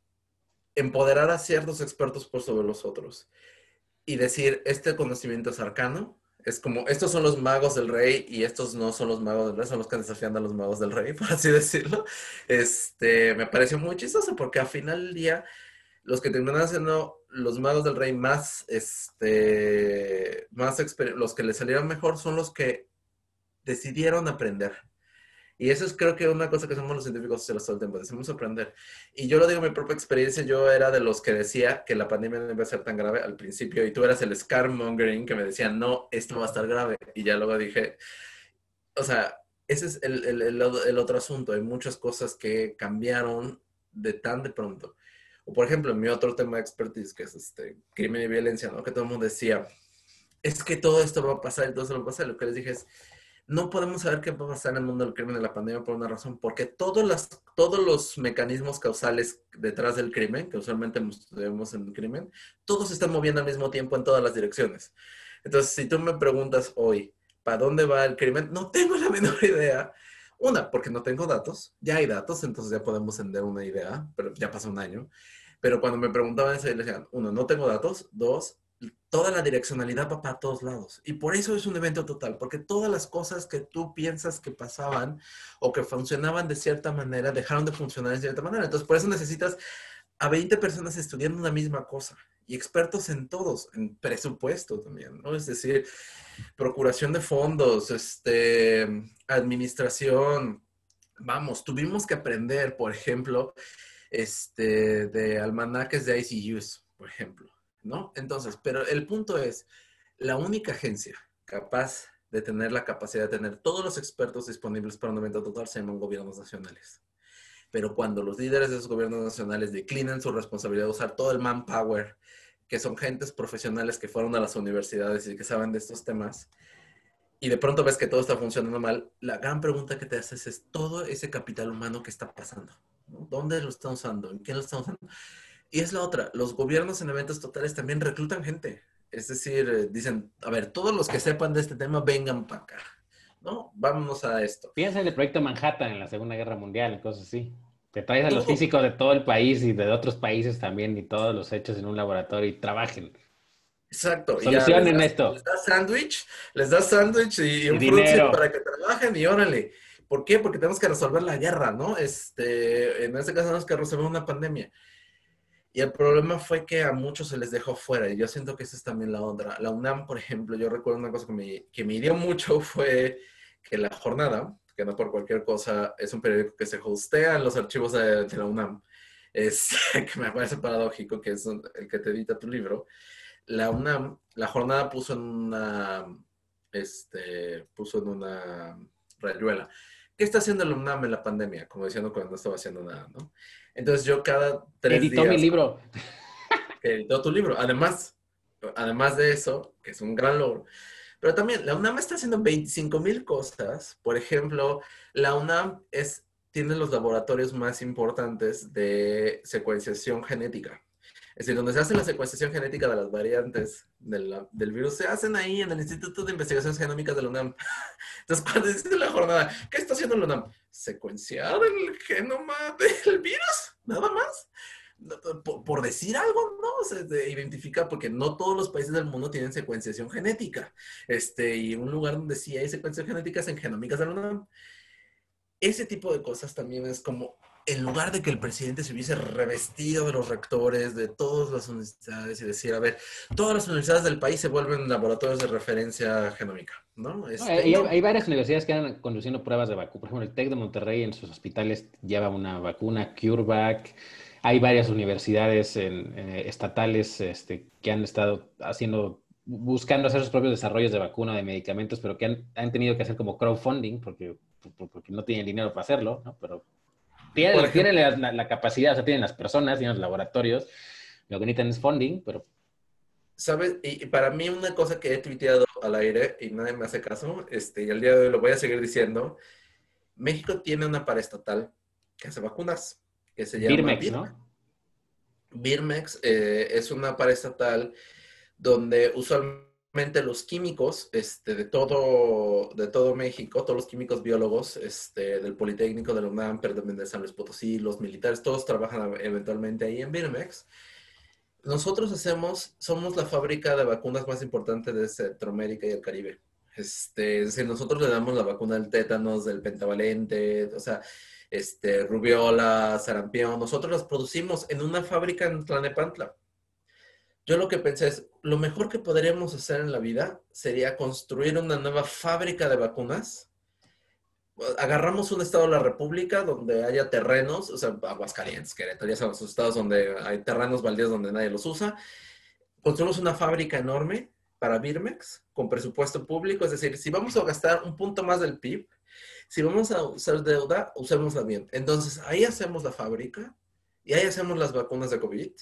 S2: empoderar a ciertos expertos por sobre los otros y decir, este conocimiento es arcano, es como, estos son los magos del rey y estos no son los magos del rey, son los que desafian a los magos del rey, por así decirlo. Este, me pareció muy chistoso porque al final del día, los que terminaron siendo los magos del rey más, este, más, los que les salieron mejor son los que decidieron aprender. Y eso es creo que una cosa que somos los científicos los todo el tiempo, decimos aprender. Y yo lo digo en mi propia experiencia, yo era de los que decía que la pandemia no iba a ser tan grave al principio y tú eras el scarmongering que me decía, no, esto va a estar grave. Y ya luego dije, o sea, ese es el, el, el, otro asunto, hay muchas cosas que cambiaron de tan de pronto. O por ejemplo, mi otro tema de expertise, que es este, crimen y violencia, ¿no? Que todo el mundo decía, es que todo esto va a pasar y todo eso va a pasar. Lo que les dije es, no podemos saber qué va a pasar en el mundo del crimen en la pandemia por una razón, porque todos, las, todos los mecanismos causales detrás del crimen, que usualmente vemos en el crimen, todos se están moviendo al mismo tiempo en todas las direcciones. Entonces, si tú me preguntas hoy, ¿para dónde va el crimen? No tengo la menor idea. Una, porque no tengo datos. Ya hay datos, entonces ya podemos entender una idea, pero ya pasó un año. Pero cuando me preguntaban eso, decían, uno, no tengo datos. Dos, toda la direccionalidad va para todos lados. Y por eso es un evento total, porque todas las cosas que tú piensas que pasaban o que funcionaban de cierta manera, dejaron de funcionar de cierta manera. Entonces, por eso necesitas a 20 personas estudiando una misma cosa y expertos en todos, en presupuesto también, ¿no? Es decir, procuración de fondos, este, administración. Vamos, tuvimos que aprender, por ejemplo, este, de almanaques de ICUs, por ejemplo ¿no? Entonces, pero el punto es, la única agencia capaz de tener la capacidad de tener todos los expertos disponibles para un evento total se llaman gobiernos nacionales. Pero cuando los líderes de esos gobiernos nacionales declinan su responsabilidad de usar todo el manpower, que son gentes profesionales que fueron a las universidades y que saben de estos temas, y de pronto ves que todo está funcionando mal, la gran pregunta que te haces es todo ese capital humano que está pasando. ¿Dónde lo están usando? ¿En qué lo están usando? Y es la otra, los gobiernos en eventos totales también reclutan gente. Es decir, eh, dicen, a ver, todos los que sepan de este tema vengan para acá. ¿No? Vámonos a esto.
S1: Piensa en el proyecto Manhattan en la Segunda Guerra Mundial y cosas así. Te traes a los físicos de todo el país y de otros países también y todos los hechos en un laboratorio y trabajen.
S2: Exacto.
S1: Solucionen esto.
S2: Les das sándwich, les das sándwich y, un para que trabajen y órale. ¿Por qué? Porque tenemos que resolver la guerra, ¿no? Este, en este caso tenemos que resolver una pandemia. Y el problema fue que a muchos se les dejó fuera, y yo siento que esa es también la otra. La UNAM, por ejemplo, yo recuerdo una cosa que me, que me hirió mucho fue que la jornada, que no por cualquier cosa, es un periódico que se hostea en los archivos de, la UNAM, es, que me parece paradójico, que es el que te edita tu libro. La UNAM, la jornada puso en una, este, puso en una rayuela. ¿Qué está haciendo la UNAM en la pandemia? Como diciendo cuando no estaba haciendo nada, ¿no? Entonces yo cada tres
S1: Editó mi libro.
S2: Editó tu libro. Además, además de eso, que es un gran logro. Pero también la UNAM está haciendo 25 mil cosas. Por ejemplo, la UNAM es, tiene los laboratorios más importantes de secuenciación genética. Es decir, donde se hace la secuenciación genética de las variantes del, virus, se hacen ahí en el Instituto de Investigaciones Genómicas de la UNAM. Entonces, cuando dice la jornada, ¿qué está haciendo la UNAM? Secuenciar el genoma del virus, nada más. Por, decir algo, ¿no? Se identifica porque no todos los países del mundo tienen secuenciación genética. Este, y un lugar donde sí hay secuenciación genética es en genómicas de la UNAM. Ese tipo de cosas también es como en lugar de que el presidente se hubiese revestido de los rectores de todas las universidades y decir, a ver, todas las universidades del país se vuelven laboratorios de referencia genómica, ¿no?
S1: Este, hay, varias universidades que están conduciendo pruebas de vacuna. Por ejemplo, el TEC de Monterrey en sus hospitales lleva una vacuna CureVac. Hay varias universidades eh, estatales este, que han estado haciendo buscando hacer sus propios desarrollos de vacuna, de medicamentos, pero que han, han tenido que hacer como crowdfunding porque, porque no tienen dinero para hacerlo, ¿no? Pero tienen, la, capacidad, o sea, tienen las personas, tienen los laboratorios, lo que necesitan es funding, pero...
S2: ¿Sabes? Y, para mí una cosa que he tuiteado al aire y nadie me hace caso, este, y al día de hoy lo voy a seguir diciendo, México tiene una paraestatal que hace vacunas, que se llama
S1: Birmex, ¿no?
S2: Birmex eh, es una paraestatal donde usualmente los químicos este, de, todo, de todo México, todos los químicos biólogos este, del Politécnico, de la UNAM, también de San Luis Potosí, los militares, todos trabajan eventualmente ahí en Birmex. nosotros hacemos, somos la fábrica de vacunas más importante de Centroamérica y el Caribe. Este, nosotros le damos la vacuna del tétanos, del pentavalente, o sea, este, rubiola, sarampión. Nosotros las producimos en una fábrica en Tlanepantla. Yo lo que pensé es, lo mejor que podríamos hacer en la vida sería construir una nueva fábrica de vacunas. Agarramos un estado de la República donde haya terrenos, o sea, Aguascalientes, Querétaro, ya sabes, estados donde hay terrenos baldíos donde nadie los usa. Construimos una fábrica enorme para Birmex con presupuesto público, es decir, si vamos a gastar un punto más del PIB, si vamos a usar deuda, usémosla bien. Entonces, ahí hacemos la fábrica y ahí hacemos las vacunas de COVID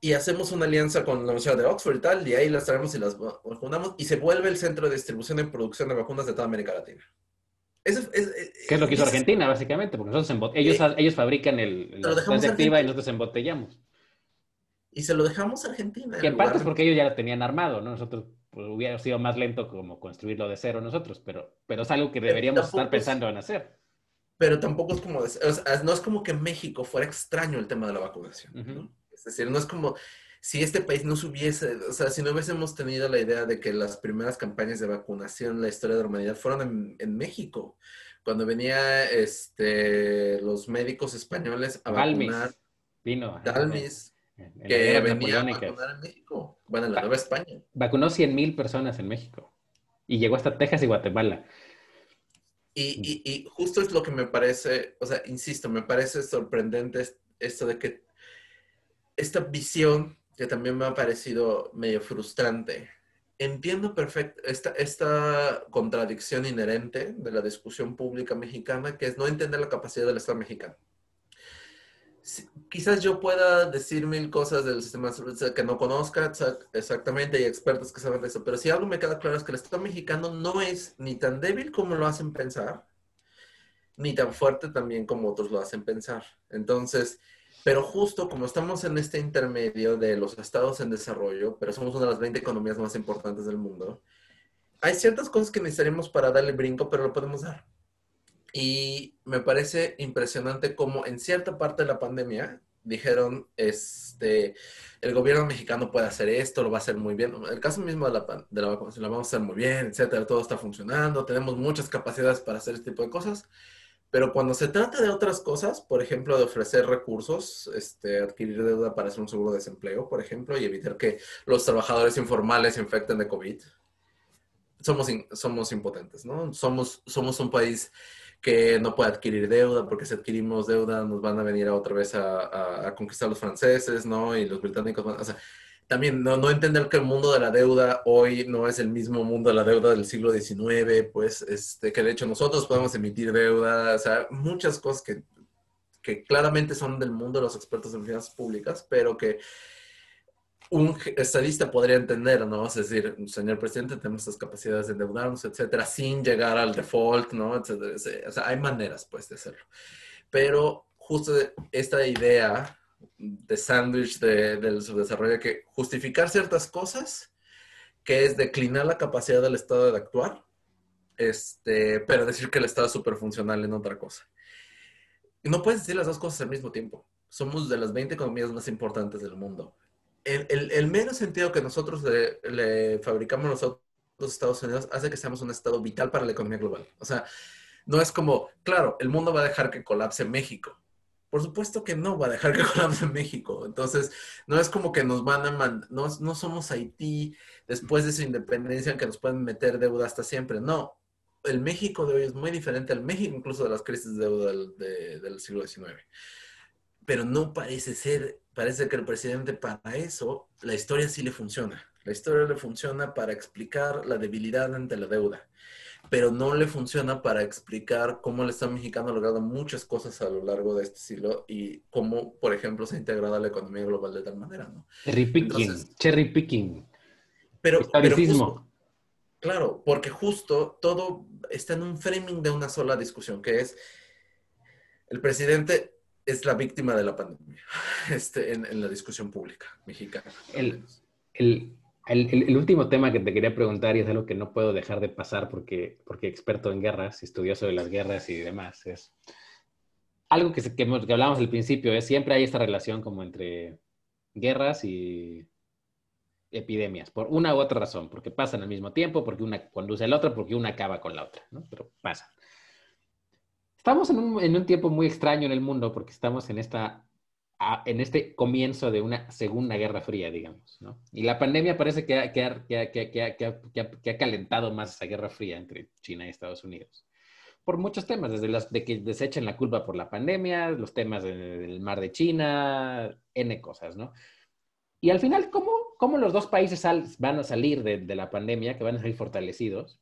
S2: y hacemos una alianza con la Universidad de Oxford y tal, y ahí las traemos y las vacunamos, y se vuelve el centro de distribución y producción de vacunas de toda América Latina.
S1: Eso es, ¿Qué es lo que hizo Argentina, básicamente? Porque nosotros ellos, ellos fabrican el, la activa y nosotros embotellamos.
S2: Y se lo dejamos a Argentina.
S1: Que en parte es porque ellos ya lo tenían armado, ¿no? Nosotros pues, hubiera sido más lento como construirlo de cero nosotros, pero, pero es algo que deberíamos estar pensando en hacer.
S2: Pero tampoco es como, no es como que México fuera extraño el tema de la vacunación, ¿no? Es decir, no es como si este país no hubiese, o sea, si no hubiésemos tenido la idea de que las primeras campañas de vacunación en la historia de la humanidad fueron en, México, cuando venía este, los médicos españoles a vacunar.
S1: Vino.
S2: Dalmis, que venía a vacunar en México. Bueno, en la Nueva España.
S1: Vacunó 100 mil personas en México. Y llegó hasta Texas y Guatemala.
S2: Y, y, y, justo es lo que me parece, o sea, insisto, me parece sorprendente esto de que esta visión que también me ha parecido medio frustrante. Entiendo perfecto esta, esta contradicción inherente de la discusión pública mexicana, que es no entender la capacidad del Estado mexicano. quizás yo pueda decir mil cosas del sistema que no conozca exactamente, hay expertos que saben de eso, pero si algo me queda claro es que el Estado mexicano no es ni tan débil como lo hacen pensar, ni tan fuerte también como otros lo hacen pensar. Entonces, pero justo como estamos en este intermedio de los estados en desarrollo, pero somos una de las 20 economías más importantes del mundo, hay ciertas cosas que necesitaríamos para darle brinco, pero lo podemos dar. Y me parece impresionante cómo en cierta parte de la pandemia dijeron, este, el gobierno mexicano puede hacer esto, lo va a hacer muy bien. El caso mismo de la, de la vacunación, la vamos a hacer muy bien, etcétera, todo está funcionando, tenemos muchas capacidades para hacer este tipo de cosas. Pero cuando se trata de otras cosas, por ejemplo, de ofrecer recursos, este, adquirir deuda para hacer un seguro de desempleo, por ejemplo, y evitar que los trabajadores informales se infecten de COVID, somos, somos impotentes, ¿no? Somos, somos un país que no puede adquirir deuda, porque si adquirimos deuda nos van a venir a otra vez a, a, conquistar los franceses, ¿no? Y los británicos van, o sea, también no, no, entender que el mundo de la deuda hoy no es el mismo mundo de la deuda del siglo XIX, pues, este, que de hecho nosotros podemos emitir deuda, o sea, muchas cosas que, que claramente son del mundo de los expertos en finanzas públicas, pero que un estadista podría entender, ¿no? Es decir, señor presidente, tenemos estas capacidades de endeudarnos, etcétera, sin llegar al default, ¿no? Etcétera. O sea, hay maneras, pues, de hacerlo. Pero justo esta idea de sándwich de, del subdesarrollo que justificar ciertas cosas, que es declinar la capacidad del Estado de actuar, este, pero decir que el Estado es súper funcional en otra cosa. No puedes decir las dos cosas al mismo tiempo. Somos de las 20 economías más importantes del mundo. El, el, el mero sentido que nosotros le, le fabricamos nosotros los Estados Unidos hace que seamos un Estado vital para la economía global. O sea, no es como, claro, el mundo va a dejar que colapse México, por supuesto que no va a dejar que colapse México. Entonces, no es como que nos van a mandar, no, no somos Haití después de su independencia que nos pueden meter deuda hasta siempre. No, el México de hoy es muy diferente al México incluso de las crisis de deuda del, del siglo XIX. Pero no parece ser, parece que el presidente para eso, la historia sí le funciona. La historia le funciona para explicar la debilidad ante la deuda pero no le funciona para explicar cómo el Estado mexicano ha logrado muchas cosas a lo largo de este siglo y cómo, por ejemplo, se ha integrado a la economía global de tal manera, ¿no?
S1: Cherry picking, cherry picking.
S2: Pero, claro, porque justo todo está en un framing de una sola discusión, que es el presidente es la víctima de la pandemia este, en, la discusión pública mexicana.
S1: El, el, el, último tema que te quería preguntar, y es algo que no puedo dejar de pasar porque, experto en guerras, estudioso de las guerras y demás, es algo que, que, que al principio, es siempre hay esta relación como entre guerras y epidemias, por una u otra razón, porque pasan al mismo tiempo, porque una conduce a la otra, porque una acaba con la otra, ¿no? Pero pasan. Estamos en un, en un tiempo muy extraño en el mundo porque estamos en esta en este comienzo de una segunda guerra fría, digamos, ¿no? Y la pandemia parece que ha, que, ha, que, ha, calentado más esa guerra fría entre China y Estados Unidos. Por muchos temas, desde los de que desechen la culpa por la pandemia, los temas del mar de China, N cosas, ¿no? Y al final, ¿cómo, cómo los dos países van a salir de, de la pandemia, que van a salir fortalecidos?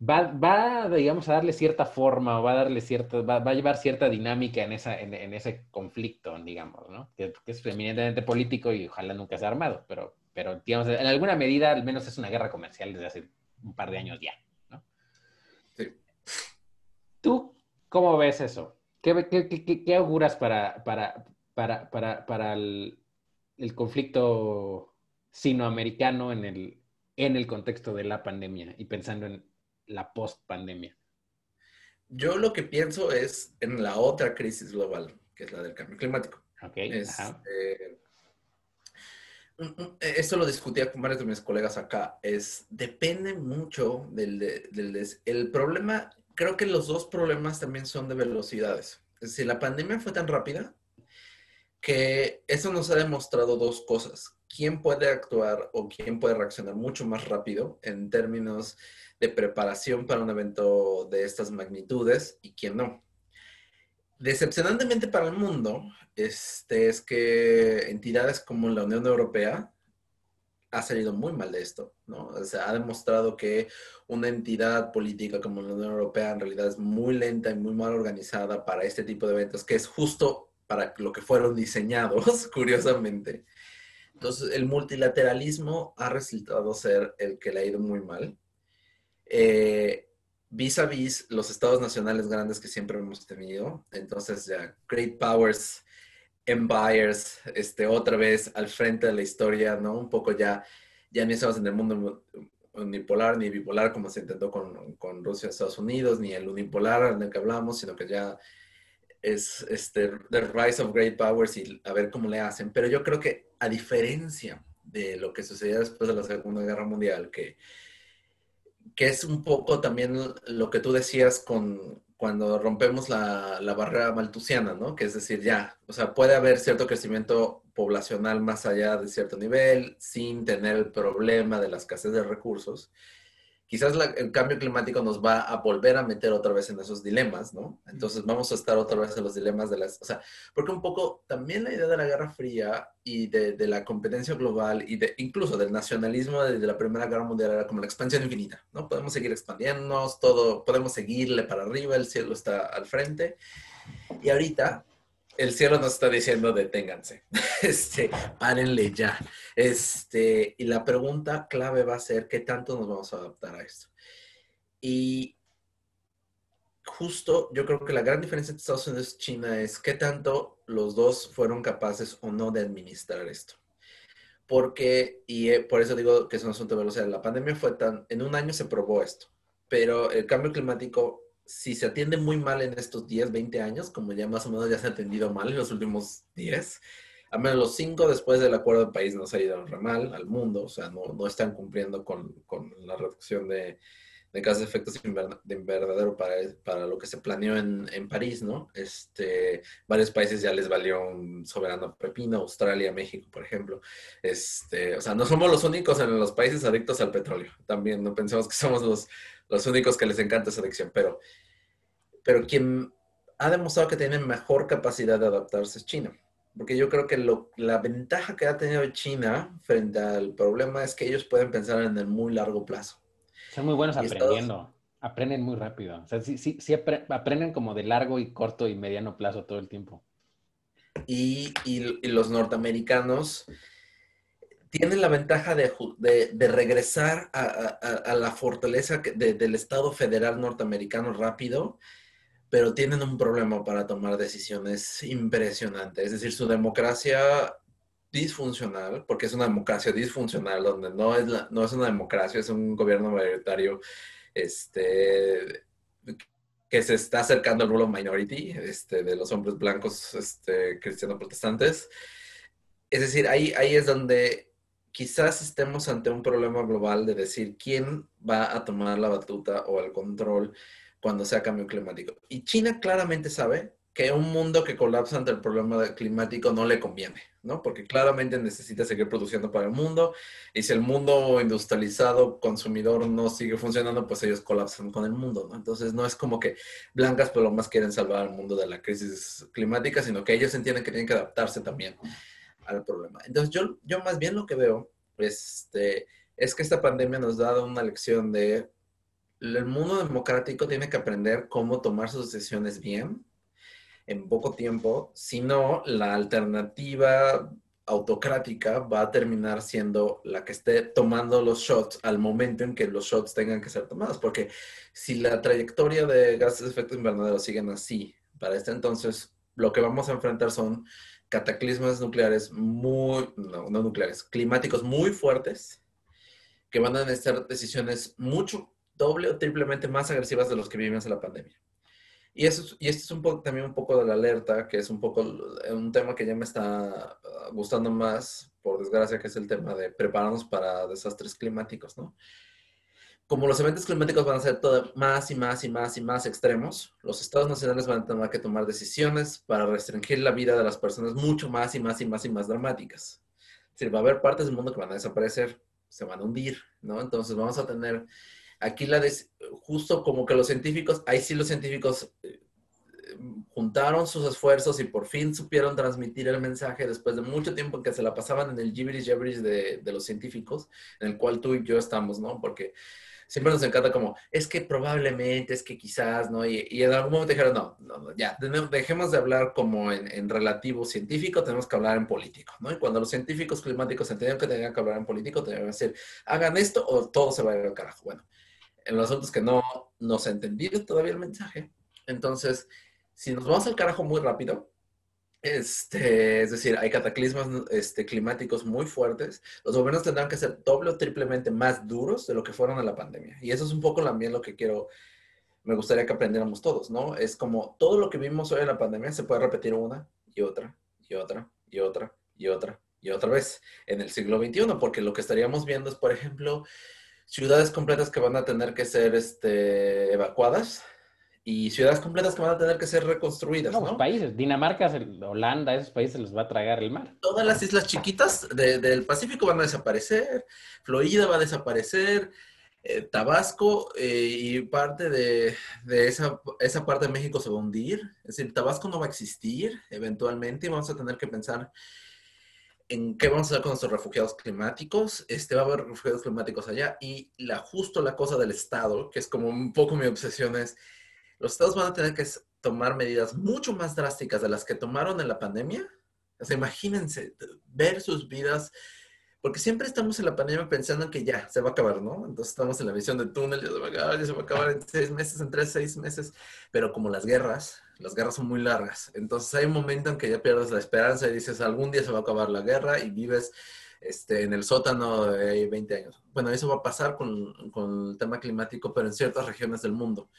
S1: Va, va, digamos, a darle cierta forma o va a darle cierta, va, a llevar cierta dinámica en, esa, en, ese conflicto, digamos, ¿no? Que, es eminentemente político y ojalá nunca sea armado, pero, pero, digamos, en alguna medida al menos es una guerra comercial desde hace un par de años ya, ¿no? Sí. ¿Tú cómo ves eso? ¿Qué, qué, qué, auguras para, para, para, para, para el, el conflicto sinoamericano en el, en el contexto de la pandemia y pensando en la post-pandemia?
S2: Yo lo que pienso es en la otra crisis global, que es la del cambio climático.
S1: Ok.
S2: Eh, mm, mm, esto lo discutía con varios de mis colegas acá. Es, depende mucho del, del, El problema, creo que los dos problemas también son de velocidades. Es decir, la pandemia fue tan rápida que eso nos ha demostrado dos cosas. ¿Quién puede actuar o quién puede reaccionar mucho más rápido en términos de preparación para un evento de estas magnitudes y quién no. Decepcionantemente para el mundo, este, es que entidades como la Unión Europea ha salido muy mal de esto, ¿no? O sea, ha demostrado que una entidad política como la Unión Europea en realidad es muy lenta y muy mal organizada para este tipo de eventos, que es justo para lo que fueron diseñados, curiosamente. Entonces, el multilateralismo ha resultado ser el que le ha ido muy mal vis a vis los estados nacionales grandes que siempre hemos tenido. Entonces ya, Great Powers, Empires, este, otra vez al frente de la historia, ¿no? Un poco ya, ya ni estamos en el mundo unipolar ni bipolar como se intentó con, con Rusia y Estados Unidos, ni el unipolar en el que hablamos, sino que ya es este, The Rise of Great Powers y a ver cómo le hacen. Pero yo creo que a diferencia de lo que sucedió después de la Segunda Guerra Mundial, que que es un poco también lo que tú decías con cuando rompemos la, la, barrera maltusiana, ¿no? Que es decir, ya, o sea, puede haber cierto crecimiento poblacional más allá de cierto nivel sin tener el problema de la escasez de recursos quizás el cambio climático nos va a volver a meter otra vez en esos dilemas, ¿no? Entonces vamos a estar otra vez en los dilemas de las, o sea, porque un poco también la idea de la Guerra Fría y de, de la competencia global y de incluso del nacionalismo desde la Primera Guerra Mundial era como la expansión infinita, ¿no? Podemos seguir expandiéndonos, todo, podemos seguirle para arriba, el cielo está al frente. Y ahorita el cielo nos está diciendo deténganse, este, párenle ya. Este, y la pregunta clave va a ser qué tanto nos vamos a adaptar a esto. Y justo yo creo que la gran diferencia entre Estados Unidos y China es qué tanto los dos fueron capaces o no de administrar esto. Porque, y eh, por eso digo que es un asunto de velocidad, la pandemia fue tan, en un año se probó esto, pero el cambio climático si se atiende muy mal en estos 10, 20 años, como ya más o menos ya se ha atendido mal en los últimos 10, a menos los 5 después del acuerdo de país no se ha ido re mal al mundo, o sea, no, no están cumpliendo con, con la reducción de, de gases de efectos de invernadero para, para lo que se planeó en, en, París, ¿no? Este, varios países ya les valió un soberano pepino, Australia, México, por ejemplo. Este, o sea, no somos los únicos en los países adictos al petróleo. También no pensemos que somos los, los únicos que les encanta esa adicción, pero, pero quien ha demostrado que tiene mejor capacidad de adaptarse es China. Porque yo creo que lo, la ventaja que ha tenido China frente al problema es que ellos pueden pensar en el muy largo plazo.
S1: Son muy buenos aprendiendo. Aprenden muy rápido. O sea, sí, sí, sí aprenden como de largo y corto y mediano plazo todo el tiempo.
S2: Y, y, y los norteamericanos tienen la ventaja de, regresar a, la fortaleza del Estado federal norteamericano rápido, pero tienen un problema para tomar decisiones impresionantes. Es decir, su democracia disfuncional, porque es una democracia disfuncional, donde no es, la, no es una democracia, es un gobierno mayoritario este, que se está acercando al rule of minority este, de los hombres blancos este, protestantes es decir, ahí, ahí es donde quizás estemos ante un problema global de decir quién va a tomar la batuta o el control cuando sea cambio climático. Y China claramente sabe que un mundo que colapsa ante el problema climático no le conviene, ¿no? Porque claramente necesita seguir produciendo para el mundo y si el mundo industrializado, consumidor no sigue funcionando, pues ellos colapsan con el mundo, ¿no? Entonces no es como que blancas más quieren salvar al mundo de la crisis climática, sino que ellos entienden que tienen que adaptarse también al problema. Entonces yo, yo más bien lo que veo este, es que esta pandemia nos ha dado una lección de el mundo democrático tiene que aprender cómo tomar sus decisiones bien en poco tiempo, si no, la alternativa autocrática va a terminar siendo la que esté tomando los shots al momento en que los shots tengan que ser tomados, porque si la trayectoria de gases de efecto invernadero siguen así, para este entonces lo que vamos a enfrentar son cataclismos nucleares muy, no, no nucleares, climáticos muy fuertes, que van a necesitar decisiones mucho, doble o triplemente más agresivas de los que vivimos en la pandemia. Y, eso, y este es un poco, también un poco de la alerta, que es un poco un tema que ya me está ah, gustando más, por desgracia, que es el tema de prepararnos para desastres climáticos, ¿no? Como los eventos climáticos van a ser más y más y más y más extremos, los estados nacionales van a tener que tomar decisiones para restringir la vida de las personas mucho más y más y más y más dramáticas. Es va a haber partes del mundo que van a desaparecer, se van a hundir, ¿no? Entonces vamos a tener Aquí la justo como que los científicos, ahí sí los científicos eh, juntaron sus esfuerzos y por fin supieron transmitir el mensaje después de mucho tiempo que se la pasaban en el gibberish gibberish de, de los científicos, en el cual tú y yo estamos, ¿no? Porque siempre nos encanta como, es que probablemente, es que quizás, ¿no? Y, y en algún momento dijeron, no, no, ya, dejemos de hablar como en, en, relativo científico, tenemos que hablar en político, ¿no? Y cuando los científicos climáticos entendieron que tenían que hablar en político, tenían que decir, hagan esto o todo se va a ir al carajo. Bueno, en los asuntos que no nos ha entendido todavía el mensaje. Entonces, si nos vamos al carajo muy rápido, este, es decir, hay cataclismos este, climáticos muy fuertes, los gobiernos tendrán que ser doble o triplemente más duros de lo que fueron en la pandemia. Y eso es un poco también lo que quiero, me gustaría que aprendiéramos todos, ¿no? Es como todo lo que vimos hoy en la pandemia se puede repetir una y otra y otra y otra y otra y otra vez en el siglo XXI, porque lo que estaríamos viendo es, por ejemplo, ciudades completas que van a tener que ser este, evacuadas y ciudades completas que van a tener que ser reconstruidas. No,
S1: ¿no? países, Dinamarca, Holanda, esos países les va a tragar el mar.
S2: Todas las islas chiquitas del Pacífico van a desaparecer, Florida va a desaparecer, eh, Tabasco eh, y parte de, de, esa, esa parte de México se va a hundir. Es decir, Tabasco no va a existir eventualmente y vamos a tener que pensar en qué vamos a hacer con nuestros refugiados climáticos. Este, va a haber refugiados climáticos allá. Y la, justo la cosa del Estado, que es como un poco mi obsesión, es los Estados van a tener que tomar medidas mucho más drásticas de las que tomaron en la pandemia. O sea, imagínense, ver sus vidas, porque siempre estamos en la pandemia pensando en que ya, se va a acabar, ¿no? Entonces estamos en la visión de túnel, ya se va a acabar, ya se va a acabar en seis meses, en tres, seis meses. Pero como las guerras, las guerras son muy largas. Entonces hay un momento en que ya pierdes la esperanza y dices, algún día se va a acabar la guerra y vives este, en el sótano de 20 años. Bueno, eso va a pasar con, con, el tema climático, pero en ciertas regiones del mundo.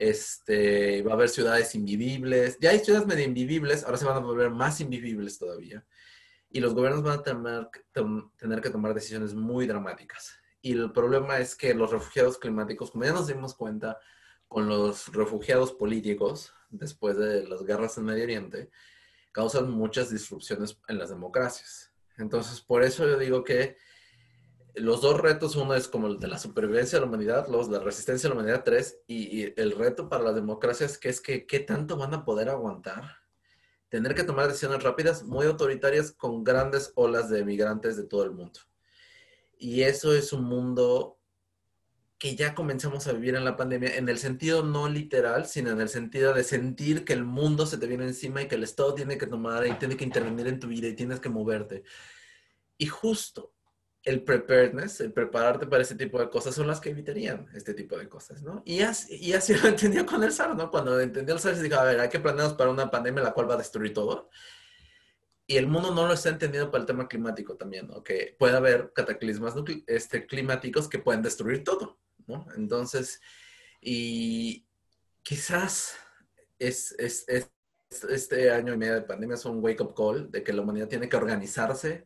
S2: Este, va a haber ciudades invivibles. Ya hay ciudades medio invivibles, ahora se van a volver más invivibles todavía. Y los gobiernos van a tener, que tomar decisiones muy dramáticas. Y el problema es que los refugiados climáticos, como ya nos dimos cuenta, con los refugiados políticos, después de las guerras en Medio Oriente, causan muchas disrupciones en las democracias. Entonces, por eso yo digo que los dos retos, uno es como el de la supervivencia de la humanidad, los de la resistencia a la humanidad, tres, y, el reto para las democracias, que es que qué tanto van a poder aguantar tener que tomar decisiones rápidas, muy autoritarias, con grandes olas de migrantes de todo el mundo. Y eso es un mundo que ya comenzamos a vivir en la pandemia, en el sentido no literal, sino en el sentido de sentir que el mundo se te viene encima y que el Estado tiene que tomar y tiene que intervenir en tu vida y tienes que moverte. Y justo el preparedness, el prepararte para ese tipo de cosas, son las que evitarían este tipo de cosas, ¿no? Y así, lo entendió con el SARS, ¿no? Cuando entendió el SARS, dijo, a ver, hay que planearnos para una pandemia la cual va a destruir todo. Y el mundo no lo está entendiendo para el tema climático también, ¿no? Que puede haber cataclismas este, climáticos que pueden destruir todo. Entonces, y quizás es, este año y medio de pandemia es un wake-up call de que la humanidad tiene que organizarse,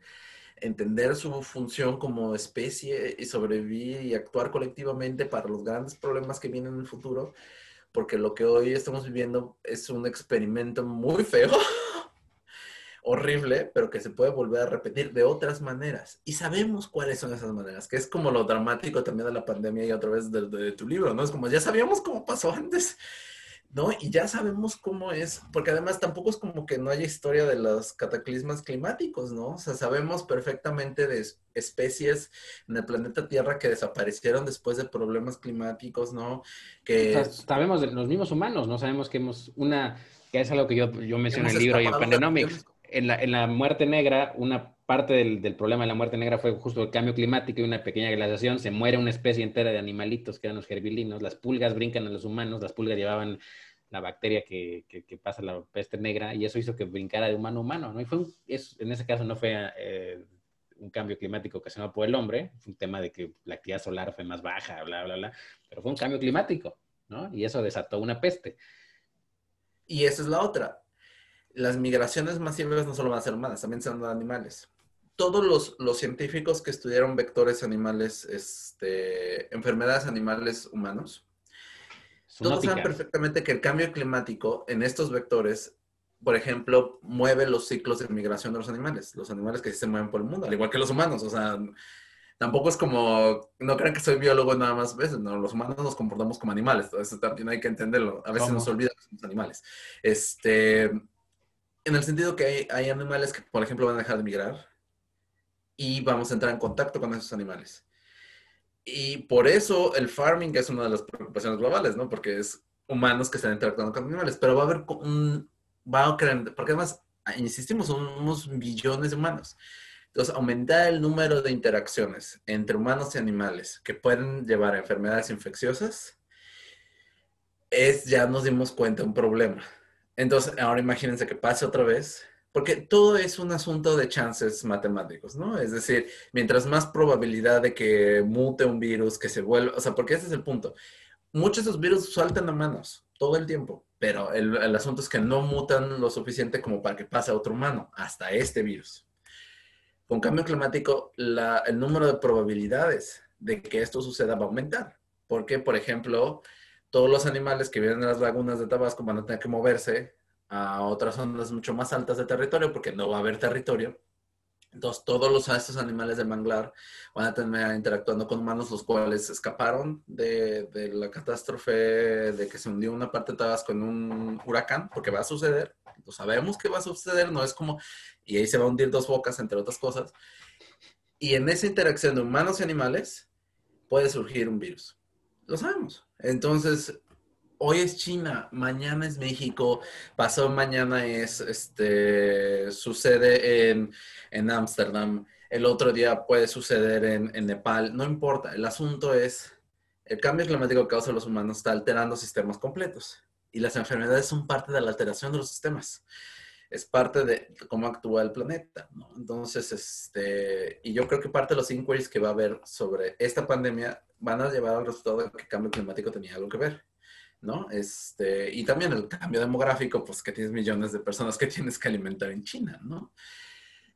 S2: entender su función como especie y sobrevivir y actuar colectivamente para los grandes problemas que vienen en el futuro, porque lo que hoy estamos viviendo es un experimento muy feo, horrible, pero que se puede volver a repetir de otras maneras. Y sabemos cuáles son esas maneras, que es como lo dramático también de la pandemia y otra vez de, de tu libro, ¿no? Es como ya sabíamos cómo pasó antes ¿no? Y ya sabemos cómo es, porque además tampoco es como que no haya historia de los cataclismas climáticos, ¿no? O sea, sabemos perfectamente de especies en el planeta Tierra que desaparecieron después de problemas climáticos, ¿no? Que...
S1: sabemos de los mismos humanos, ¿no? Sabemos que hemos una, que es algo que yo, yo menciono en el libro y en Pandenomics, en la, en la muerte negra, una parte del, del, problema de la muerte negra fue justo el cambio climático y una pequeña glaciación. Se muere una especie entera de animalitos que eran los gerbilinos. Las pulgas brincan a los humanos. Las pulgas llevaban la bacteria que, que, pasa la peste negra y eso hizo que brincara de humano a humano. ¿no? Y fue en ese caso no fue eh, un cambio climático ocasionado por el hombre. Un tema de que la actividad solar fue más baja, bla, bla, bla. Pero fue un cambio climático. ¿no? Y eso desató una peste.
S2: Y esa es la otra. Las migraciones masivas no solo van a ser humanas, también son animales todos los, los, científicos que estudiaron vectores animales, este, enfermedades animales humanos, todos saben perfectamente que el cambio climático en estos vectores, por ejemplo, mueve los ciclos de migración de los animales, los animales que se mueven por el mundo, al igual que los humanos, o sea, tampoco es como, no crean que soy biólogo nada más veces, no, los humanos nos comportamos como animales, eso también hay que entenderlo, a veces nos olvida que somos animales. Este, en el sentido que hay, hay animales que, por ejemplo, van a dejar de migrar, y vamos a entrar en contacto con esos animales. Y por eso el farming es una de las preocupaciones globales, ¿no? Porque es humanos que están interactuando con animales, pero va a haber un, va a crear, porque además, insistimos, son unos billones de humanos. Entonces, aumentar el número de interacciones entre humanos y animales que pueden llevar a enfermedades infecciosas es, ya nos dimos cuenta, un problema. Entonces, ahora imagínense que pase otra vez porque todo es un asunto de chances matemáticos, ¿no? Es decir, mientras más probabilidad de que mute un virus, que se vuelva, o sea, porque ese es el punto. Muchos de esos virus saltan a manos todo el tiempo, pero el, asunto es que no mutan lo suficiente como para que pase a otro humano, hasta este virus. Con cambio climático, el número de probabilidades de que esto suceda va a aumentar. Porque, por ejemplo, todos los animales que viven en las lagunas de Tabasco van a tener que moverse a otras zonas mucho más altas de territorio porque no va a haber territorio. Entonces, todos los, estos animales de manglar van a tener interactuando con humanos, los cuales escaparon de, de, la catástrofe de que se hundió una parte de Tabasco en un huracán, porque va a suceder. Lo sabemos que va a suceder, no es como, y ahí se va a hundir dos bocas, entre otras cosas. Y en esa interacción de humanos y animales puede surgir un virus. Lo sabemos. Entonces, hoy es China, mañana es México, pasado mañana es, este, sucede en Ámsterdam, el otro día puede suceder en, en, Nepal, no importa, el asunto es, el cambio climático que causa los humanos está alterando sistemas completos y las enfermedades son parte de la alteración de los sistemas. Es parte de cómo actúa el planeta, ¿no? Entonces, este, y yo creo que parte de los inquiries que va a haber sobre esta pandemia van a llevar al resultado de que el cambio climático tenía algo que ver. ¿No? Este, y también el cambio demográfico, pues que tienes millones de personas que tienes que alimentar en China, ¿no?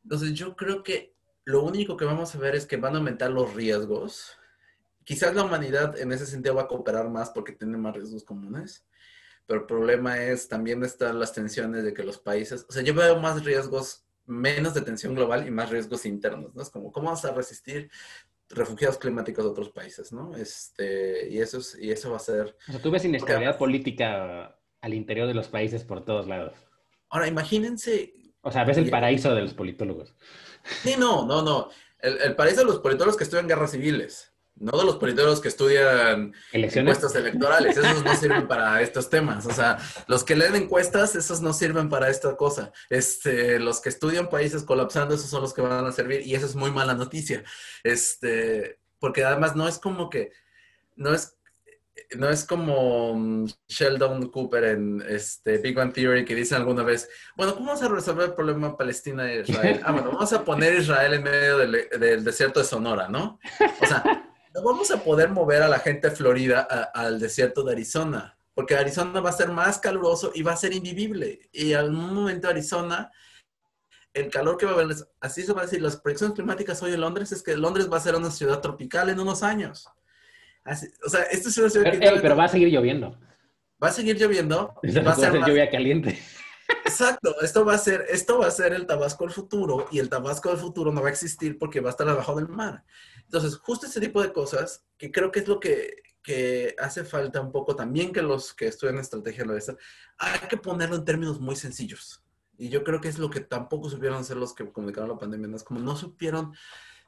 S2: Entonces yo creo que lo único que vamos a ver es que van a aumentar los riesgos. Quizás la humanidad en ese sentido va a cooperar más porque tiene más riesgos comunes, pero el problema es también están las tensiones de que los países, o sea, yo veo más riesgos, menos de tensión global y más riesgos internos, ¿no? Es como, ¿cómo vas a resistir refugiados climáticos de otros países, ¿no? Este, y, eso es, y eso va a ser...
S1: O sea, tú ves inestabilidad política al interior de los países por todos lados.
S2: Ahora, imagínense...
S1: O sea, ves el paraíso de los politólogos.
S2: Sí, no, no, no. El, el paraíso de los politólogos que estudian guerras civiles no de los politólogos que estudian encuestas electorales, esos no sirven para estos temas, o sea, los que leen encuestas, esos no sirven para esta cosa, este, los que estudian países colapsando, esos son los que van a servir y eso es muy mala noticia, este, porque además no es como que, no es, no es como mm, Sheldon Cooper en este Big Bang Theory que dice alguna vez, bueno, ¿cómo vamos a resolver el problema Palestina e Israel? Ah, bueno, vamos a poner Israel en medio del, del desierto de Sonora, ¿no? O sea, no vamos a poder mover a la gente de Florida al desierto de Arizona, porque Arizona va a ser más caluroso y va a ser invivible. Y en un momento Arizona, el calor que va a haber, así se va a decir, las proyecciones climáticas hoy en Londres es que Londres va a ser una ciudad tropical en unos años. o sea, esto es una ciudad
S1: pero, que... pero va a seguir lloviendo.
S2: Va a seguir lloviendo.
S1: va a ser lluvia caliente.
S2: Exacto, esto va a ser, esto va a ser el Tabasco del futuro y el Tabasco del futuro no va a existir porque va a estar abajo del mar. Entonces, justo ese tipo de cosas que creo que es lo que, que hace falta un poco también que los que estudian estrategia lo hay que ponerlo en términos muy sencillos. Y yo creo que es lo que tampoco supieron hacer los que comunicaron la pandemia, ¿no? es como no supieron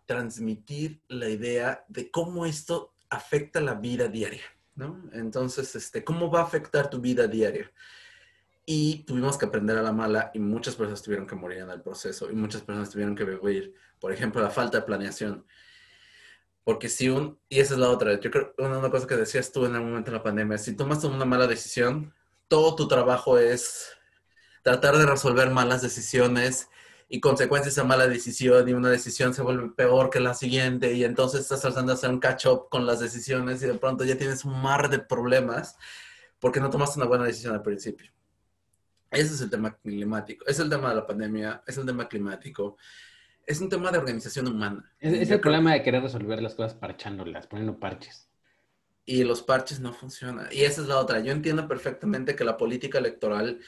S2: transmitir la idea de cómo esto afecta la vida diaria, ¿no? Entonces, este, ¿cómo va a afectar tu vida diaria? Y tuvimos que aprender a la mala y muchas personas tuvieron que morir en el proceso y muchas personas tuvieron que vivir, por ejemplo, la falta de planeación. Porque si un, y esa es la otra, yo creo, una, una cosa que decías tú en el momento de la pandemia, si tomas una mala decisión, todo tu trabajo es tratar de resolver malas decisiones y consecuencias esa mala decisión y una decisión se vuelve peor que la siguiente y entonces estás tratando de hacer un catch-up con las decisiones y de pronto ya tienes un mar de problemas porque no tomaste una buena decisión al principio. Ese es el tema climático, es el tema de la pandemia, es el tema climático, es un tema de organización humana.
S1: Es, el problema de querer resolver las cosas parchándolas, poniendo parches.
S2: Y los parches no funcionan. Y esa es la otra. Yo entiendo perfectamente que la política electoral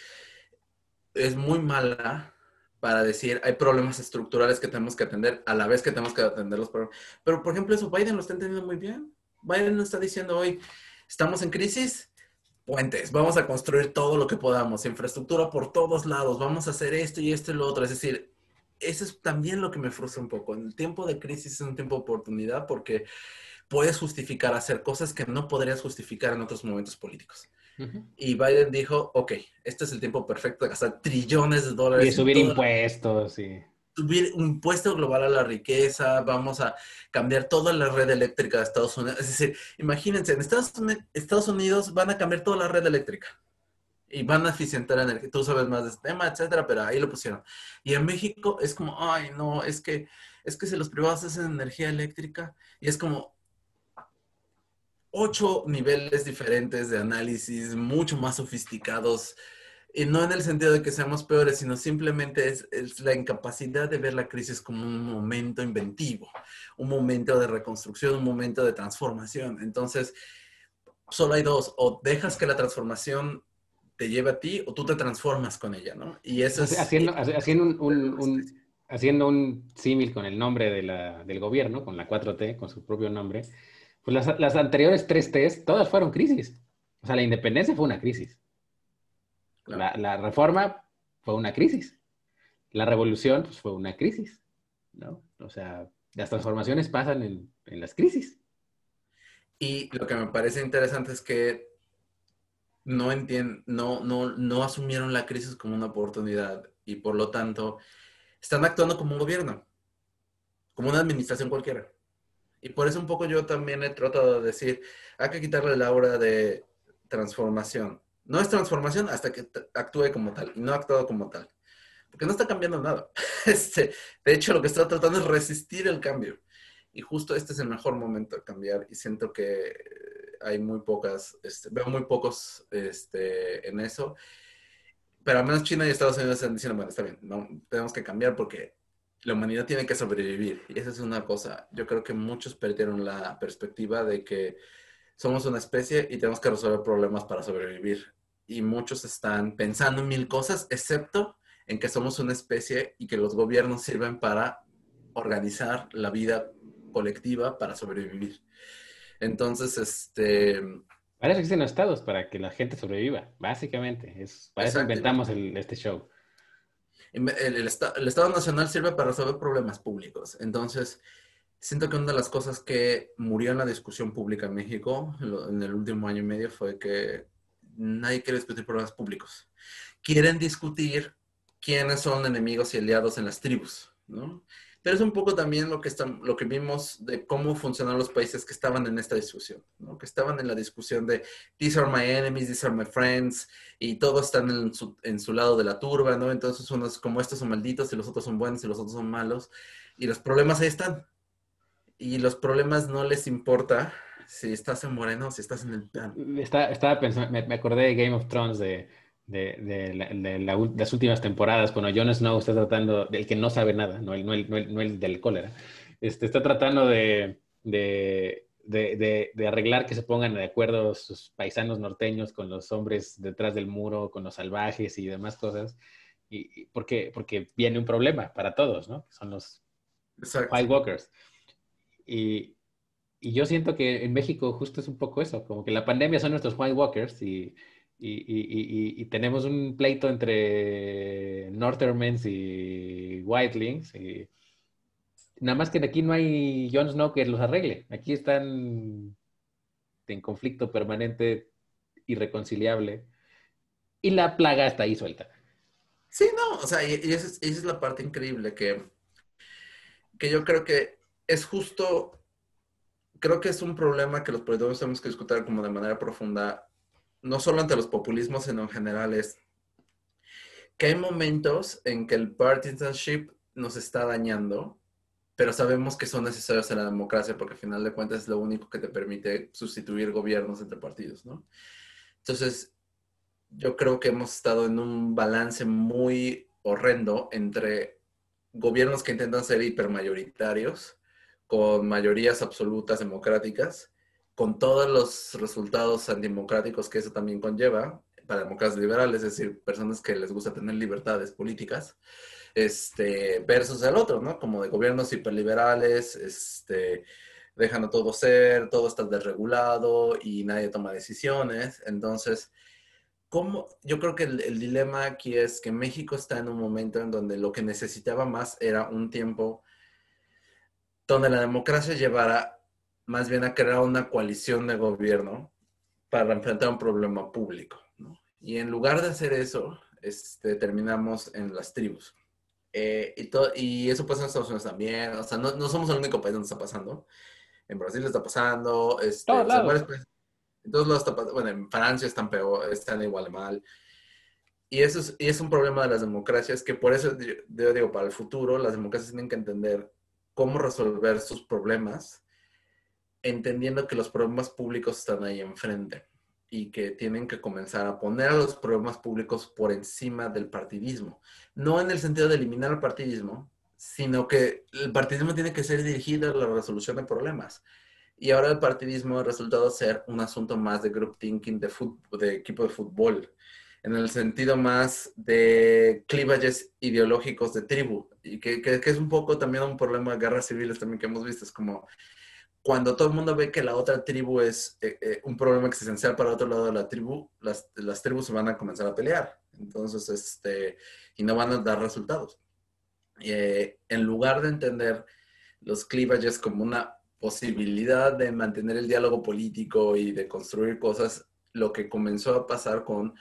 S2: es muy mala para decir hay problemas estructurales que tenemos que atender a la vez que tenemos que atender los problemas. Pero, por ejemplo, eso Biden lo está entendiendo muy bien. Biden nos está diciendo hoy, estamos en crisis, puentes, vamos a construir todo lo que podamos, infraestructura por todos lados, vamos a hacer esto y esto y lo otro. Es decir, eso es también lo que me frustra un poco. En el tiempo de crisis es un tiempo de oportunidad porque puedes justificar hacer cosas que no podrías justificar en otros momentos políticos. Y Biden dijo, ok, este es el tiempo perfecto de gastar trillones de dólares.
S1: Y subir impuestos, sí
S2: subir un impuesto global a la riqueza, vamos a cambiar toda la red eléctrica de Estados Unidos. Es decir, imagínense, en Estados Unidos van a cambiar toda la red eléctrica y van a eficientar energía. Tú sabes más de este tema, etcétera, pero ahí lo pusieron. Y en México es como, ay, no, es que, es que si los privados hacen energía eléctrica y es como ocho niveles diferentes de análisis, mucho más sofisticados y no en el sentido de que seamos peores, sino simplemente es, la incapacidad de ver la crisis como un momento inventivo, un momento de reconstrucción, un momento de transformación. Entonces, solo hay dos, o dejas que la transformación te lleve a ti o tú te transformas con ella, ¿no? Y eso es...
S1: Haciendo, haciendo un, haciendo un símil con el nombre de la, del gobierno, con la 4T, con su propio nombre, pues las, las anteriores tres Ts, todas fueron crisis. O sea, la independencia fue una crisis. La, reforma fue una crisis. La revolución pues, fue una crisis. ¿no? O sea, las transformaciones pasan en, las crisis.
S2: Y lo que me parece interesante es que no, no, no, no asumieron la crisis como una oportunidad y por lo tanto están actuando como un gobierno, como una administración cualquiera. Y por eso un poco yo también he tratado de decir, hay que quitarle la aura de transformación. No es transformación hasta que actúe como tal y no ha actuado como tal. Porque no está cambiando nada. Este, de hecho, lo que está tratando es resistir el cambio. Y justo este es el mejor momento de cambiar y siento que hay muy pocas, este, veo muy pocos este, en eso. Pero al menos China y Estados Unidos están diciendo, bueno, está bien, no, tenemos que cambiar porque la humanidad tiene que sobrevivir. Y esa es una cosa. Yo creo que muchos perdieron la perspectiva de que somos una especie y tenemos que resolver problemas para sobrevivir. Y muchos están pensando en mil cosas, excepto en que somos una especie y que los gobiernos sirven para organizar la vida colectiva para sobrevivir. Entonces, este...
S1: Para eso existen estados, para que la gente sobreviva, básicamente. Es, para eso inventamos este show.
S2: El, el, Estado Nacional sirve para resolver problemas públicos. Entonces, Siento que una de las cosas que murió en la discusión pública en México en el último año y medio fue que nadie quiere discutir problemas públicos. Quieren discutir quiénes son enemigos y aliados en las tribus, ¿no? Pero es un poco también lo que, están, lo que vimos de cómo funcionan los países que estaban en esta discusión, ¿no? que estaban en la discusión de these are my enemies, these are my friends, y todos están en su, en su lado de la turba, ¿no? Entonces unos como estos son malditos y los otros son buenos y los otros son malos, y los problemas ahí están, y los problemas no les importa si estás en Moreno, si estás en el plan.
S1: estaba pensando, me, acordé de Game of Thrones de, las últimas temporadas, cuando Jon Snow está tratando, del que no sabe nada, no el, no el, del cólera, este, está tratando de, de, arreglar que se pongan de acuerdo sus paisanos norteños con los hombres detrás del muro, con los salvajes y demás cosas, y, porque, porque viene un problema para todos, ¿no? Son los White Walkers. Y, y yo siento que en México justo es un poco eso, como que la pandemia son nuestros White Walkers y, y, tenemos un pleito entre Northermens y Whitelings. Y nada más que aquí no hay Jon Snow que los arregle. Aquí están en conflicto permanente, irreconciliable. Y la plaga está ahí suelta.
S2: Sí, no, o sea, y, esa, es, esa, es, la parte increíble que, que yo creo que es justo creo que es un problema que los políticos tenemos que discutir como de manera profunda, no solo ante los populismos, sino en general, es que hay momentos en que el partisanship nos está dañando, pero sabemos que son necesarios en la democracia porque al final de cuentas es lo único que te permite sustituir gobiernos entre partidos, ¿no? Entonces, yo creo que hemos estado en un balance muy horrendo entre gobiernos que intentan ser hipermayoritarios con mayorías absolutas democráticas, con todos los resultados antidemocráticos que eso también conlleva para democracias liberales, es decir, personas que les gusta tener libertades políticas, este, versus el otro, ¿no? Como de gobiernos hiperliberales, este, dejan a todo ser, todo está desregulado y nadie toma decisiones. Entonces, ¿cómo? yo creo que el, el, dilema aquí es que México está en un momento en donde lo que necesitaba más era un tiempo donde la democracia llevará más bien a crear una coalición de gobierno para enfrentar un problema público. ¿no? Y en lugar de hacer eso, este, terminamos en las tribus. Eh, y, y, eso pasa en Estados Unidos también. O sea, no, no, somos el único país donde está pasando. En Brasil está pasando. Este, en todos lados está pasando. Bueno, en Francia están peor, están igual de mal. Y eso es, y es un problema de las democracias que por eso yo digo, para el futuro, las democracias tienen que entender cómo resolver sus problemas, entendiendo que los problemas públicos están ahí enfrente y que tienen que comenzar a poner a los problemas públicos por encima del partidismo. No en el sentido de eliminar el partidismo, sino que el partidismo tiene que ser dirigido a la resolución de problemas. Y ahora el partidismo ha resultado ser un asunto más de group thinking, de, de equipo de fútbol, en el sentido más de cleavages ideológicos de tribu, y que, que, es un poco también un problema de guerras civiles también que hemos visto, es como cuando todo el mundo ve que la otra tribu es eh, eh, un problema existencial para otro lado de la tribu, las, las tribus se van a comenzar a pelear, entonces, este, y no van a dar resultados. Eh, en lugar de entender los cleavages como una posibilidad de mantener el diálogo político y de construir cosas, lo que comenzó a pasar con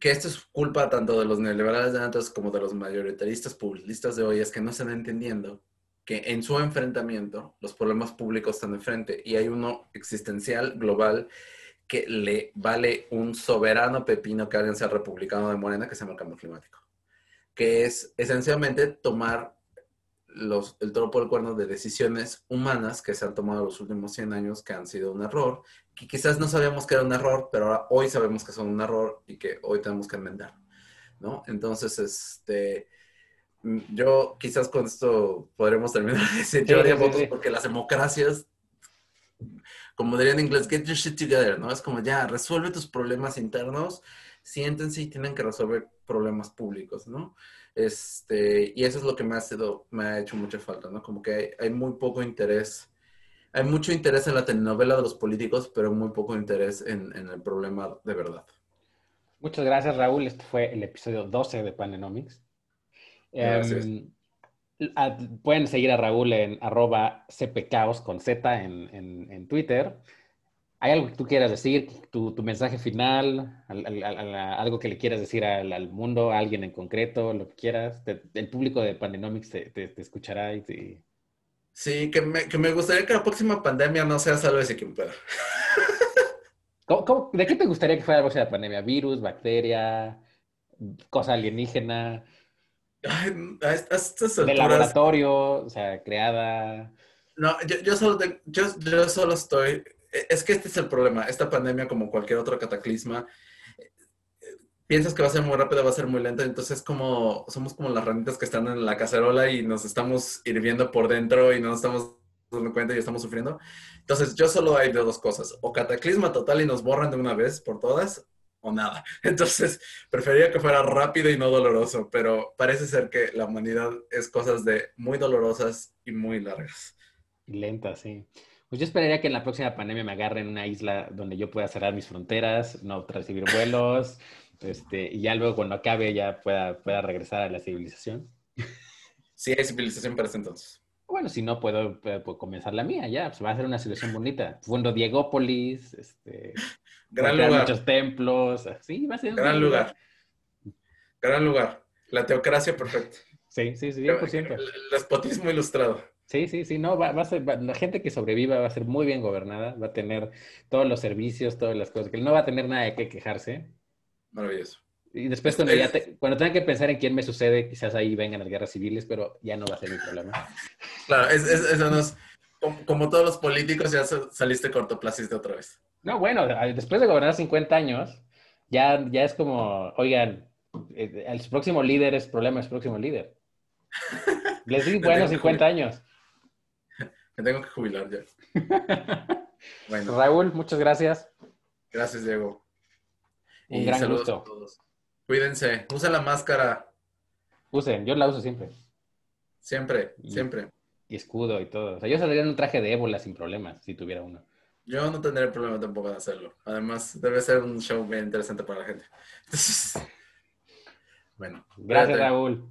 S2: que esto es culpa tanto de los neoliberales de antes como de los mayoritaristas populistas de hoy, es que no están entendiendo que en su enfrentamiento los problemas públicos están enfrente y hay uno existencial global que le vale un soberano pepino que alguien sea republicano de Morena que se llama el cambio climático, que es esencialmente tomar los, el toro por el cuerno de decisiones humanas que se han tomado los últimos 100 años que han sido un error, que quizás no sabíamos que era un error, pero ahora hoy sabemos que son un error y que hoy tenemos que enmendar, ¿no? Entonces, este, yo quizás con esto podremos terminar de decir yo haría votos porque las democracias, como dirían en inglés, get your shit together, ¿no? Es como ya, resuelve tus problemas internos, siéntense y tienen que resolver problemas públicos, ¿no? Este, y eso es lo que me ha, sido, me ha hecho mucha falta, ¿no? Como que hay, muy poco interés, hay mucho interés en la telenovela de los políticos, pero muy poco interés en, el problema de verdad.
S1: Muchas gracias, Raúl. Este fue el episodio 12 de Panenomics. Em, pueden seguir a Raúl en arroba cpcaos con Z en, en Twitter. ¿Hay algo que tú quieras decir? ¿Tu, mensaje final? ¿Algo que le quieras decir al, mundo? ¿A alguien en concreto? Lo que quieras. el público de Pandenomics te, escuchará y
S2: Sí, que me, gustaría que la próxima pandemia no sea ese quien pueda.
S1: de qué te gustaría que fuera la próxima pandemia? ¿Virus, bacteria, cosa alienígena?
S2: A estas
S1: De laboratorio, o sea, creada.
S2: No, yo, solo yo, yo solo estoy... Es que este es el problema. Esta pandemia, como cualquier otro cataclisma, piensas que va a ser muy rápido, va a ser muy lento, entonces como somos como las ranitas que están en la cacerola y nos estamos hirviendo por dentro y no nos estamos dando cuenta y estamos sufriendo. Entonces yo solo hay de dos cosas, o cataclisma total y nos borran de una vez por todas, o nada. Entonces preferiría que fuera rápido y no doloroso, pero parece ser que la humanidad es cosas de muy dolorosas y muy largas.
S1: Lentas, sí. Pues yo esperaría que en la próxima pandemia me agarre en una isla donde yo pueda cerrar mis fronteras, no recibir vuelos, este, y ya luego cuando acabe ya pueda, pueda regresar a la civilización.
S2: Sí, hay civilización para ese entonces.
S1: Bueno, si no, puedo, comenzar la mía ya. Pues va a ser una situación bonita. Fundo Diegópolis, este,
S2: gran lugar.
S1: muchos templos. Sí, va a ser
S2: gran, lugar. Gran lugar. La teocracia perfecta.
S1: Sí, sí, sí, 100%.
S2: El, despotismo ilustrado.
S1: Sí, sí, sí, no, va, a ser, la gente que sobreviva va a ser muy bien gobernada, va a tener todos los servicios, todas las cosas, que no va a tener nada de qué quejarse,
S2: Maravilloso.
S1: Y después cuando, ya cuando tengan que pensar en quién me sucede, quizás ahí vengan las guerras civiles, pero ya no va a ser mi problema.
S2: Claro, eso no como, todos los políticos, ya saliste cortoplacista otra vez.
S1: No, bueno, después de gobernar 50 años, ya, ya es como, oigan, eh, el próximo líder es problema, es próximo líder. Les di buenos 50 años.
S2: Me tengo que jubilar ya.
S1: bueno. Raúl, muchas gracias.
S2: Gracias, Diego.
S1: Un gran gusto.
S2: Cuídense, usen la máscara.
S1: Usen, yo la uso siempre.
S2: Siempre, siempre.
S1: Y escudo y todo. O sea, yo saldría en un traje de ébola sin problemas, si tuviera uno.
S2: Yo no tendría problema tampoco de hacerlo. Además, debe ser un show bien interesante para la gente. bueno.
S1: Gracias, Raúl.